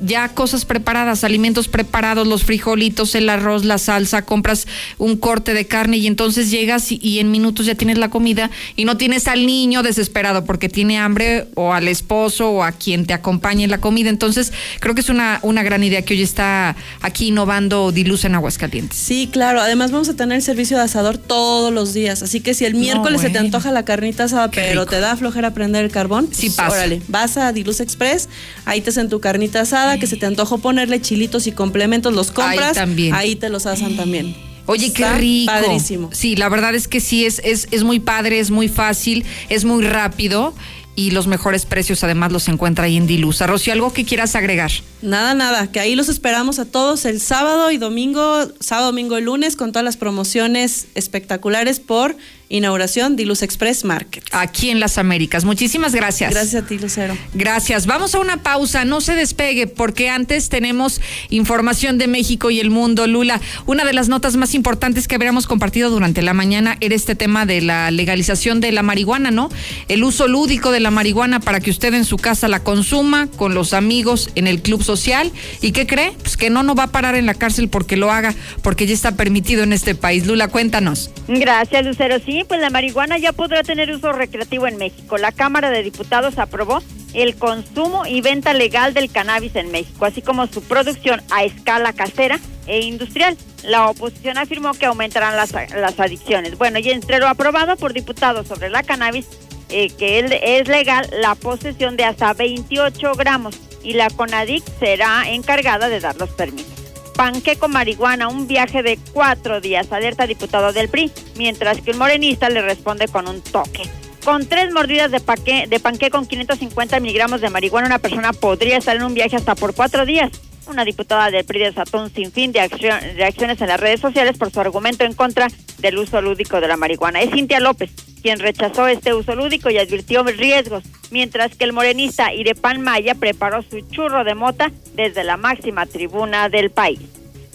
ya cosas preparadas, alimentos preparados, los frijolitos, el arroz, la salsa, compras un corte de carne y entonces llegas y, y en minutos ya tienes la comida y no tienes al niño desesperado porque tiene hambre o al esposo o a quien te acompañe en la comida. Entonces creo que es una, una gran idea que hoy está aquí innovando Diluz en Aguascalientes. Sí, claro. Además vamos a tener el servicio de asador todos los días. Así que si el miércoles se te antoja la carnita asada, pero te da flojera prender el carbón, Sí pues, pasa. órale, vas a Diluz Express, ahí te hacen tu carnita asada, que se te antojó ponerle chilitos y complementos, los compras, Ahí también. ahí te los asan también. Oye, qué Está rico. Padrísimo. Sí, la verdad es que sí, es, es, es muy padre, es muy fácil, es muy rápido y los mejores precios además los encuentra ahí en Dilusa. Rocío, ¿algo que quieras agregar? Nada, nada, que ahí los esperamos a todos el sábado y domingo, sábado, domingo y lunes con todas las promociones espectaculares por inauguración Diluz Express Market. Aquí en las Américas. Muchísimas gracias. Gracias a ti, Lucero. Gracias. Vamos a una pausa. No se despegue porque antes tenemos información de México y el mundo. Lula, una de las notas más importantes que habríamos compartido durante la mañana era este tema de la legalización de la marihuana, ¿no? El uso lúdico de la marihuana para que usted en su casa la consuma con los amigos en el club social. ¿Y qué cree? Pues que no, no va a parar en la cárcel porque lo haga, porque ya está permitido en este país. Lula, cuéntanos. Gracias, Lucero. Sí, pues la marihuana ya podrá tener uso recreativo en México. La Cámara de Diputados aprobó el consumo y venta legal del cannabis en México, así como su producción a escala casera e industrial. La oposición afirmó que aumentarán las, las adicciones. Bueno, y entre lo aprobado por diputados sobre la cannabis, eh, que es legal la posesión de hasta 28 gramos y la CONADIC será encargada de dar los permisos. Panque con marihuana, un viaje de cuatro días, alerta diputado del PRI, mientras que un morenista le responde con un toque. Con tres mordidas de, paque, de panque con 550 miligramos de marihuana, una persona podría estar en un viaje hasta por cuatro días. Una diputada del PRI desató un sinfín de reacciones en las redes sociales por su argumento en contra del uso lúdico de la marihuana. Es Cintia López. quien rechazó este uso lúdico y advirtió riesgos, mientras que el morenista Irepan Maya preparó su churro de mota desde la máxima tribuna del país.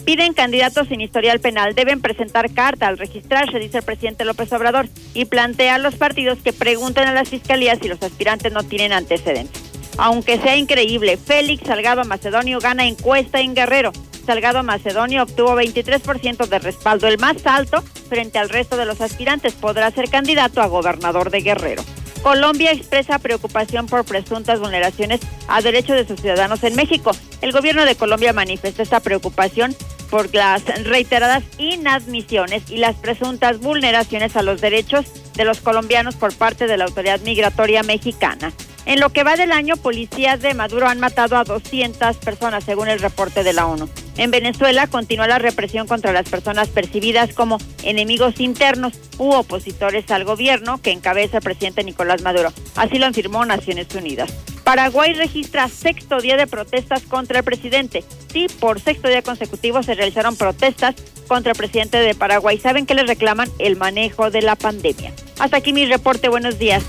Piden candidatos sin historial penal, deben presentar carta al registrarse, dice el presidente López Obrador, y plantea a los partidos que pregunten a las fiscalías si los aspirantes no tienen antecedentes. Aunque sea increíble, Félix Salgado Macedonio gana encuesta en Guerrero. Salgado Macedonio obtuvo 23% de respaldo, el más alto frente al resto de los aspirantes. Podrá ser candidato a gobernador de Guerrero. Colombia expresa preocupación por presuntas vulneraciones a derechos de sus ciudadanos en México. El gobierno de Colombia manifiesta esta preocupación por las reiteradas inadmisiones y las presuntas vulneraciones a los derechos de los colombianos por parte de la autoridad migratoria mexicana. En lo que va del año, policías de Maduro han matado a 200 personas, según el reporte de la ONU. En Venezuela continúa la represión contra las personas percibidas como enemigos internos u opositores al gobierno que encabeza el presidente Nicolás Maduro. Así lo afirmó Naciones Unidas. Paraguay registra sexto día de protestas contra el presidente. Sí, por sexto día consecutivo se realizaron protestas contra el presidente de Paraguay. ¿Saben que les reclaman? El manejo de la pandemia. Hasta aquí mi reporte. Buenos días.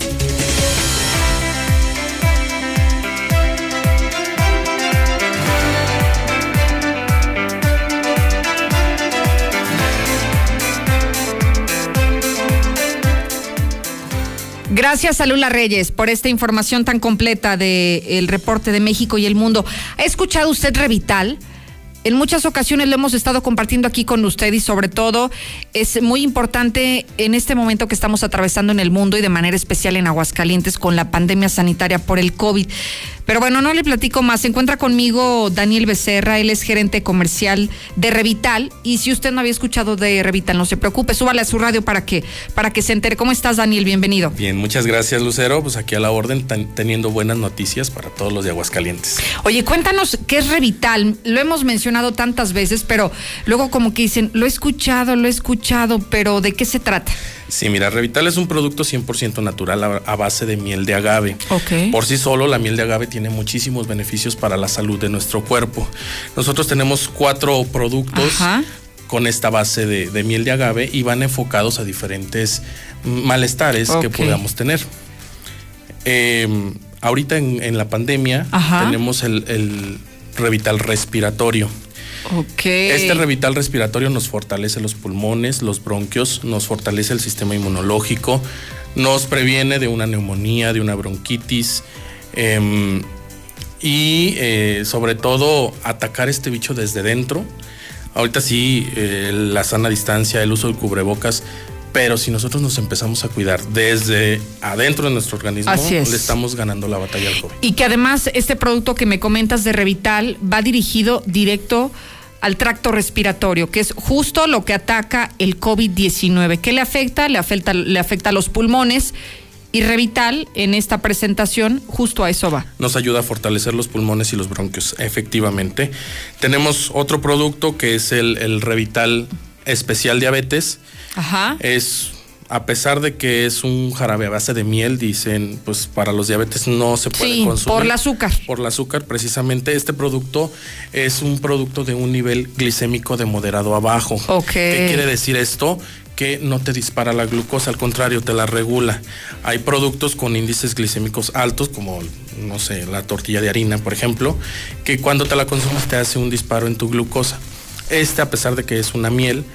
Gracias a Lula Reyes por esta información tan completa del reporte de México y el mundo. ¿Ha escuchado usted Revital? En muchas ocasiones lo hemos estado compartiendo aquí con usted y sobre todo es muy importante en este momento que estamos atravesando en el mundo y de manera especial en Aguascalientes con la pandemia sanitaria por el COVID. Pero bueno, no le platico más. Se encuentra conmigo Daniel Becerra, él es gerente comercial de Revital. Y si usted no había escuchado de Revital, no se preocupe, súbale a su radio para que, para que se entere. ¿Cómo estás, Daniel? Bienvenido. Bien, muchas gracias, Lucero. Pues aquí a la orden, teniendo buenas noticias para todos los de Aguascalientes. Oye, cuéntanos qué es Revital. Lo hemos mencionado tantas veces, pero luego como que dicen, lo he escuchado, lo he escuchado, pero ¿de qué se trata? Sí, mira, Revital es un producto 100% natural a, base de miel de agave. Ok. Por sí solo, la miel de agave tiene muchísimos beneficios para la salud de nuestro cuerpo. Nosotros tenemos cuatro productos con esta base de, miel de agave y van enfocados a diferentes malestares que podamos tener. Em, ahorita en, la pandemia tenemos el Revital respiratorio. Este revital respiratorio nos fortalece los pulmones, los bronquios, nos fortalece el sistema inmunológico, nos previene de una neumonía, de una bronquitis em, y eh, sobre todo atacar este bicho desde dentro. Ahorita sí, eh, la sana distancia, el uso del cubrebocas pero si nosotros nos empezamos a cuidar desde adentro de nuestro organismo, le estamos ganando la batalla al COVID. Y que además este producto que me comentas de Revital va dirigido directo al tracto respiratorio, que es justo lo que ataca el COVID-19. ¿Qué le afecta? Le afecta, le afecta a los pulmones. Y Revital, en esta presentación, justo a eso va. Nos ayuda a fortalecer los pulmones y los bronquios, efectivamente. Tenemos otro producto que es el, el Revital Especial Diabetes. Ajá. Es a pesar de que es un jarabe a base de miel, dicen, pues para los diabetes no se puede sí, consumir. Por el azúcar. Por el azúcar, precisamente. Este producto es un producto de un nivel glicémico de moderado a bajo. Ok. ¿Qué quiere decir esto? Que no te dispara la glucosa, al contrario, te la regula. Hay productos con índices glicémicos altos, como, no sé, la tortilla de harina, por ejemplo, que cuando te la consumes te hace un disparo en tu glucosa. Este, a pesar de que es una miel,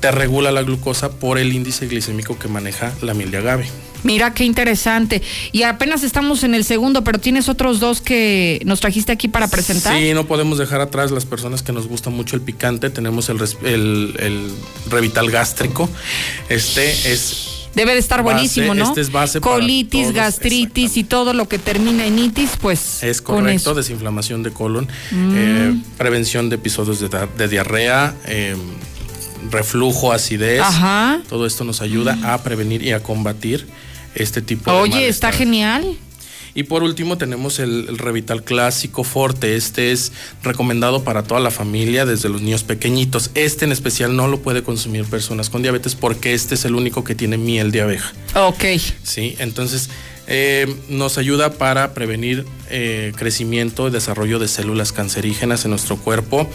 te regula la glucosa por el índice glicémico que maneja la miel de agave. Mira qué interesante. Y apenas estamos en el segundo, pero tienes otros dos que nos trajiste aquí para presentar. Sí, no podemos dejar atrás las personas que nos gusta mucho el picante. Tenemos el, el, Revital gástrico. Este es Debe de estar buenísimo, ¿no? Este es base Colitis, gastritis y todo lo que termina en itis, pues. Es correcto, desinflamación de colon, mm. eh, prevención de episodios de, diarrea, eh, reflujo, acidez. Todo esto nos ayuda a prevenir y a combatir este tipo de Oye, está genial. Y por último tenemos el, Revital Clásico Forte. Este es recomendado para toda la familia, desde los niños pequeñitos. Este en especial no lo puede consumir personas con diabetes porque este es el único que tiene miel de abeja. Ok. Sí, entonces eh, nos ayuda para prevenir eh, crecimiento y desarrollo de células cancerígenas en nuestro cuerpo,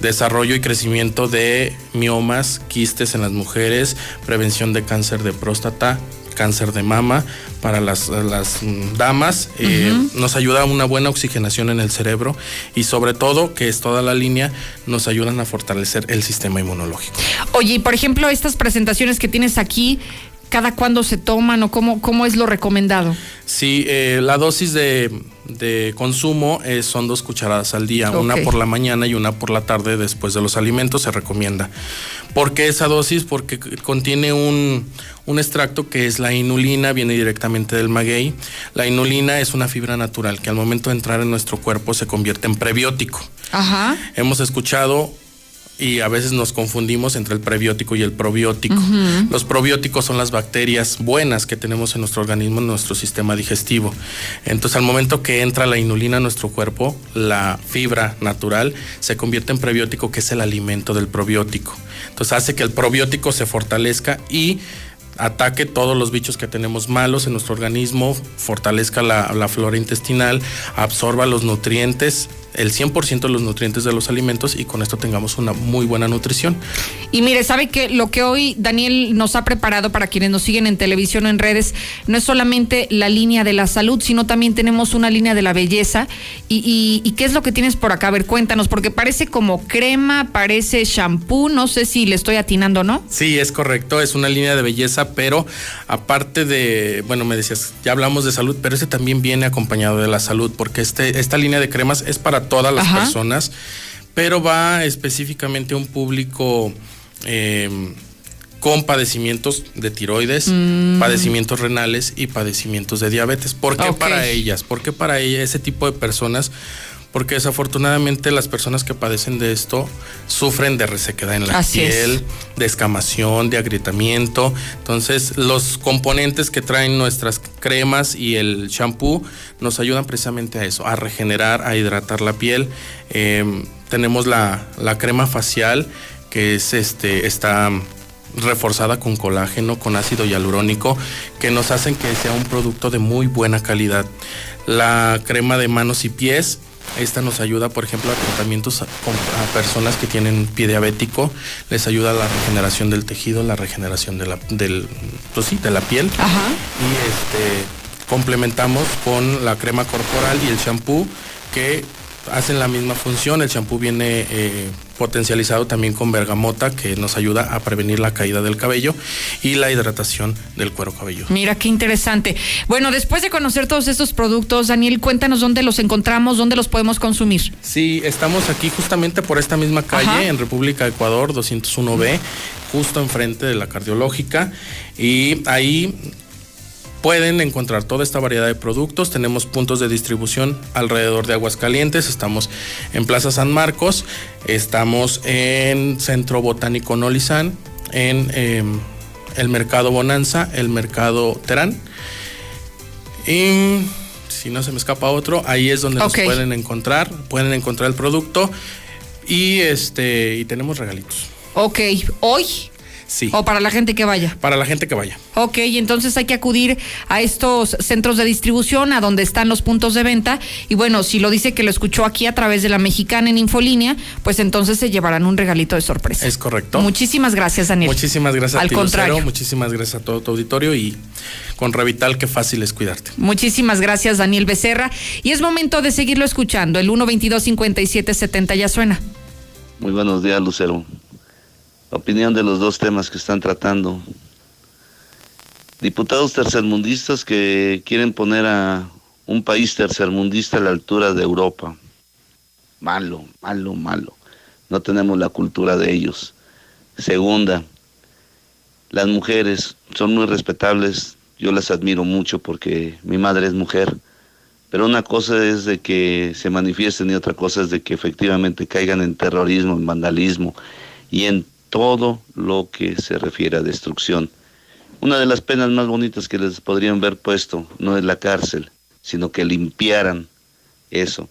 desarrollo y crecimiento de miomas, quistes en las mujeres, prevención de cáncer de próstata, cáncer de mama, para las, las damas, eh, nos ayuda a una buena oxigenación en el cerebro y sobre todo, que es toda la línea, nos ayudan a fortalecer el sistema inmunológico. Oye, y por ejemplo, estas presentaciones que tienes aquí, ¿cada cuándo se toman o cómo, cómo es lo recomendado? Sí, eh, la dosis de, consumo son dos cucharadas al día, una por la mañana y una por la tarde después de los alimentos se recomienda. ¿Por qué esa dosis? Porque contiene un, un extracto que es la inulina, viene directamente del maguey. La inulina es una fibra natural que al momento de entrar en nuestro cuerpo se convierte en prebiótico. Ajá. Hemos escuchado y a veces nos confundimos entre el prebiótico y el probiótico. Los probióticos son las bacterias buenas que tenemos en nuestro organismo, en nuestro sistema digestivo. Entonces, al momento que entra la inulina a nuestro cuerpo, la fibra natural se convierte en prebiótico, que es el alimento del probiótico. Entonces, hace que el probiótico se fortalezca y ataque todos los bichos que tenemos malos en nuestro organismo, fortalezca la, la flora intestinal, absorba los nutrientes el 100% de los nutrientes de los alimentos y con esto tengamos una muy buena nutrición. Y mire, sabe que lo que hoy Daniel nos ha preparado para quienes nos siguen en televisión o en redes no es solamente la línea de la salud, sino también tenemos una línea de la belleza. ¿Y, y, qué es lo que tienes por acá? A ver, cuéntanos, porque parece como crema, parece shampoo, no sé si le estoy atinando, ¿no? Sí, es correcto, es una línea de belleza, pero aparte de, bueno, me decías, ya hablamos de salud, pero ese también viene acompañado de la salud, porque este, esta línea de cremas es para todas las personas, pero va específicamente a un público em, con padecimientos de tiroides, mm. padecimientos renales y padecimientos de diabetes. ¿Por qué para ellas? ¿Por qué para ella, ese tipo de personas? porque desafortunadamente las personas que padecen de esto sufren de resequedad en la piel, de escamación, de agrietamiento. Entonces, los componentes que traen nuestras cremas y el shampoo nos ayudan precisamente a eso, a regenerar, a hidratar la piel. Em, tenemos la, crema facial que es este, está reforzada con colágeno, con ácido hialurónico, que nos hacen que sea un producto de muy buena calidad. La crema de manos y pies esta nos ayuda, por ejemplo, a tratamientos a, personas que tienen pie diabético, les ayuda a la regeneración del tejido, la regeneración de la, del, pues sí, de la piel. Y este, complementamos con la crema corporal y el shampoo que hacen la misma función. El champú viene eh, potencializado también con bergamota que nos ayuda a prevenir la caída del cabello y la hidratación del cuero cabelludo. Mira qué interesante. Bueno, después de conocer todos estos productos, Daniel, cuéntanos dónde los encontramos, dónde los podemos consumir. Sí, estamos aquí justamente por esta misma calle en República de Ecuador 201B, justo enfrente de la cardiológica y ahí Pueden encontrar toda esta variedad de productos. Tenemos puntos de distribución alrededor de Aguascalientes. Estamos en Plaza San Marcos. Estamos en Centro Botánico Nolizán. En em, el Mercado Bonanza. El Mercado Terán. Y si no se me escapa otro, ahí es donde nos pueden encontrar. Pueden encontrar el producto. Y este y tenemos regalitos. Ok, hoy o para la gente que vaya. Para la gente que vaya. Ok, entonces hay que acudir a estos centros de distribución, a donde están los puntos de venta. Y bueno, si lo dice que lo escuchó aquí a través de la mexicana en Infolínea, pues entonces se llevarán un regalito de sorpresa. Es correcto. Muchísimas gracias, Daniel. Muchísimas gracias Al a ti, contrario. Muchísimas gracias a todo tu auditorio y con Revital, qué fácil es cuidarte. Muchísimas gracias, Daniel Becerra. Y es momento de seguirlo escuchando. El 122 5770 ya suena. Muy buenos días, Lucero opinión de los dos temas que están tratando. Diputados tercermundistas que quieren poner a un país tercermundista a la altura de Europa. Malo, malo, malo. No tenemos la cultura de ellos. Segunda, las mujeres son muy respetables. Yo las admiro mucho porque mi madre es mujer. Pero una cosa es de que se manifiesten y otra cosa es de que efectivamente caigan en terrorismo, en vandalismo y en todo lo que se refiere a destrucción. Una de las penas más bonitas que les podrían ver puesto no es la cárcel, sino que limpiaran eso.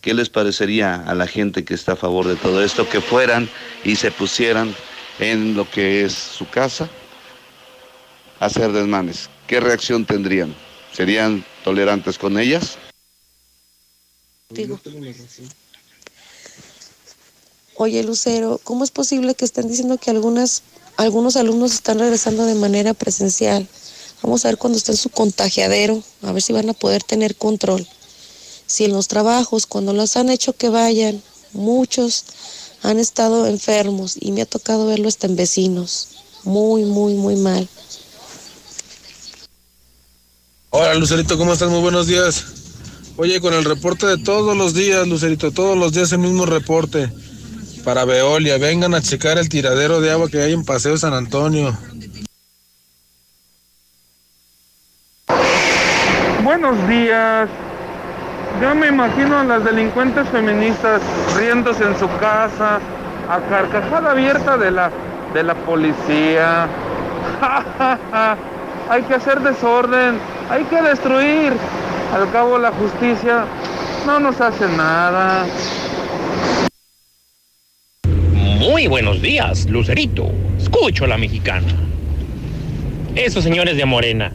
¿Qué les parecería a la gente que está a favor de todo esto que fueran y se pusieran en lo que es su casa a hacer desmanes? ¿Qué reacción tendrían? ¿Serían tolerantes con ellas? Digo. Oye, Lucero, ¿cómo es posible que estén diciendo que algunas, algunos alumnos están regresando de manera presencial? Vamos a ver cuando está en su contagiadero, a ver si van a poder tener control. Si en los trabajos, cuando los han hecho que vayan, muchos han estado enfermos y me ha tocado verlo hasta en vecinos. Muy, muy, muy mal. Hola Lucerito, ¿cómo estás? Muy buenos días. Oye, con el reporte de todos los días, Lucerito, todos los días el mismo reporte. Para Veolia, vengan a checar el tiradero de agua que hay en Paseo San Antonio. Buenos días. Yo me imagino a las delincuentes feministas riéndose en su casa, a carcajada abierta de la, de la policía. hay que hacer desorden, hay que destruir. Al cabo la justicia no nos hace nada. Muy buenos días, Lucerito. Escucho a la mexicana. Esos señores de Morena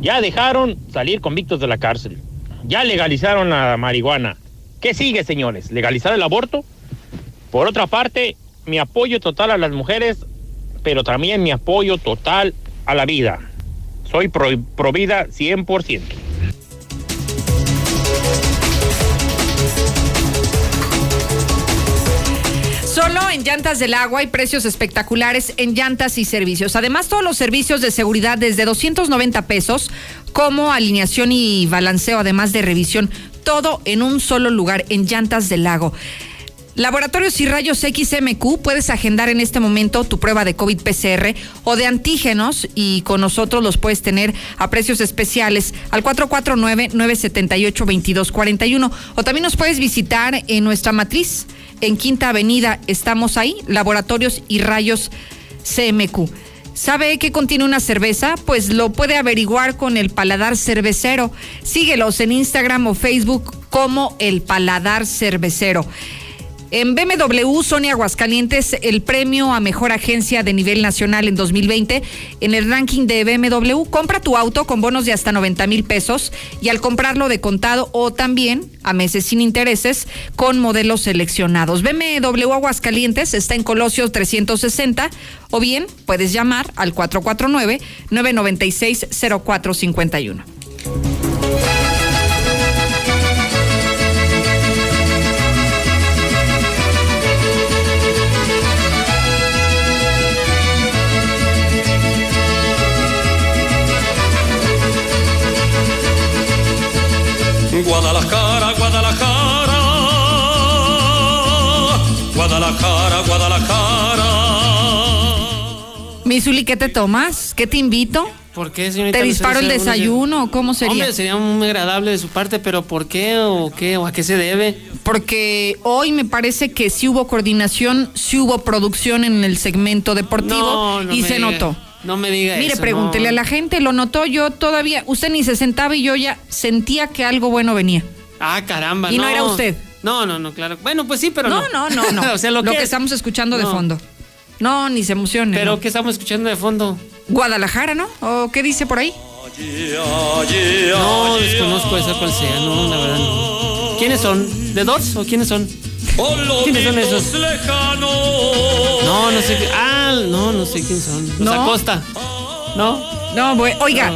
ya dejaron salir convictos de la cárcel. Ya legalizaron la marihuana. ¿Qué sigue, señores? ¿Legalizar el aborto? Por otra parte, mi apoyo total a las mujeres, pero también mi apoyo total a la vida. Soy pro, pro vida 100%. En Llantas del Agua hay precios espectaculares en llantas y servicios. Además, todos los servicios de seguridad desde 290 pesos, como alineación y balanceo, además de revisión, todo en un solo lugar, en Llantas del Lago. Laboratorios y Rayos XMQ, puedes agendar en este momento tu prueba de COVID PCR o de antígenos y con nosotros los puedes tener a precios especiales al 449-978-2241 o también nos puedes visitar en nuestra matriz en Quinta Avenida. Estamos ahí, Laboratorios y Rayos CMQ. ¿Sabe qué contiene una cerveza? Pues lo puede averiguar con el Paladar Cervecero. Síguelos en Instagram o Facebook como el Paladar Cervecero. En BMW, Sonia Aguascalientes, el premio a mejor agencia de nivel nacional en 2020 en el ranking de BMW. Compra tu auto con bonos de hasta 90 mil pesos y al comprarlo de contado o también a meses sin intereses con modelos seleccionados. BMW Aguascalientes está en Colosios 360 o bien puedes llamar al 449-996-0451. Guadalajara, Guadalajara. Misuli, ¿qué te tomas? ¿Qué te invito? ¿Por qué, señorita? ¿Te disparo el desayuno? ¿Cómo sería? Hombre, sería muy agradable de su parte, pero ¿por qué o qué o a qué se debe? Porque hoy me parece que sí hubo coordinación, sí hubo producción en el segmento deportivo No, no y se diga. notó. No me diga Mire, eso. pregúntele no. a la gente, lo notó yo todavía. Usted ni se sentaba y yo ya sentía que algo bueno venía. Ah, caramba. Y no era usted. No, no, no, claro. Bueno, pues sí, pero no. No, no, no, no. o sea, lo, Lo que, que es. estamos escuchando de fondo. No, ni se emocione. Pero no. ¿qué estamos escuchando de fondo? Guadalajara, ¿no? ¿O qué dice por ahí? No, desconozco esa cual sea, no, la verdad no. ¿Quiénes son? ¿De Doors o quiénes son? ¿Quiénes son esos? No, no sé. Ah, no, no sé quién son. Los No. Acosta. ¿No? No, bue- oiga,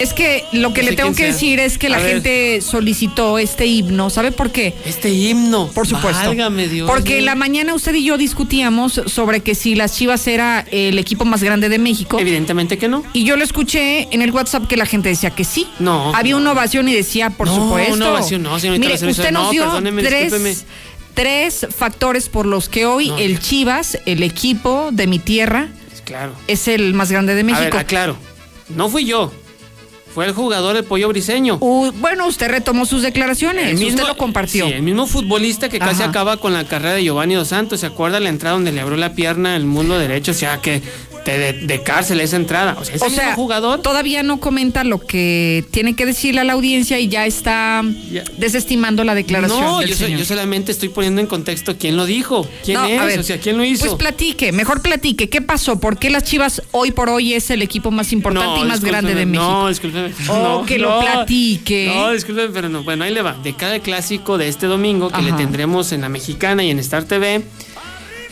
es que lo que No le tengo que sea. decir es que la ver. gente solicitó este himno. ¿Sabe por qué? Este himno. Por supuesto. Válgame Dios. Porque mío. la mañana usted y yo discutíamos sobre que si las Chivas era el equipo más grande de México. Evidentemente que no. Y yo lo escuché en el WhatsApp que la gente decía que sí. No. Había una ovación y decía, por No, supuesto. una ovación no, señorita Mire, usted no, nos dio perdóneme, discúlpeme. tres, tres factores por los que hoy el Chivas, el equipo de mi tierra, Claro. es el más grande de México. A ver, aclaro. No fui yo. Fue el jugador el pollo briseño. Uh, bueno, usted retomó sus declaraciones. El mismo- usted lo compartió. Sí, el mismo futbolista que casi Ajá. acaba con la carrera de Giovanni Dos Santos. ¿Se acuerda la entrada donde le abrió la pierna el mundo derecho? O sea, que de, de cárcel esa entrada. O sea, ese o mismo sea, jugador. todavía no comenta lo que tiene que decirle a la audiencia y ya está desestimando la declaración. No, del yo, so- señor. yo solamente estoy poniendo en contexto quién lo dijo. ¿Quién No, es? a ver, o sea, ¿quién lo hizo? Pues platique, mejor platique. ¿Qué pasó? ¿Por qué las Chivas hoy por hoy es el equipo más importante y más grande de México? No, discúlpeme. Oh, no, que lo platique. No, discúlpeme, pero no. Bueno, ahí le va. De cada clásico de este domingo que le tendremos en la Mexicana y en Star TV,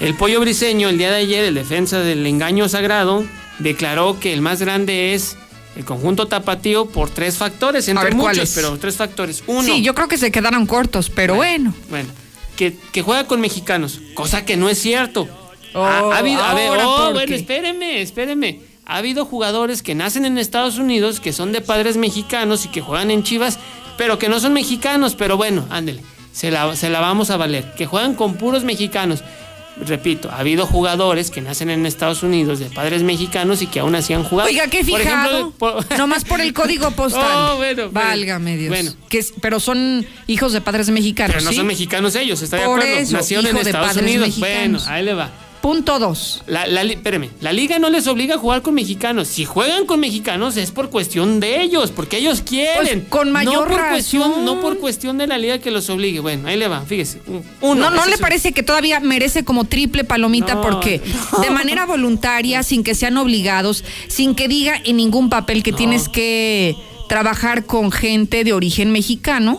el pollo briseño, el día de ayer, el defensa del engaño sagrado, declaró que el más grande es el conjunto tapatío por tres factores, entre ver, muchos, pero tres factores. Uno, Sí, yo creo que se quedaron cortos, pero bueno. bueno, que, que juega con mexicanos, cosa que no es cierto. Oh, ha, ha habido, a ver, oh, ¿por bueno, espéreme, espéreme. Ha habido jugadores que nacen en Estados Unidos, que son de padres mexicanos y que juegan en Chivas, pero que no son mexicanos, pero bueno, ándele, se la, se la vamos a valer. Que juegan con puros mexicanos. Repito, ha habido jugadores que nacen en Estados Unidos de padres mexicanos y que aún así han jugado. Oiga, qué Por fijado. ejemplo, por- Nomás por el código postal. Oh, bueno. Válgame Dios. Bueno. Que pero son hijos de padres mexicanos. Pero no ¿sí? son mexicanos ellos, ¿está de Por acuerdo? eso, Nacieron en Estados Unidos. mexicanos. Bueno, ahí le va. Punto dos. La, la espérame, la liga no les obliga a jugar con mexicanos. Si juegan con mexicanos es por cuestión de ellos, porque ellos quieren. Pues, con mayor no por razón. Cuestión, no por cuestión de la liga que los obligue. Bueno, ahí le va, fíjese. Uno, no, no le parece que todavía merece como triple palomita No, porque de manera voluntaria, sin que sean obligados, sin que diga en ningún papel que tienes que trabajar con gente de origen mexicano,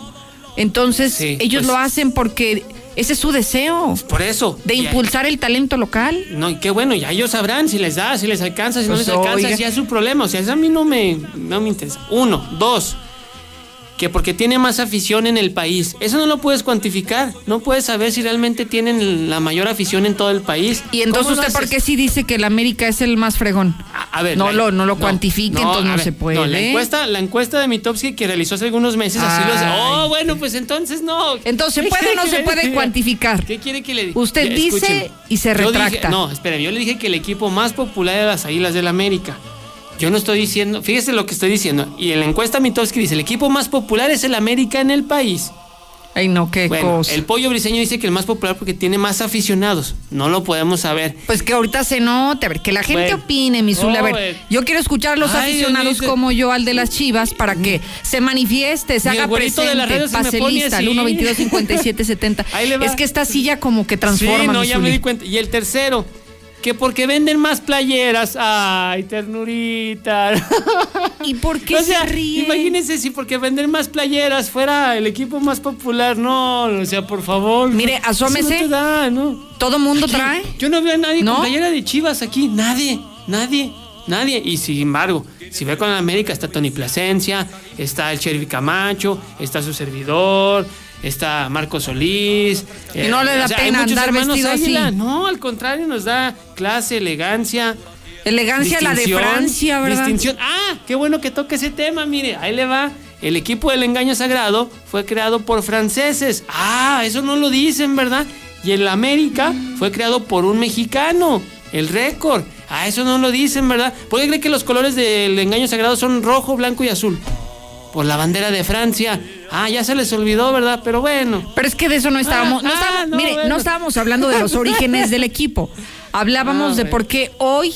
entonces Sí, ellos pues- lo hacen porque ese es su deseo Por eso. de impulsar el talento local. No, y qué bueno, ya ellos sabrán si les da, si les alcanza, si Pues, no les alcanza, oiga. si es su problema. O sea, eso a mí no me, no me interesa. Uno, dos, que porque tiene más afición en el país. Eso no lo puedes cuantificar. No puedes saber si realmente tienen la mayor afición en todo el país. Y entonces ¿Cómo lo usted, ¿por qué sí dice que el América es el más fregón? A ver, no la- lo, no lo cuantifique, entonces no ver, se puede. No, la encuesta, la encuesta de Mitowski que realizó hace algunos meses, así lo. Oh, bueno, pues entonces no. Entonces, ¿Qué ¿puede o no se puede cuantificar? ¿Qué quiere que le diga? Usted Ya, dice escúcheme. y se dije- retracta. no, espérame, yo le dije que el equipo más popular de las Águilas del América. Yo no estoy diciendo, fíjese lo que estoy diciendo. Y en la encuesta Mitowski dice, el equipo más popular es el América en el país. Ay, no, qué Bueno, cosa. el pollo briseño dice que el más popular porque tiene más aficionados. No lo podemos saber. Pues que ahorita se note, a ver, que la gente Bueno. opine, mi Zuli. A ver, yo quiero escuchar a los Ay, aficionados Dios como yo al de las Chivas para que se manifieste, se haga güerito de la presente, me pase lista, el 1 22 57 70. Ahí le va. Es que esta silla como que transforma, Sí, no, ya me di cuenta. Y el tercero, que porque venden más playeras. Ay, ternurita. ¿Y por qué o sea, se ríe? Imagínense si porque venden más playeras fuera el equipo más popular. No, o sea, por favor. Mire, Eso asómese. no te da, ¿no? ¿Todo mundo Aquí, trae? Yo no veo a nadie ¿No? con playera de chivas aquí. Nadie, nadie, nadie. Y sin embargo, si ve con América, está Tony Plasencia, está el Sheriff Camacho, está su servidor, está Marco Solís. Y no le da hay pena muchos andar hermanos vestido así. Águila. No, al contrario, nos da clase, elegancia. Elegancia la de Francia, ¿verdad? Distinción. Ah, qué bueno que toque ese tema, mire, ahí le va. El equipo del engaño sagrado fue creado por franceses. Ah, eso no lo dicen, ¿verdad? Y el América fue creado por un mexicano. El récord. Ah, eso no lo dicen, ¿verdad? ¿Por qué cree que los colores del engaño sagrado son rojo, blanco y azul? Por la bandera de Francia. Ah, ya se les olvidó, ¿verdad? Pero bueno. Pero es que de eso no estábamos, no Ah, estábamos- ah, no, mire, bueno. no estábamos hablando de los orígenes del equipo. Hablábamos Ah, de bueno. por qué hoy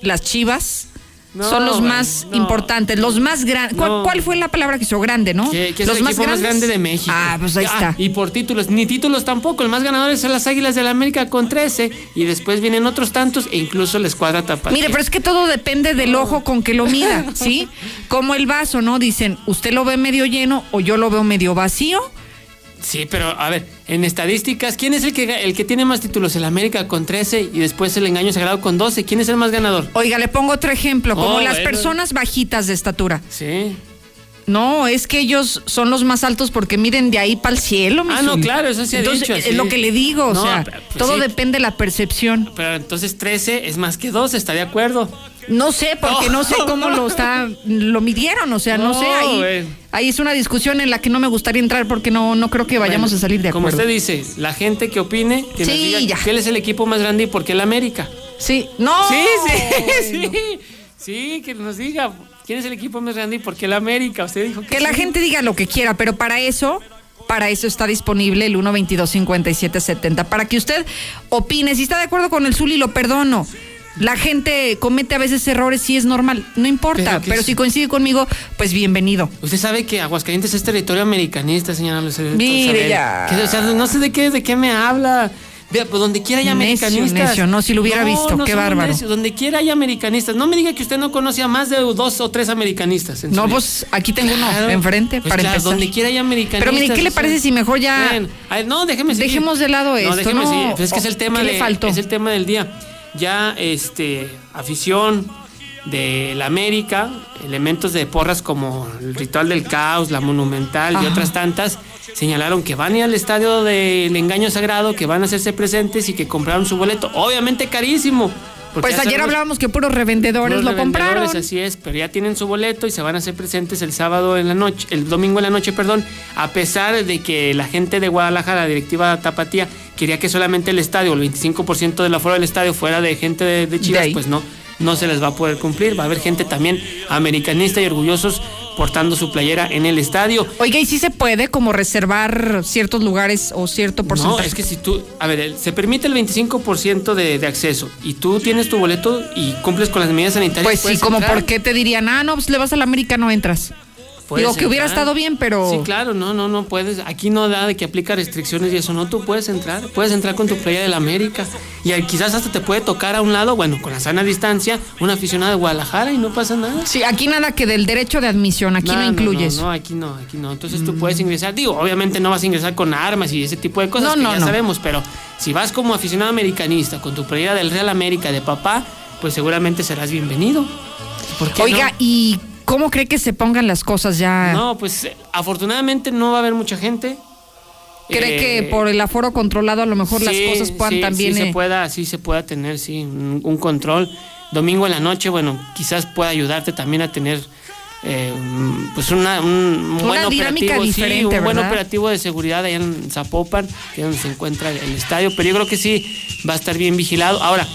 las Chivas No, son los bueno, más no. importantes, los más grandes. ¿Cuál, No. cuál fue la palabra que hizo grande, no? Que, que es los el equipo más grande de México. Ah, pues ahí Ah, está. Y por títulos, ni títulos tampoco. El más ganador son las Águilas del la América con 13. Y después vienen otros tantos e incluso la escuadra tapatío. Mire, pero es que todo depende del ojo con que lo mida, ¿sí? Como el vaso, ¿no? Dicen, ¿usted lo ve medio lleno o yo lo veo medio vacío? Sí, pero a ver, en estadísticas, ¿quién es el que, el que tiene más títulos? El América con 13 y después el Engaño Sagrado con 12. ¿Quién es el más ganador? Oiga, le pongo otro ejemplo, como Oh, las bueno. personas bajitas de estatura. Sí. No, es que ellos son los más altos porque miden de ahí para el cielo. Ah, no, claro, eso se ha Entonces, dicho, Es sí. lo que le digo, o sea, pues todo sí. depende de la percepción. Pero entonces 13 es más que 12, ¿está de acuerdo? No sé, porque no sé cómo lo está, lo midieron, o sea, no, No, sé, ahí, ahí es una discusión en la que no me gustaría entrar porque no, no creo que vayamos Bueno, a salir de Como acuerdo. usted dice, la gente que opine, que nos Sí, diga ya. cuál es el equipo más grande y por qué el América. Sí, no. Sí, sí, sí. Sí, que nos diga quién es el equipo más grande y por qué el América. Usted dijo que Que la sí. gente diga lo que quiera, pero para eso, para eso está disponible el 1225770 para que usted opine. Si está de acuerdo con el Zuli, lo perdono. La gente comete a veces errores y es normal, no importa, Pero si coincide conmigo, pues bienvenido. Usted sabe que Aguascalientes es territorio americanista, señora Lucero. Mire ya. que, o sea, no sé de qué, de qué me habla. Vea, pues donde quiera hay Necio, americanistas. necio, no, si lo hubiera visto, qué somos bárbaro. necios, donde quiera hay americanistas. No me diga que usted no conoce a más de dos o tres americanistas. No, pues aquí tengo Claro. uno enfrente Pues para claro, empezar. donde quiera hay americanistas. Pero mire, ¿qué le parece si mejor ya no, déjeme seguir. dejemos de lado No, esto? déjeme no? seguir. Pues es que es el tema ¿Qué de, le faltó? Es el tema del día. Ya, este, afición, de la América, elementos de porras como el Ritual del Caos, la Monumental y otras tantas, señalaron que van a ir al estadio del Engaño Sagrado, que van a hacerse presentes y que compraron su boleto, obviamente carísimo. Pues ayer sabemos- hablábamos que puros revendedores los lo compraron. revendedores, Así es, pero ya tienen su boleto y se van a hacer presentes el sábado en la noche, el domingo en la noche, perdón, a pesar de que la gente de Guadalajara, la directiva Tapatía, quería que solamente el estadio, el 25% del aforo del estadio fuera de gente de, de Chivas, De pues no, no se les va a poder cumplir. Va a haber gente también americanista y orgullosos portando su playera en el estadio. Oiga, ¿y si se puede como reservar ciertos lugares o cierto porcentaje? No, es que si tú, a ver, se permite el 25% de, de acceso y tú tienes tu boleto y cumples con las medidas sanitarias. Pues sí, como por qué te dirían, ah, no, pues le vas a la América, no entras. Puedes Digo que hubiera estado bien, pero. Sí, claro, no, no, no puedes. Aquí no da de que aplica restricciones y eso, no, tú puedes entrar. Puedes entrar con tu playa de la América. Y quizás hasta te puede tocar a un lado, bueno, con la sana distancia, un aficionado de Guadalajara y no pasa nada. Sí, aquí nada que del derecho de admisión, aquí no, incluye no. No, aquí no, aquí no. Entonces tú puedes ingresar. Digo, obviamente no vas a ingresar con armas y ese tipo de cosas No, que no, ya no. sabemos, pero si vas como aficionado americanista con tu playera del Real América de papá, pues seguramente serás bienvenido. ¿Por qué Oiga? ¿y cómo cree que se pongan las cosas ya? No, pues eh, afortunadamente no va a haber mucha gente. ¿Cree Eh, que por el aforo controlado a lo mejor las cosas puedan sí, también... Sí se eh, pueda, sí se pueda tener, sí, un, un control. Domingo en la noche, bueno, quizás pueda ayudarte también a tener eh, pues una, un, un Una buen dinámica operativo, sí, un buen operativo de seguridad allá en Zapopan, que es donde se encuentra el estadio, pero yo creo que sí va a estar bien vigilado. Ahora,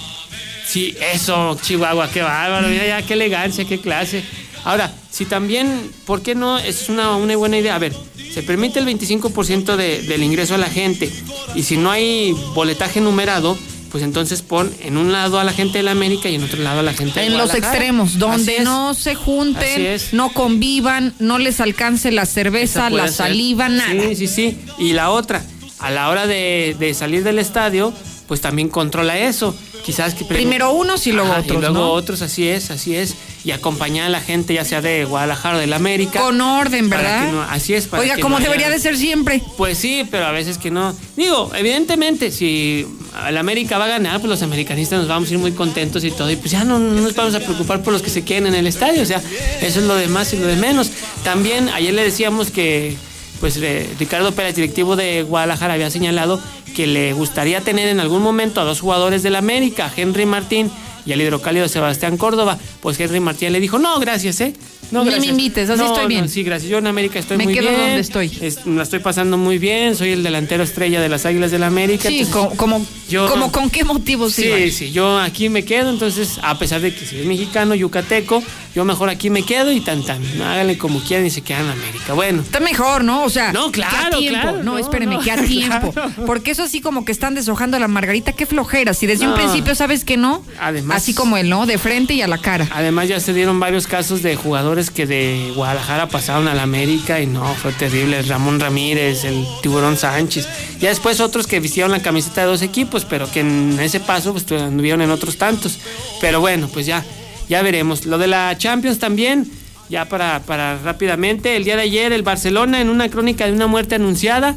sí, eso, Chihuahua, qué bárbaro, mira ya qué elegancia, qué clase. Ahora, si también, ¿por qué no? Es una, una buena idea. A ver, se permite el 25% de, del ingreso a la gente y si no hay boletaje numerado, pues entonces pon en un lado a la gente de la América y en otro lado a la gente de En los extremos, donde no se junten, no convivan, no les alcance la cerveza, la ser. saliva, nada. Sí, sí, sí. Y la otra, a la hora de, de salir del estadio, pues también controla eso. Quizás que Primero unos y luego Ajá, otros, Y luego ¿no? otros, así es, así es. Y acompañar a la gente, ya sea de Guadalajara o del América. Con orden, ¿verdad? no- así es. para Oiga, como no haya- debería de ser siempre. Pues sí, pero a veces que no. Digo, evidentemente, si el América va a ganar, pues los americanistas nos vamos a ir muy contentos y todo. Y pues ya no, no nos vamos a preocupar por los que se queden en el estadio. O sea, eso es lo de más y lo de menos. También ayer le decíamos que, pues eh, Ricardo Pérez, directivo de Guadalajara, había señalado que le gustaría tener en algún momento a dos jugadores del América, Henry Martín y al hidrocálido Sebastián Córdoba. Pues Henry Martín le dijo, no, gracias, ¿eh? No, Ni me invites, así No, estoy no, bien. sí, gracias. Yo en América estoy Me muy quedo bien. donde estoy. Es- la estoy pasando muy bien, soy el delantero estrella de las Águilas del América. Sí, entonces, como, yo- como con qué motivos Sí, iban? sí, yo aquí me quedo, entonces, a pesar de que si es mexicano, yucateco, yo mejor aquí me quedo y tan tan, háganle como quieran y se quedan en América. Bueno. Está mejor, ¿no? O sea, No, que a claro, claro, no, no, espéreme, no, que a tiempo. claro. Porque eso así como que están deshojando la margarita, qué flojera. Si desde un No. principio sabes que no, Además- así como él, ¿no? De frente y a la cara. Además ya se dieron varios casos de jugadores que de Guadalajara pasaron a la América y no, fue terrible. Ramón Ramírez, el Tiburón Sánchez. Ya después otros que vistieron la camiseta de dos equipos, pero que en ese paso pues anduvieron en otros tantos. Pero bueno, pues ya, ya veremos. Lo de la Champions también, ya para, para rápidamente. El día de ayer el Barcelona en una crónica de una muerte anunciada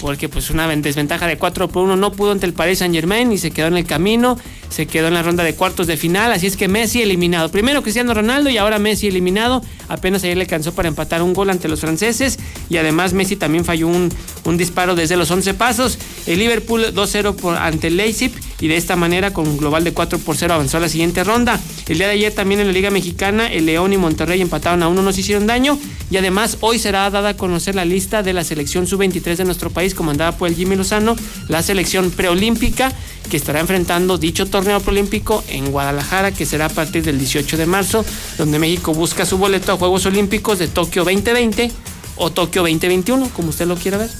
porque pues una desventaja de 4 por 1 no pudo ante el Paris Saint Germain y se quedó en el camino, se quedó en la ronda de cuartos de final, así es que Messi eliminado. Primero Cristiano Ronaldo y ahora Messi eliminado, apenas ayer le alcanzó para empatar un gol ante los franceses y además Messi también falló un, disparo desde los 11 pasos. El Liverpool 2-0 por- ante el Leipzig y de esta manera con un global de 4 por 0 avanzó a la siguiente ronda. El día de ayer también en la Liga Mexicana el León y Monterrey empataron a uno, no se hicieron daño y además hoy será dada a conocer la lista de la selección sub-23 de nuestro país comandada por el Jimmy Lozano, la selección preolímpica que estará enfrentando dicho torneo preolímpico en Guadalajara que será a partir del 18 de marzo donde México busca su boleto a Juegos Olímpicos de Tokio 2020 o Tokio 2021 como usted lo quiera ver.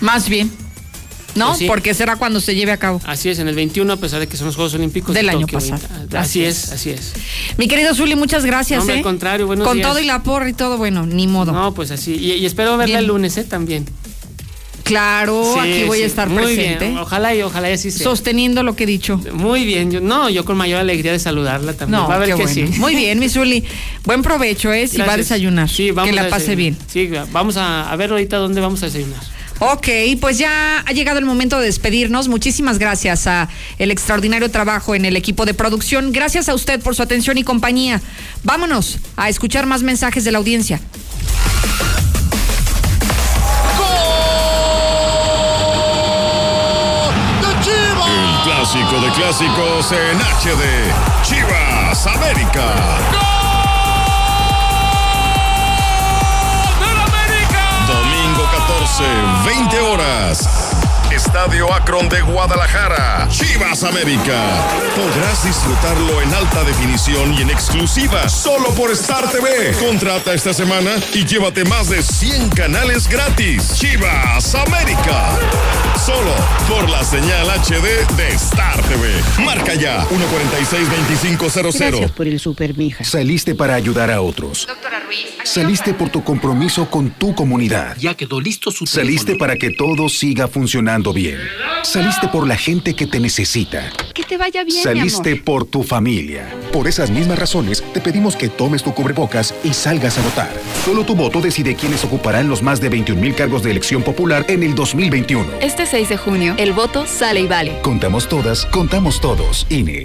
Más bien. ¿No? Pues sí. Porque será cuando se lleve a cabo. Así es, en el 21 a pesar de que son los Juegos Olímpicos Del de año Tokio pasado. 20. Así es, así es. Mi querido Zuli, muchas gracias. No, ¿eh? al contrario, buenos Con días. todo y la porra y todo, bueno, ni modo. No, pues así. Y, y espero verla Bien. el lunes, ¿eh? También. Claro, Sí, aquí voy sí, a estar muy presente. bien. Ojalá y ojalá y así sea. Sosteniendo lo que he dicho. Muy bien, yo, no, yo con mayor alegría de saludarla también. No, Va a ver qué que bueno. sí. Muy bien, mi Zuli. Buen provecho, ¿eh? Si va a desayunar. Sí, vamos que la pase bien. Sí, vamos a, a ver ahorita dónde vamos a desayunar. Ok, pues ya ha llegado el momento de despedirnos. Muchísimas gracias a el extraordinario trabajo en el equipo de producción. Gracias a usted por su atención y compañía. Vámonos a escuchar más mensajes de la audiencia. Clásico de clásicos en HD. Chivas América. Domingo 14, 20 horas. Estadio Akron de Guadalajara. Chivas América. Podrás disfrutarlo en alta definición y en exclusiva solo por Star TV. Contrata esta semana y llévate más de 100 canales gratis. Chivas América. Solo por la señal HD de Star TV. Marca ya 146-2500. Gracias por el super, mija. Saliste para ayudar a otros. Doctora Ruiz. Saliste por tu compromiso con tu comunidad. Ya quedó listo su Saliste para que todo siga funcionando bien. Saliste por la gente que te necesita. Que te vaya bien, Saliste mi amor. por tu familia. Por esas mismas razones, te pedimos que tomes tu cubrebocas y salgas a votar. Solo tu voto decide quiénes ocuparán los más de 21 mil cargos de elección popular en el 2021. Este 6 de junio, el voto sale y vale. Contamos todas, contamos todos. INE.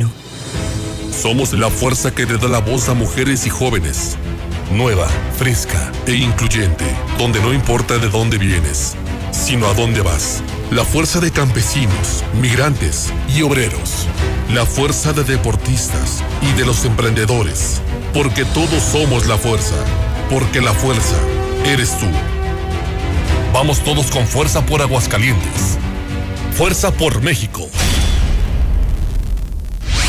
Somos la fuerza que le da la voz a mujeres y jóvenes. Nueva, fresca e incluyente, donde no importa de dónde vienes, sino a dónde vas. La fuerza de campesinos, migrantes y obreros. La fuerza de deportistas y de los emprendedores. Porque todos somos la fuerza. Porque la fuerza eres tú. Vamos todos con fuerza por Aguascalientes. Fuerza por México.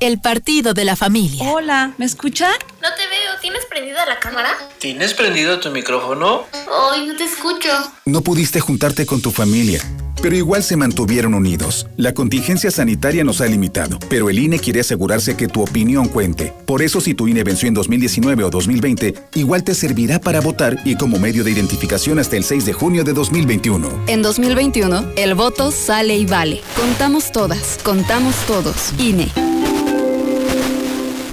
el partido de la familia. Hola, ¿me escucha? No te veo, ¿tienes prendida la cámara? ¿Tienes prendido tu micrófono? Ay, no te escucho. No pudiste juntarte con tu familia, pero igual se mantuvieron unidos. La contingencia sanitaria nos ha limitado, pero el INE quiere asegurarse que tu opinión cuente. Por eso si tu INE venció en 2019 o 2020, igual te servirá para votar y como medio de identificación hasta el 6 de junio de 2021. En 2021, el voto sale y vale. Contamos todas, contamos todos. INE.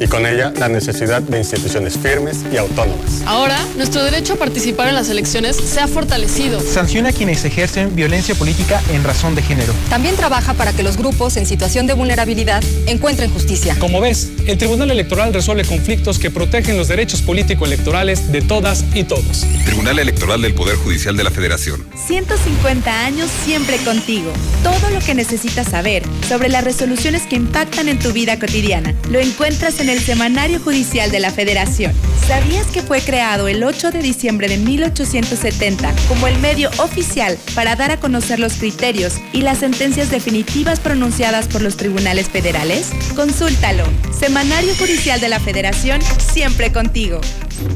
y con ella la necesidad de instituciones firmes y autónomas. Ahora, nuestro derecho a participar en las elecciones se ha fortalecido. Sanciona a quienes ejercen violencia política en razón de género. También trabaja para que los grupos en situación de vulnerabilidad encuentren justicia. Como ves, el Tribunal Electoral resuelve conflictos que protegen los derechos político-electorales de todas y todos. Tribunal Electoral del Poder Judicial de la Federación. 150 años siempre contigo. Todo lo que necesitas saber sobre las resoluciones que impactan en tu vida cotidiana lo encuentras en el Semanario Judicial de la Federación. ¿Sabías que fue creado el 8 de diciembre de 1870 como el medio oficial para dar a conocer los criterios y las sentencias definitivas pronunciadas por los tribunales federales? Consúltalo. Semanario Judicial de la Federación, siempre contigo.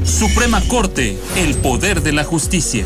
Suprema Corte, el poder de la justicia.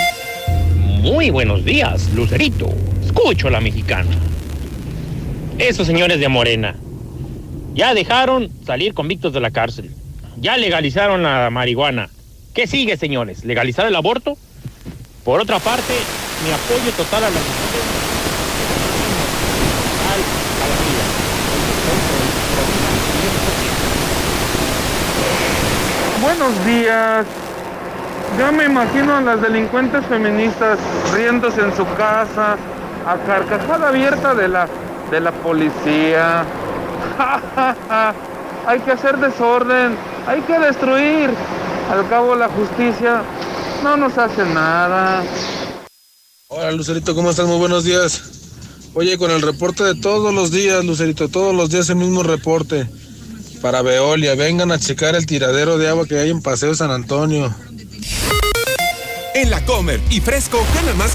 Muy buenos días, Lucerito. Escucho la mexicana. Esos señores de Morena Ya dejaron salir convictos de la cárcel. Ya legalizaron la marihuana. ¿Qué sigue, señores? ¿Legalizar el aborto? Por otra parte, mi apoyo total a la. Buenos días. Ya me imagino a las delincuentes feministas riéndose en su casa, a carcajada abierta de la, de la policía. hay que hacer desorden, hay que destruir. Al cabo la justicia no nos hace nada. Hola Lucerito, ¿cómo estás? Muy buenos días. Oye, con el reporte de todos los días, Lucerito, todos los días el mismo reporte. Para Veolia, vengan a checar el tiradero de agua que hay en Paseo San Antonio. En la Comer y Fresco gana más